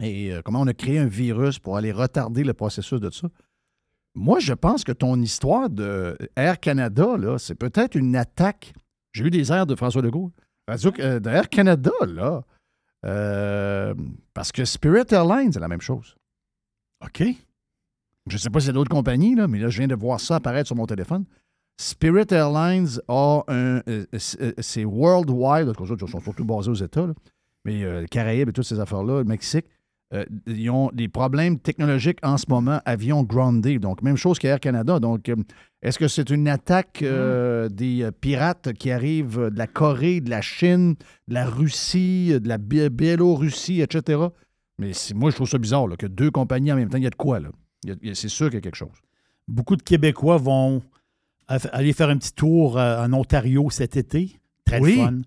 Et comment on a créé un virus pour aller retarder le processus de ça. Moi, je pense que ton histoire de Air Canada, là, c'est peut-être une attaque. J'ai eu des airs de François Legault. Radio, euh, de Air Canada, là. euh, parce que Spirit Airlines, c'est la même chose.
OK.
Je ne sais pas si c'est d'autres compagnies, là, mais là, je viens de voir ça apparaître sur mon téléphone. Spirit Airlines a un. euh, c'est euh, worldwide, parce sont surtout basés aux États, là. mais euh, Caraïbes et toutes ces affaires-là, le Mexique, euh, ils ont des problèmes technologiques en ce moment, avions grounded. Donc, même chose qu'Air Canada. Donc, euh, est-ce que c'est une attaque euh, des euh, pirates qui arrivent de la Corée, de la Chine, de la Russie, de la Bi- Biélorussie, etc.? Mais moi, je trouve ça bizarre là, que deux compagnies en même temps, il y a de quoi, là? C'est sûr qu'il y a quelque chose.
Beaucoup de Québécois vont aller faire un petit tour en Ontario cet été. Très
Oui.
fun.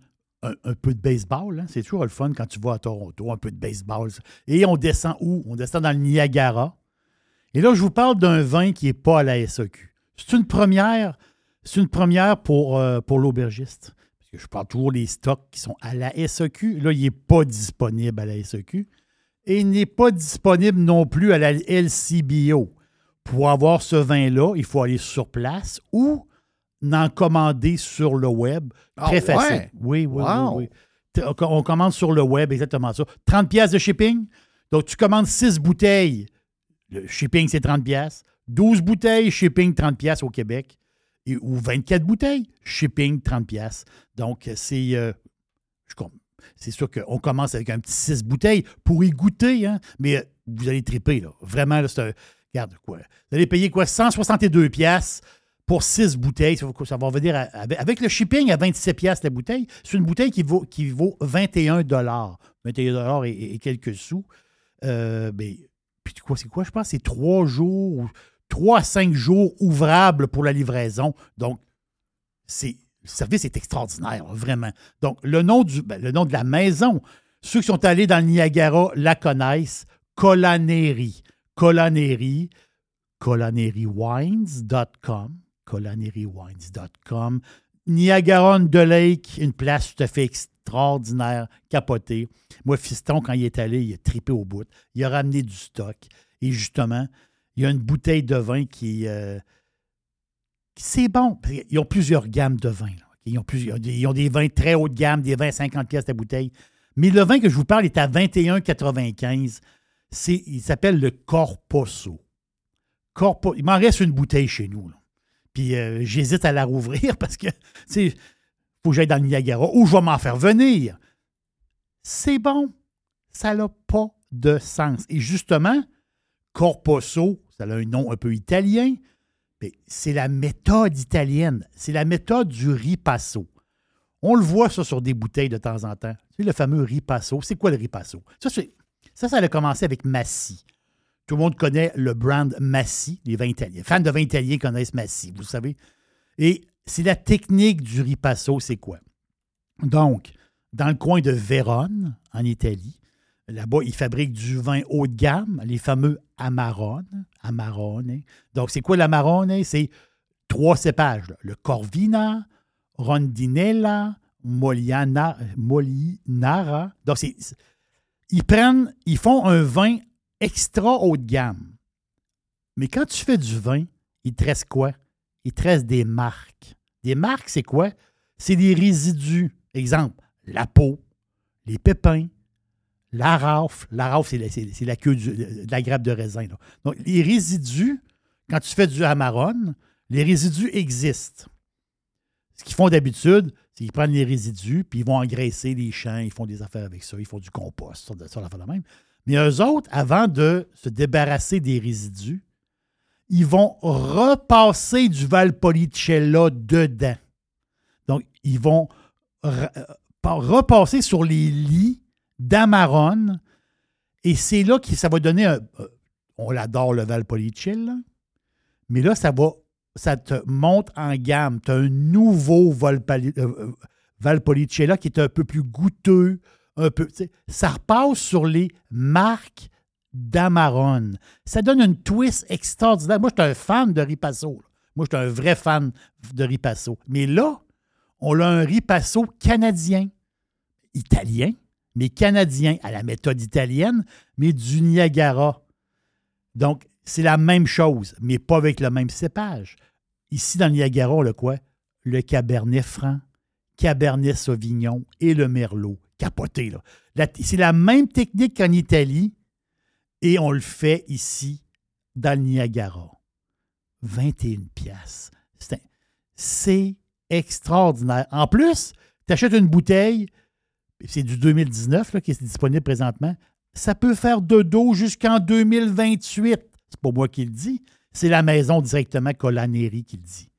Un, peu de baseball, hein. c'est toujours le fun quand tu vas à Toronto, un peu de baseball. Et on descend où? On descend dans le Niagara. Et là, je vous parle d'un vin qui n'est pas à la SAQ. C'est une première, c'est une première pour, euh, pour l'aubergiste. Parce que je parle toujours des stocks qui sont à la SAQ. Là, il n'est pas disponible à la SAQ. Et il n'est pas disponible non plus à la LCBO. Pour avoir ce vin-là, il faut aller sur place ou en commander sur le web.
Ah
Très
ouais?
facile. Oui, oui,
Wow.
oui, On commande sur le web, exactement ça. 30 pièces de shipping. Donc, tu commandes 6 bouteilles. Le shipping, c'est 30 pièces. 12 bouteilles, shipping 30 pièces au Québec. Et, ou 24 bouteilles, shipping 30 pièces. Donc, c'est... euh, je c'est sûr qu'on commence avec un petit 6 bouteilles pour y goûter, hein, mais euh, vous allez triper, là. Vraiment, là, c'est un... Regarde, quoi. Vous allez payer quoi? 162 pièces pour 6 bouteilles. Ça va, venir à- avec, le shipping à 27 pièces la bouteille. C'est une bouteille qui vaut, qui vaut 21 dollars. 21 dollars et, et quelques sous. Euh, mais, puis c'est quoi? Je pense c'est 3 jours, 3 à 5 jours ouvrables pour la livraison. Donc, c'est le service est extraordinaire, vraiment. Donc, le nom, du, ben, le nom de la maison, ceux qui sont allés dans le Niagara la connaissent, Colaneri. Colaneri, colaneriwines.com, colaneriwines.com. Niagara on the Lake, une place tout à fait extraordinaire, capotée. Moi, Fiston, quand il est allé, il a tripé au bout. Il a ramené du stock. Et justement, il y a une bouteille de vin qui, euh, c'est bon. Ils ont plusieurs gammes de vins. Ils, ont des vins très haut de gamme, des vins à 50 pièces la bouteille. Mais le vin que je vous parle est à 21,95. C'est, il s'appelle le Corposo. Corpo, il m'en reste une bouteille chez nous. Puis euh, j'hésite à la rouvrir parce que, tu sais, faut que j'aille dans le Niagara ou je vais m'en faire venir. C'est bon. Ça n'a pas de sens. Et justement, Corposo, ça a un nom un peu italien, mais c'est la méthode italienne. C'est la méthode du ripasso. On le voit, ça, sur des bouteilles de temps en temps. Sais, le fameux ripasso. C'est quoi le ripasso? Ça, c'est- ça, ça a commencé avec Massy. Tout le monde connaît le brand Massy, les vins italiens. Les fans de vins italiens connaissent Massy, vous savez. Et c'est la technique du ripasso, c'est quoi? Donc, dans le coin de Vérone, en Italie, là-bas, ils fabriquent du vin haut de gamme, les fameux Amarone. Amarone. Donc, c'est quoi l'Amarone? C'est trois cépages. Le Corvina, Rondinella, Moliana, Molinara. Donc, ils prennent, ils font un vin extra haut de gamme. Mais quand tu fais du vin, il te quoi? Il te des marques. Des marques, c'est quoi? C'est des résidus. Exemple, la peau, les pépins, la rafle. La rafle, c'est la, la queue de la grappe de raisin. Donc, les résidus, quand tu fais du amarone, les résidus existent. Ce qu'ils font d'habitude, c'est qu'ils prennent les résidus, puis ils vont engraisser les champs, ils font des affaires avec ça, ils font du compost, ça, ça l'affaire de même. Mais eux autres, avant de se débarrasser des résidus, ils vont repasser du Valpolicella dedans. Donc, ils vont euh, pa- repasser sur les lits d'Amarone, et c'est là que ça va donner un. euh, On l'adore, le Valpolicella, mais là, ça va. Ça te monte en gamme. Tu as un nouveau euh, Valpolicella qui est un peu plus goûteux, un peu. Ça repasse sur les marques d'Amarone. Ça donne une twist extraordinaire. Moi, je suis un fan de Ripasso. Moi, je suis un vrai fan de Ripasso. Mais là, on a un Ripasso canadien, italien, mais canadien, à la méthode italienne, mais du Niagara. Donc, c'est la même chose, mais pas avec le même cépage. Ici, dans le Niagara, on a quoi? Le Cabernet Franc, Cabernet Sauvignon et le Merlot. Capoté, C'est la même technique qu'en Italie et on le fait ici, dans le Niagara. 21 piastres. C'est extraordinaire. En plus, tu achètes une bouteille, c'est du 2019 là, qui est disponible présentement, ça peut faire de dos jusqu'en 2028. C'est pas moi qui le dis, c'est la maison directement Colaneri qui le dit.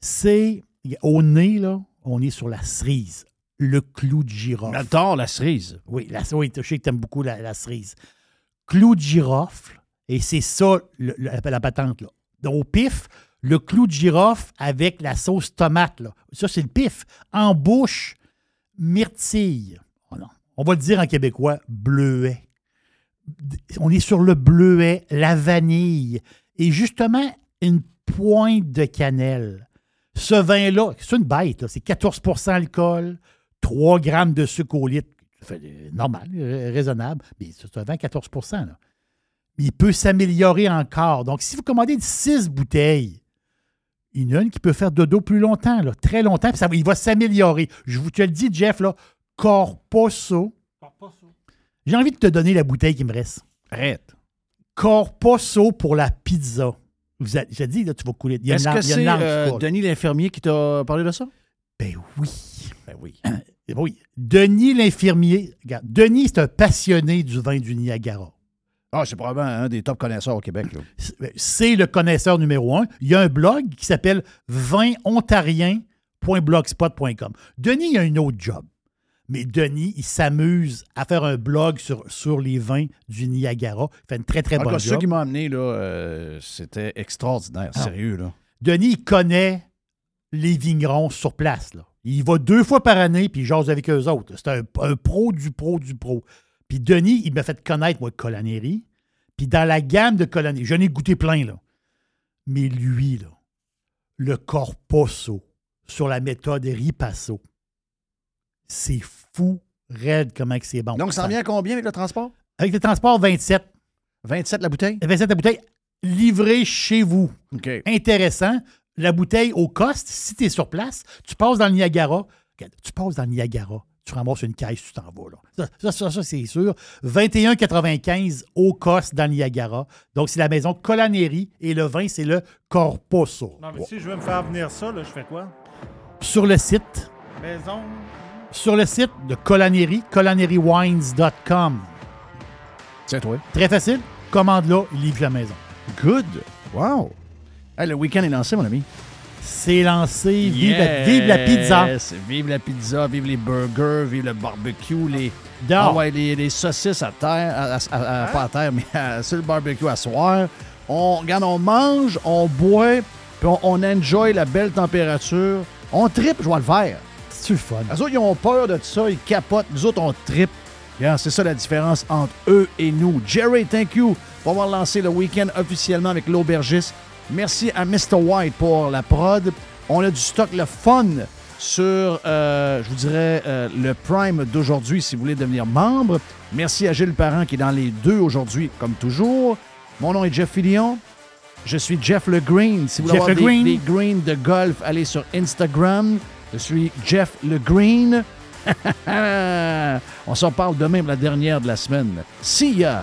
C'est au nez, là, on est sur la cerise, le clou de girofle.
J'adore la cerise.
Oui, la, oui, je sais que tu aimes beaucoup la, la cerise. Clou de girofle, et c'est ça le- la patente. Là. Donc, au pif, le clou de girofle avec la sauce tomate. Là. Ça, c'est le pif. En bouche, myrtille. Oh. On va le dire en québécois, bleuet. On est sur le bleuet, la vanille et justement une pointe de cannelle. Ce vin-là, c'est une bête, c'est 14% alcool, 3 grammes de sucre au litre. Ça fait, euh, normal, euh, raisonnable, mais c'est un vin 14 là. Il peut s'améliorer encore. Donc, si vous commandez 6 bouteilles, il y en a une qui peut faire dodo plus longtemps, là, très longtemps, puis ça, il va s'améliorer. Je vous te le dis, Jeff, là, Corposo. J'ai envie de te donner la bouteille qui me reste.
Arrête.
Corposo pour la pizza. J'ai dit, là, tu vas couler. Il y a une
Est-ce
larme-
que c'est euh. Denis l'infirmier qui t'a parlé de ça?
Ben oui.
Ben oui.
Eh oui. Denis l'infirmier. Denis, c'est un passionné du vin du Niagara.
Ah, c'est probablement un des top connaisseurs au Québec. là.
C'est le connaisseur numéro un. Il y a un blog qui s'appelle vinontarien.blogspot.com. Denis, il a une autre job. Mais Denis, il s'amuse à faire un blog sur, sur les vins du Niagara. Il fait une très, très
tout
bonne job.
qui m'ont amené, là, euh, c'était extraordinaire.
Ah.
Sérieux, là.
Denis, il connaît les vignerons sur place. Là. Il va deux fois par année, puis il jase avec eux autres. C'est un, un pro du pro du pro. Puis Denis, il m'a fait connaître, moi, Colanéry. Puis dans la gamme de Colanéry, j'en ai goûté plein, là. Mais lui, là, le Corposo, sur la méthode Ripasso, c'est fou, raide, comment c'est bon.
Donc, ça en vient à combien avec le transport?
Avec le transport, 27.
27 la bouteille?
27 la bouteille, livrée chez vous.
OK.
Intéressant. La bouteille au cost, si tu es sur place, tu passes dans le Niagara. Regarde, Tu passes dans le Niagara, tu ramasses une caisse, tu t'en vas. Là. Ça, ça, ça, ça, c'est sûr. 21,95 au cost dans le Niagara. Donc, c'est la maison Colanéry et le vin, c'est le Corposo.
Non, mais si je veux me faire venir ça, là, je fais quoi?
Sur le site,
Maison.
sur le site de Colanéry, colanerywines.com.
C'est toi.
Très facile. Commande là, il livre la maison.
Good. Wow. Hey, le week-end est lancé, mon ami.
C'est lancé. Vive, la,
Yes!
vive la pizza.
Vive la pizza, vive les burgers, vive le barbecue, les. Ah ouais, les, les saucisses à terre, à- à- à- pas à terre, mais sur le barbecue à soir. On, regarde, on mange, on boit, puis on, on enjoy la belle température. On tripe, je vois le faire.
C'est-tu le fun?
Les autres, ils ont peur de ça, ils capotent. Nous autres, on tripe. C'est ça la différence entre eux et nous. Jerry, thank you pour avoir lancé le week-end officiellement avec l'aubergiste. Merci à Mr. White pour la prod. On a du stock, le fun sur, euh, je vous dirais, euh, le Prime d'aujourd'hui si vous voulez devenir membre. Merci à Gilles Parent qui est dans les deux aujourd'hui, comme toujours. Mon nom est Jeff Fillion. Je suis Jeff Le Green. Si vous voulez avoir des,
Green.
des greens de golf, allez sur Instagram. Je suis Jeff Le Green. On s'en parle demain pour la dernière de la semaine. See ya!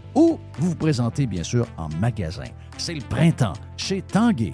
ou vous vous présentez bien sûr en magasin. C'est le printemps chez Tanguay.